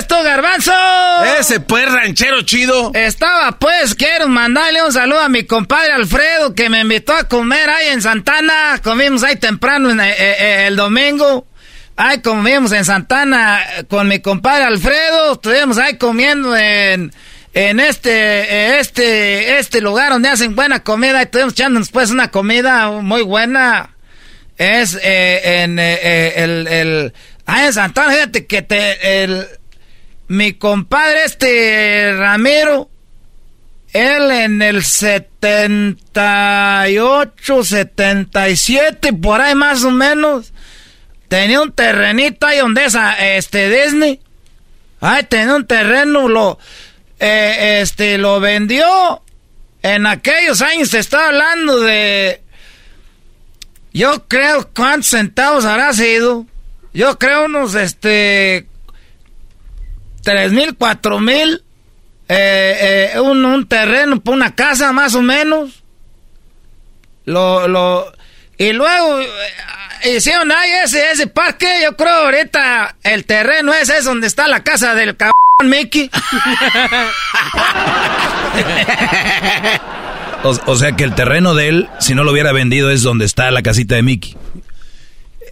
pues tú, garbanzo. Ese pues ranchero chido. Estaba pues, quiero mandarle un saludo a mi compadre Alfredo que me invitó a comer ahí en Santana. Comimos ahí temprano en, eh, eh, el domingo. Ahí comimos en Santana con mi compadre Alfredo. Estuvimos ahí comiendo en, en este, este, este lugar donde hacen buena comida. Y estuvimos echándonos pues una comida muy buena. Es eh, en el, el Ah, en Santana, fíjate que te, el, mi compadre este Ramiro, él en el 78, 77, por ahí más o menos, tenía un terrenito ahí donde es este Disney. Ay, tenía un terreno, lo, eh, este, lo vendió. En aquellos años se está hablando de, yo creo, ¿cuántos centavos habrá sido? Yo creo unos, este, tres mil, cuatro mil. eh, eh, un, un, terreno para una casa más o menos. Lo, lo, y luego eh, hicieron ahí ese, ese parque. Yo creo ahorita el terreno ese es donde está la casa del cabrón Mickey. o, sea que el terreno de él, si no lo hubiera vendido, es donde está la casita de Mickey.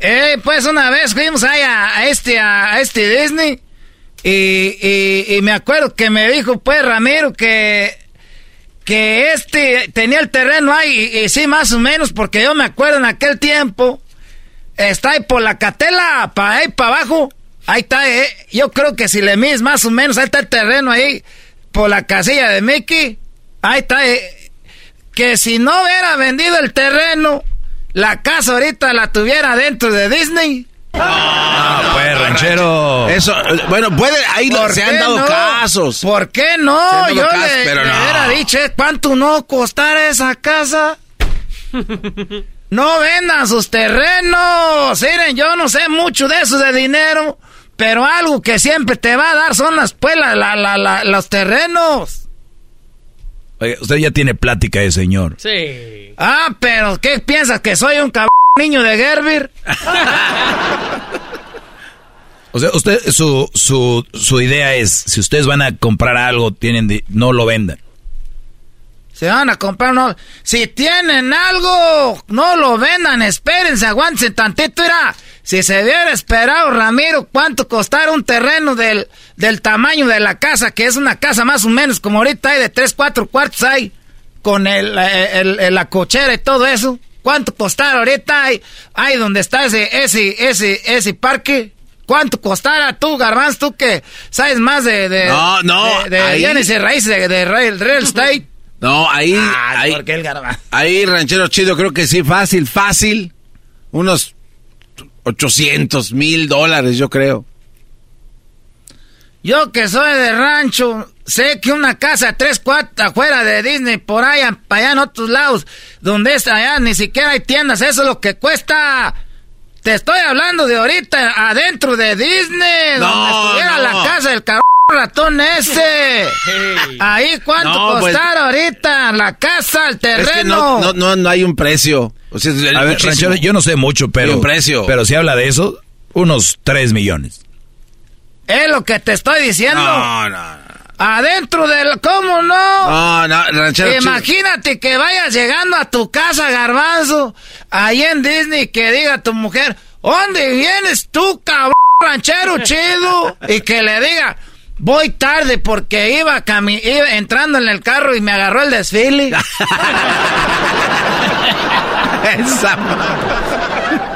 Eh, pues una vez fuimos ahí a, este, a, este Disney. Y, y, me acuerdo que me dijo, pues, Ramiro, que, que este tenía el terreno ahí. Y, sí, más o menos, porque yo me acuerdo en aquel tiempo. Está ahí por la catela, para ahí para abajo. Ahí está, eh. Yo creo que si le mides más o menos, ahí está el terreno ahí, por la casilla de Mickey. Ahí está, eh. Que si no hubiera vendido el terreno, la casa ahorita la tuviera dentro de Disney. Ah, pues, ranchero. Eso, bueno, puede, ahí se han dado casos. ¿Por qué no? Yo le, hubiera dicho, ¿cuánto no costará esa casa? no vendan sus terrenos. Miren, yo no sé mucho de eso de dinero, pero algo que siempre te va a dar son las, pues, los terrenos. Oye, usted ya tiene plática de señor. Sí. Ah, pero ¿qué piensas? ¿Que soy un cabrón niño de Gerber? o sea, usted, su, su, su idea es, si ustedes van a comprar algo, tienen no lo vendan. Se van a comprar, no. Si tienen algo, no lo vendan, espérense, aguántense tantito, era. Si se hubiera esperado, Ramiro, cuánto costara un terreno del, del tamaño de la casa, que es una casa más o menos como ahorita hay de tres, cuatro cuartos hay, con el, la cochera y todo eso. ¿Cuánto costara ahorita hay donde está ese, ese, ese, ese parque? ¿Cuánto costara tú, Garbanz, tú que sabes más de... de no, no. De, de raíces de, real, real estate. No, ahí. Ah, ahí, ¿por qué el Ahí, ranchero chido, creo que sí, fácil, fácil. Unos 800 mil dólares, yo creo. Yo que soy de rancho, sé que una casa tres, cuatro afuera de Disney, por allá, para allá en otros lados, donde es allá ni siquiera hay tiendas, eso es lo que cuesta. Te estoy hablando de ahorita, adentro de Disney, donde estuviera la casa del cabrón ratón ese. Ahí cuánto pues, ahorita la casa, el terreno. no, no, no, hay un precio. a ver, ranchero, yo no sé mucho, pero precio. pero si habla de eso, unos 3 millones. Es lo que te estoy diciendo. No, no, Adentro del... ¿Cómo no? No, no, ranchero. Imagínate que vayas llegando a tu casa, garbanzo, ahí en Disney, que diga a tu mujer, ¿dónde vienes tú, cabrón, ranchero chido? Y que le diga, Voy tarde porque iba, iba entrando en el carro y me agarró el desfile.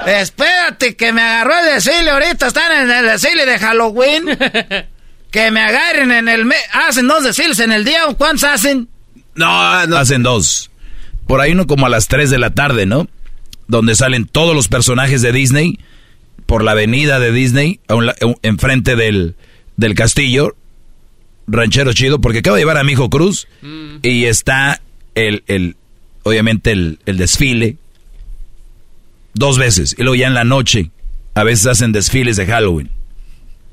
Espérate que me agarró el desfile. Ahorita están en el desfile de Halloween. que me agarren en el... ¿Hacen dos desfiles en el día o cuántos hacen? No, no. Hacen dos. Por ahí uno como a las 3 de la tarde, ¿no? Donde salen todos los personajes de Disney por la avenida de Disney, enfrente del del castillo, ranchero chido, porque acabo de llevar a mi hijo Cruz mm. y está el, el obviamente el, el, desfile dos veces y luego ya en la noche a veces hacen desfiles de Halloween.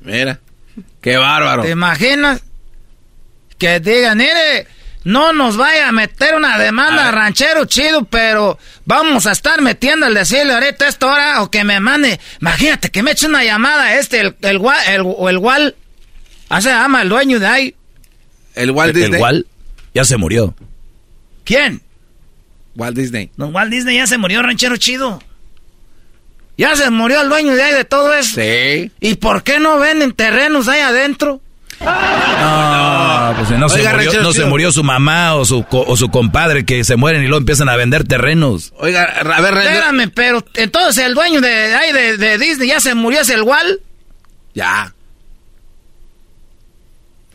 Mira, qué bárbaro. ¿Te imaginas que digan, mire, no nos vaya a meter una demanda ranchero chido, pero vamos a estar metiendo el desfile ahorita a esta hora o que me mande, imagínate que me eche una llamada este, el, el, el, el, el, el Ah, se llama el dueño de ahí. El Walt Disney. El Walt ya se murió. ¿Quién? Walt Disney. No, Walt Disney ya se murió, ranchero chido. Ya se murió el dueño de ahí de todo eso. Sí. ¿Y por qué no venden terrenos ahí adentro? No, pues no, se, murió, no se murió su mamá o su, o su compadre que se mueren y luego empiezan a vender terrenos. Oiga, a ver, Espérame, pero entonces el dueño de, ahí de, de Disney ya se murió, es el Walt. Ya.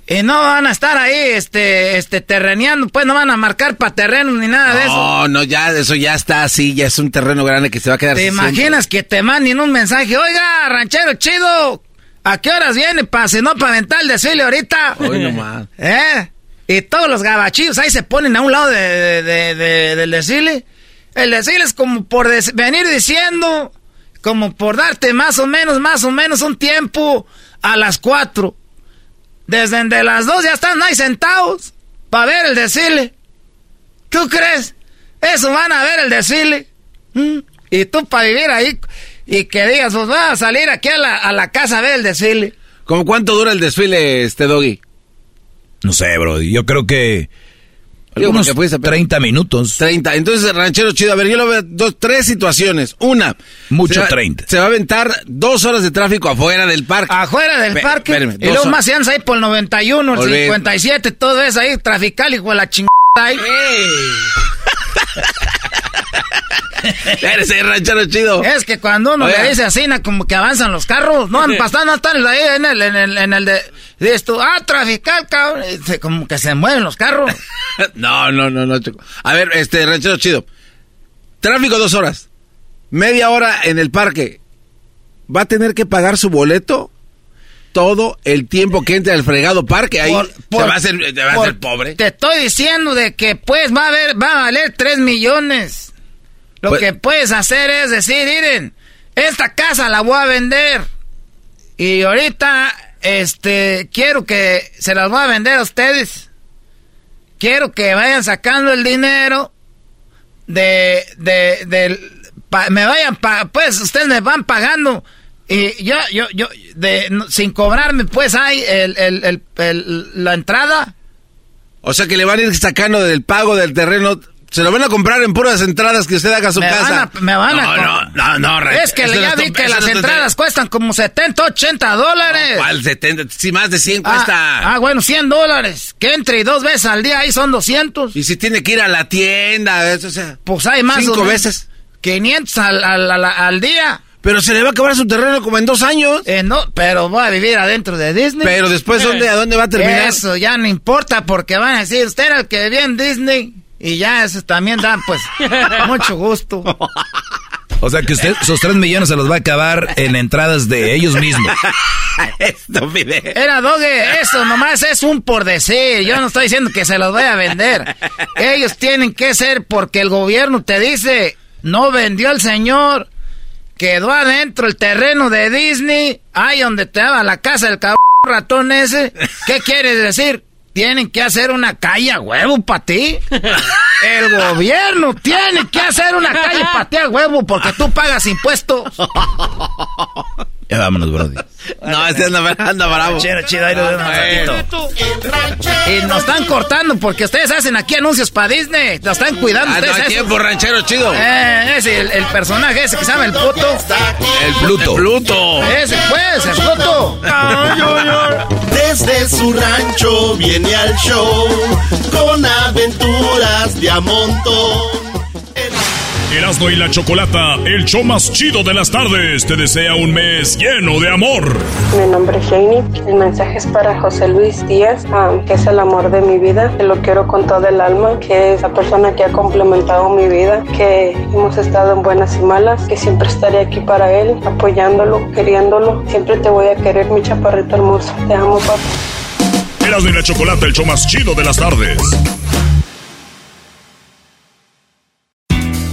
Y no van a estar ahí, este, este, terreneando, pues no van a marcar para terrenos ni nada de eso. No, no, ya, eso ya está así, ya es un terreno grande que se va a quedar. ¿Te imaginas que te manden un mensaje? Oiga, ranchero chido, ¿a qué horas viene para si no para aventar el desfile ahorita? Hoy nomás. ¿Eh? Y todos los gabachillos ahí se ponen a un lado de, del desfile. El desfile es como por venir diciendo, como por darte más o menos, más o menos un tiempo a las cuatro Desde de las dos ya están ahí sentados para ver el desfile. ¿Tú crees? Eso van a ver el desfile. ¿Mm? Y tú para vivir ahí y que digas, pues va a salir aquí a la, a la casa a ver el desfile. ¿Cómo cuánto dura el desfile, este doggy? No sé, bro. Yo creo que. Unos 30 minutos. 30. Entonces, ranchero chido. A ver, yo lo veo dos, tres situaciones. Una. Mucho se va- 30. Se va a aventar dos horas de tráfico afuera del parque. Afuera del Pe- parque. espérame, y luego más se andan ahí por el 91, el Olvídate. 57, todo eso ahí, trafical, hijo de la chingada ahí. Eres el ranchero chido. Es que cuando uno Oiga. le dice así, como que avanzan los carros, no, pasando están ahí en el, en el, en el de, dices tú, ah, trafical, cabrón, como que se mueven los carros. No, no, no, no, chico. A ver, este, ranchero chido. Tráfico dos horas. Media hora en el parque. ¿Va a tener que pagar su boleto? Todo el tiempo que entre al fregado parque. Ahí Por- por- va a hacer, va a hacer pobre. Te estoy diciendo de que pues va a haber, va a valer 3 millones. Lo Pues- que puedes hacer es decir, miren, esta casa la voy a vender. Y ahorita, este, quiero que se las voy a vender a ustedes. Quiero que vayan sacando el dinero de, de, pa- me vayan, pa- pues ustedes me van pagando. Y yo, yo, yo, de, sin cobrarme, pues hay el, el, el- el- la entrada. O sea que le van a ir sacando del pago del terreno. Se lo van a comprar en puras entradas que usted haga a su me casa. Van a, me van a no, no, no, no, Ren- Es que no ya vi que las no entradas cuestan como 70, 80 dólares. ¿Cuál 70? Sí, más de 100 Ah, cuesta. ah, bueno, 100 dólares. Que entre y dos veces al día ahí son 200. Y si tiene que ir a la tienda, eso, o sea. Pues hay más. Cinco veces. 500 al, al, al- al día. Pero se le va a acabar su terreno como en dos años. Eh, no, pero voy a vivir adentro de Disney. Pero después, ¿dónde, ¿a dónde va a terminar? Eso ya no importa porque van a decir, usted era el que vivía en Disney. Y ya eso también da, pues, mucho gusto. O sea que usted, esos 3 millones se los va a acabar en entradas de ellos mismos. Estupidez. Era Doge, eso nomás es un por decir. Yo no estoy diciendo que se los vaya a vender. Ellos tienen que ser porque el gobierno te dice, no vendió el señor, quedó adentro el terreno de Disney, ahí donde te daba la casa del cabrón ratón ese. ¿Qué quieres decir? Tienen que hacer una calle a huevo para ti. El gobierno tiene que hacer una calle para ti a huevo porque tú pagas impuestos. Ya vámonos, Brody. No, este anda, anda bravo. Chido, chido, ahí lo vemos un ratito. Y nos están cortando porque ustedes hacen aquí anuncios para Disney. Lo están cuidando Ah, no, ustedes. eso. tiempo, ranchero chido. Eh, ese, el, el personaje ese que se llama el puto. El Pluto. Pluto. Ese pues, el puto. Desde su rancho viene al show con aventuras de a montón. Erasmo y la Chocolata, el show más chido de las tardes, te desea un mes lleno de amor. Mi nombre es Janie. El mensaje es para José Luis Díaz, ah, que es el amor de mi vida, que lo quiero con todo el alma, que es la persona que ha complementado mi vida, que hemos estado en buenas y malas, que siempre estaré aquí para él, apoyándolo, queriéndolo. Siempre te voy a querer, mi chaparrito hermoso. Te amo, papá. Erasmo y la Chocolata, el show más chido de las tardes.